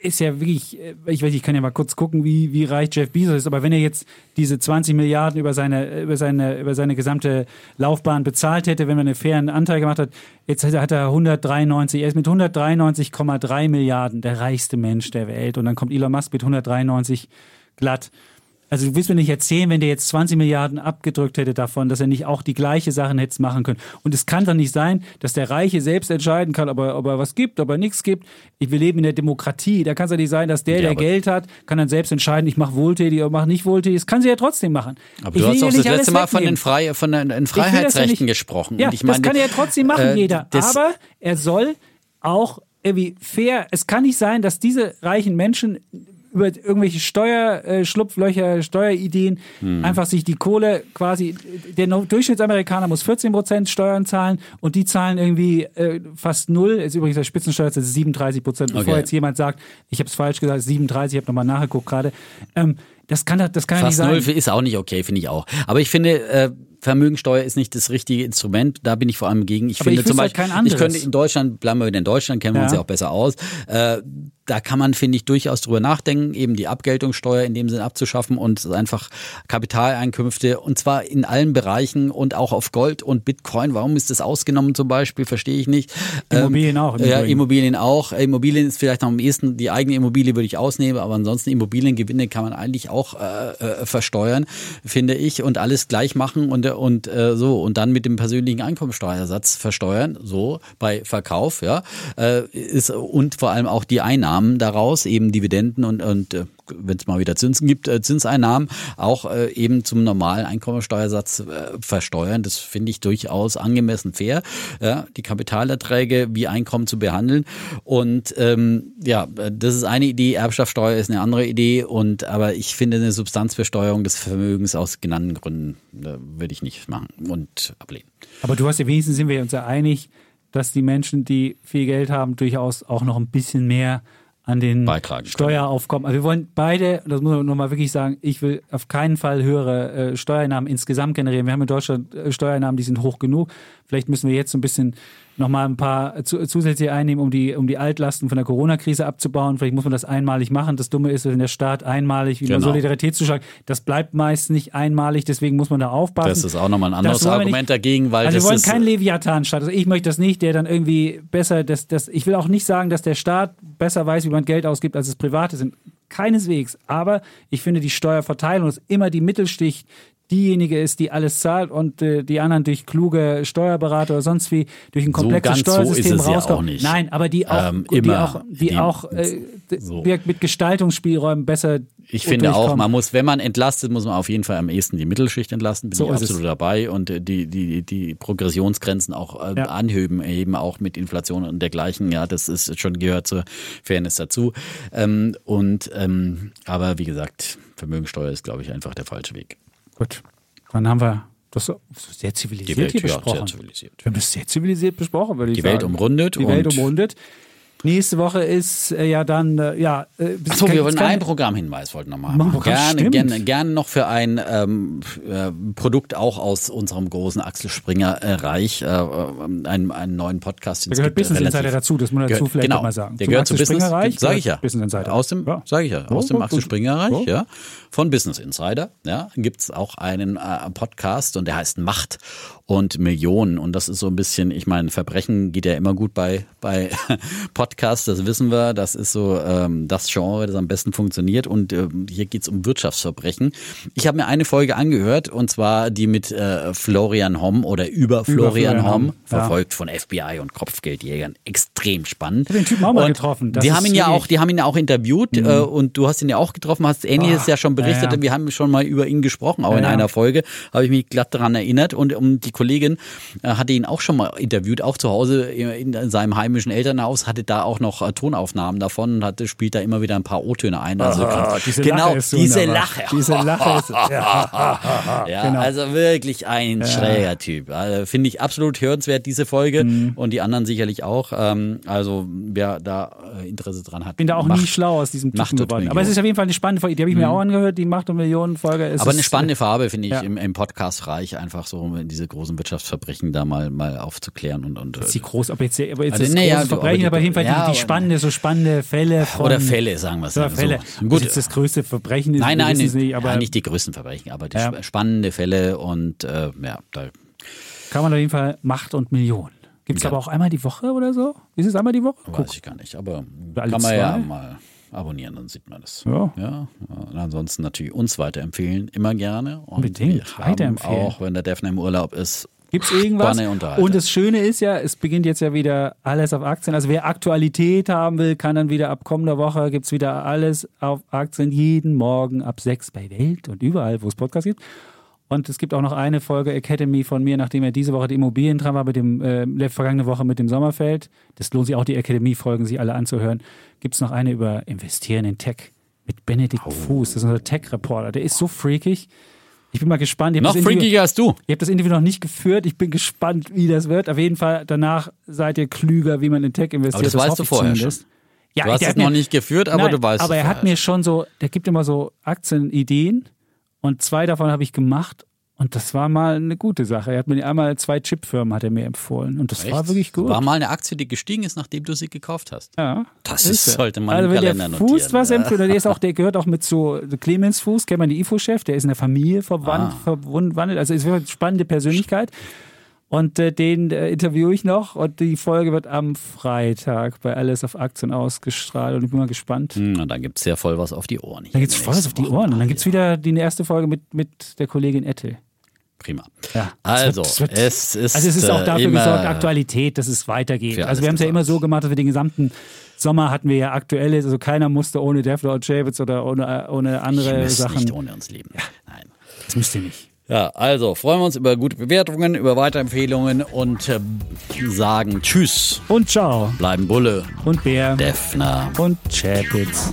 ist ja wirklich, äh, ich weiß, ich kann ja mal kurz gucken, wie, wie reich Jeff Bezos ist, aber wenn er jetzt diese 20 Milliarden über seine, über seine, über seine gesamte Laufbahn bezahlt hätte, wenn man einen fairen Anteil gemacht hat, jetzt hat er 193, er ist mit 193,3 Milliarden der reichste Mensch der Welt und dann kommt Elon Musk mit 193 glatt. Also du willst mir nicht erzählen, wenn der jetzt 20 Milliarden abgedrückt hätte davon, dass er nicht auch die gleiche Sachen hätte machen können. Und es kann doch nicht sein, dass der Reiche selbst entscheiden kann, ob er, ob er was gibt, ob er nichts gibt. Wir leben in der Demokratie. Da kann es ja nicht sein, dass der, ja, der Geld hat, kann dann selbst entscheiden, ich mache wohltätig oder mache nicht wohltätig. Das kann sie ja trotzdem machen. Aber ich du hast auch das letzte Mal von den, Frei, von den Freiheitsrechten ja gesprochen. Ja, ich meine, das kann er ja trotzdem machen, äh, jeder. Aber er soll auch irgendwie fair, es kann nicht sein, dass diese reichen Menschen über irgendwelche Steuerschlupflöcher, äh, Steuerideen hm. einfach sich die Kohle quasi, der Durchschnittsamerikaner muss 14 Prozent Steuern zahlen und die zahlen irgendwie äh, fast null. Ist übrigens der Spitzensteuer, das ist 37 Prozent. Bevor okay. jetzt jemand sagt, ich habe es falsch gesagt, 37, ich habe nochmal nachgeguckt gerade. Ähm, das kann, das kann Fast ja nicht sein. null ist auch nicht okay, finde ich auch. Aber ich finde, äh, Vermögensteuer ist nicht das richtige Instrument. Da bin ich vor allem gegen. Ich Aber finde ich zum Beispiel, ich könnte in Deutschland, bleiben wir wieder in Deutschland, kennen wir ja. uns ja auch besser aus. Äh, da kann man, finde ich, durchaus drüber nachdenken, eben die Abgeltungssteuer in dem Sinn abzuschaffen und einfach Kapitaleinkünfte und zwar in allen Bereichen und auch auf Gold und Bitcoin. Warum ist das ausgenommen zum Beispiel? Verstehe ich nicht. Immobilien ähm, auch. Ja, Immobilien auch. Immobilien ist vielleicht noch am ehesten, die eigene Immobilie würde ich ausnehmen, aber ansonsten Immobiliengewinne kann man eigentlich auch äh, äh, versteuern, finde ich, und alles gleich machen und, und äh, so. Und dann mit dem persönlichen Einkommensteuersatz versteuern, so bei Verkauf, ja, äh, ist und vor allem auch die Einnahmen Einnahmen daraus, eben Dividenden und, und äh, wenn es mal wieder Zinsen gibt, äh, Zinseinnahmen auch äh, eben zum normalen Einkommensteuersatz versteuern. Das finde ich durchaus angemessen fair, ja, die Kapitalerträge wie Einkommen zu behandeln. Und ähm, ja, das ist eine Idee, Erbschaftssteuer ist eine andere Idee. Und aber ich finde eine Substanzbesteuerung des Vermögens aus genannten Gründen würde ich nicht machen und ablehnen. Aber du hast ja wenigstens sind wir uns ja einig, dass die Menschen, die viel Geld haben, durchaus auch noch ein bisschen mehr an den Beitragen Steueraufkommen. Also wir wollen beide, das muss man nochmal wirklich sagen, ich will auf keinen Fall höhere äh, Steuereinnahmen insgesamt generieren. Wir haben in Deutschland äh, Steuereinnahmen, die sind hoch genug. Vielleicht müssen wir jetzt so ein bisschen nochmal ein paar zusätzliche einnehmen, um die, um die Altlasten von der Corona-Krise abzubauen. Vielleicht muss man das einmalig machen. Das Dumme ist, wenn der Staat einmalig wie genau. Solidaritätszuschlag, das bleibt meist nicht einmalig, deswegen muss man da aufpassen. Das ist auch nochmal ein anderes Argument nicht, dagegen, weil also wir wollen keinen Leviathan-Staat. Also ich möchte das nicht, der dann irgendwie besser, das, das, ich will auch nicht sagen, dass der Staat besser weiß, wie man Geld ausgibt, als es Private sind. Keineswegs. Aber ich finde, die Steuerverteilung ist immer die Mittelschicht, diejenige ist, die alles zahlt und äh, die anderen durch kluge Steuerberater oder sonst wie durch ein komplexes ganz so Steuersystem ist es ja rauskommen. auch nicht. Nein, aber die auch, Ähm, die auch, die, Die- auch äh, so. mit Gestaltungsspielräumen besser. Ich finde auch, man muss, wenn man entlastet, muss man auf jeden Fall am ehesten die Mittelschicht entlasten. Bin So ich ist es. absolut dabei. Und äh, die, die, die Progressionsgrenzen auch äh, Ja. anheben, eben auch mit Inflation und dergleichen. Ja, das ist schon gehört zur Fairness dazu. Ähm, und ähm, aber wie gesagt, Vermögensteuer ist, glaube ich, einfach der falsche Weg. Gut, dann haben wir das so sehr zivilisiert Die Welt hier ja, besprochen. sehr zivilisiert. Wir haben das sehr zivilisiert besprochen, würde ich Die sagen. Welt umrundet Die Welt und- umrundet. Nächste Woche ist äh, ja dann, äh, ja. Äh, Achso, wir wollen einen Programmhinweis wollten noch mal Machen machen. Programm, Gerne, gerne, gerne noch für ein ähm, äh, Produkt auch aus unserem großen Axel Springer äh, Reich, äh, einen, einen neuen Podcast. Da es gehört gibt, Business Insider dazu, das muss man dazu vielleicht genau, mal sagen. Der Zum gehört zu Axel Business, Springer Reich sag ich ja. Business Insider. Aus dem, Ja. sag ich ja, aus Ja, dem Axel. Springer Reich, Ja. ja. Von Business Insider, ja, gibt's auch einen äh, Podcast und der heißt Macht und Millionen. Und das ist so ein bisschen, ich meine, Verbrechen geht ja immer gut bei, bei Podcasts, das wissen wir. Das ist so ähm, das Genre, das am besten funktioniert. Und ähm, hier geht's um Wirtschaftsverbrechen. Ich habe mir eine Folge angehört, und zwar die mit äh, Florian Homm oder über Florian, Florian Homm, Homm, ja. verfolgt von FBI und Kopfgeldjägern. Extrem spannend. Ich den Typen auch mal Und getroffen. Das die haben ihn ja auch, die haben ihn ja auch interviewt äh, und du hast ihn ja auch getroffen, hast ähnliches Ah, ja schon berichtet. ja. Wir haben schon mal über ihn gesprochen, auch in einer Folge. Habe ich mich glatt daran erinnert und um die Kollegin äh, hatte ihn auch schon mal interviewt, auch zu Hause in, in seinem heimischen Elternhaus, hatte da auch noch äh, Tonaufnahmen davon und hatte spielt da immer wieder ein paar O-Töne ein. Also Ah, diese genau, Lache diese. Lache. Diese Lache ist. Ja. Ja, Genau. also wirklich ein schräger Typ. Also, Finde ich absolut hörenswert, diese Folge. Mhm. Und die anderen sicherlich auch. Ähm, also wer da äh, Interesse dran hat. bin da auch macht. nie schlau aus diesem Typen geworden. Aber es ist auf jeden Fall eine spannende Folge. Die habe ich mir auch angehört. Die Macht und Millionen Folge. Es Aber eine spannende Farbe, finde ich, ja. im, im Podcast-Reich einfach so diese großen Wirtschaftsverbrechen da mal, mal aufzuklären und, und ist die groß, aber jetzt, aber jetzt Also, das nee, große ja, Verbrechen, aber aber auf jeden Fall die- ja, die, die aber- spannende, so spannende Fälle von, oder Fälle, sagen wir es so. Fälle. Gut, Gut, jetzt das größte Verbrechen ist, nein, nein, nicht, aber ja, nicht die größten Verbrechen, aber die Ja. sp- spannende Fälle und äh, ja, da kann man auf jeden Fall Macht und Millionen. Gibt es Ja. aber auch einmal die Woche oder so? Ist es einmal die Woche? weiß ich gar nicht. Aber alle kann man ja zwei? mal abonnieren, dann sieht man das. Ja. ja. Und ansonsten natürlich uns weiterempfehlen, immer gerne. Und Unbedingt, weiterempfehlen. Auch wenn der Defner im Urlaub ist, Gibt es irgendwas? Und das Schöne ist ja, es beginnt jetzt ja wieder alles auf Aktien. Also wer Aktualität haben will, kann dann wieder ab kommender Woche gibt es wieder alles auf Aktien jeden Morgen ab sechs bei Welt und überall, wo es Podcasts gibt. Und es gibt auch noch eine Folge Academy von mir, nachdem er diese Woche die Immobilien dran war, mit dem äh, vergangene Woche mit dem Sommerfeld. Das lohnt sich auch, die Academy-Folgen sich alle anzuhören. Gibt es noch eine über Investieren in Tech mit Benedikt Oh. Fuß. Das ist unser Tech-Reporter. Der ist so freakig. Ich bin mal gespannt. Noch das freakiger als du. Ihr habt das Interview noch nicht geführt. Ich bin gespannt, wie das wird. Auf jeden Fall, danach seid ihr klüger, wie man in Tech investiert. Aber das weißt hoffe du vorher zumindest. Ja, Du hast es noch nicht geführt, aber Nein, du weißt Aber es er hat mir schon so, der gibt immer so Aktienideen und zwei davon habe ich gemacht. Und das war mal eine gute Sache. Er hat mir einmal zwei Chipfirmen hat er mir empfohlen und das war Echt? wirklich gut. War mal eine Aktie, die gestiegen ist, nachdem du sie gekauft hast. ja, Das ist sollte man also im Kalender der Fuß notieren. was empfiehlt, der ist auch, der gehört auch mit so Clemens Fuß, kennt man die IFO-Chef, der ist in der Familie verwandt, Ah. verwandelt, also ist eine spannende Persönlichkeit. Und äh, den äh, interviewe ich noch und die Folge wird am Freitag bei Alles auf Aktien ausgestrahlt und ich bin mal gespannt. Hm, Und dann gibt's sehr voll was auf die Ohren. hier Dann gibt's in den voll was auf die. Ohren und dann gibt's wieder die erste Folge mit, mit der Kollegin Ettel. Prima. Ja, Also, das wird- es ist. Also es ist auch äh, dafür immer gesorgt, Aktualität, dass es weitergeht. Also wir haben es ja immer so gemacht, dass wir den gesamten Sommer hatten wir ja aktuelle, also keiner musste ohne Defner und Javits oder ohne, ohne Ich andere müsste Sachen. nicht ohne uns leben. Nein. Das müsst ihr nicht. Ja, also freuen wir uns über gute Bewertungen, über Weiterempfehlungen und äh, sagen Tschüss, Und ciao. bleiben Bulle, Und Bär. Defner. Und Chapitz.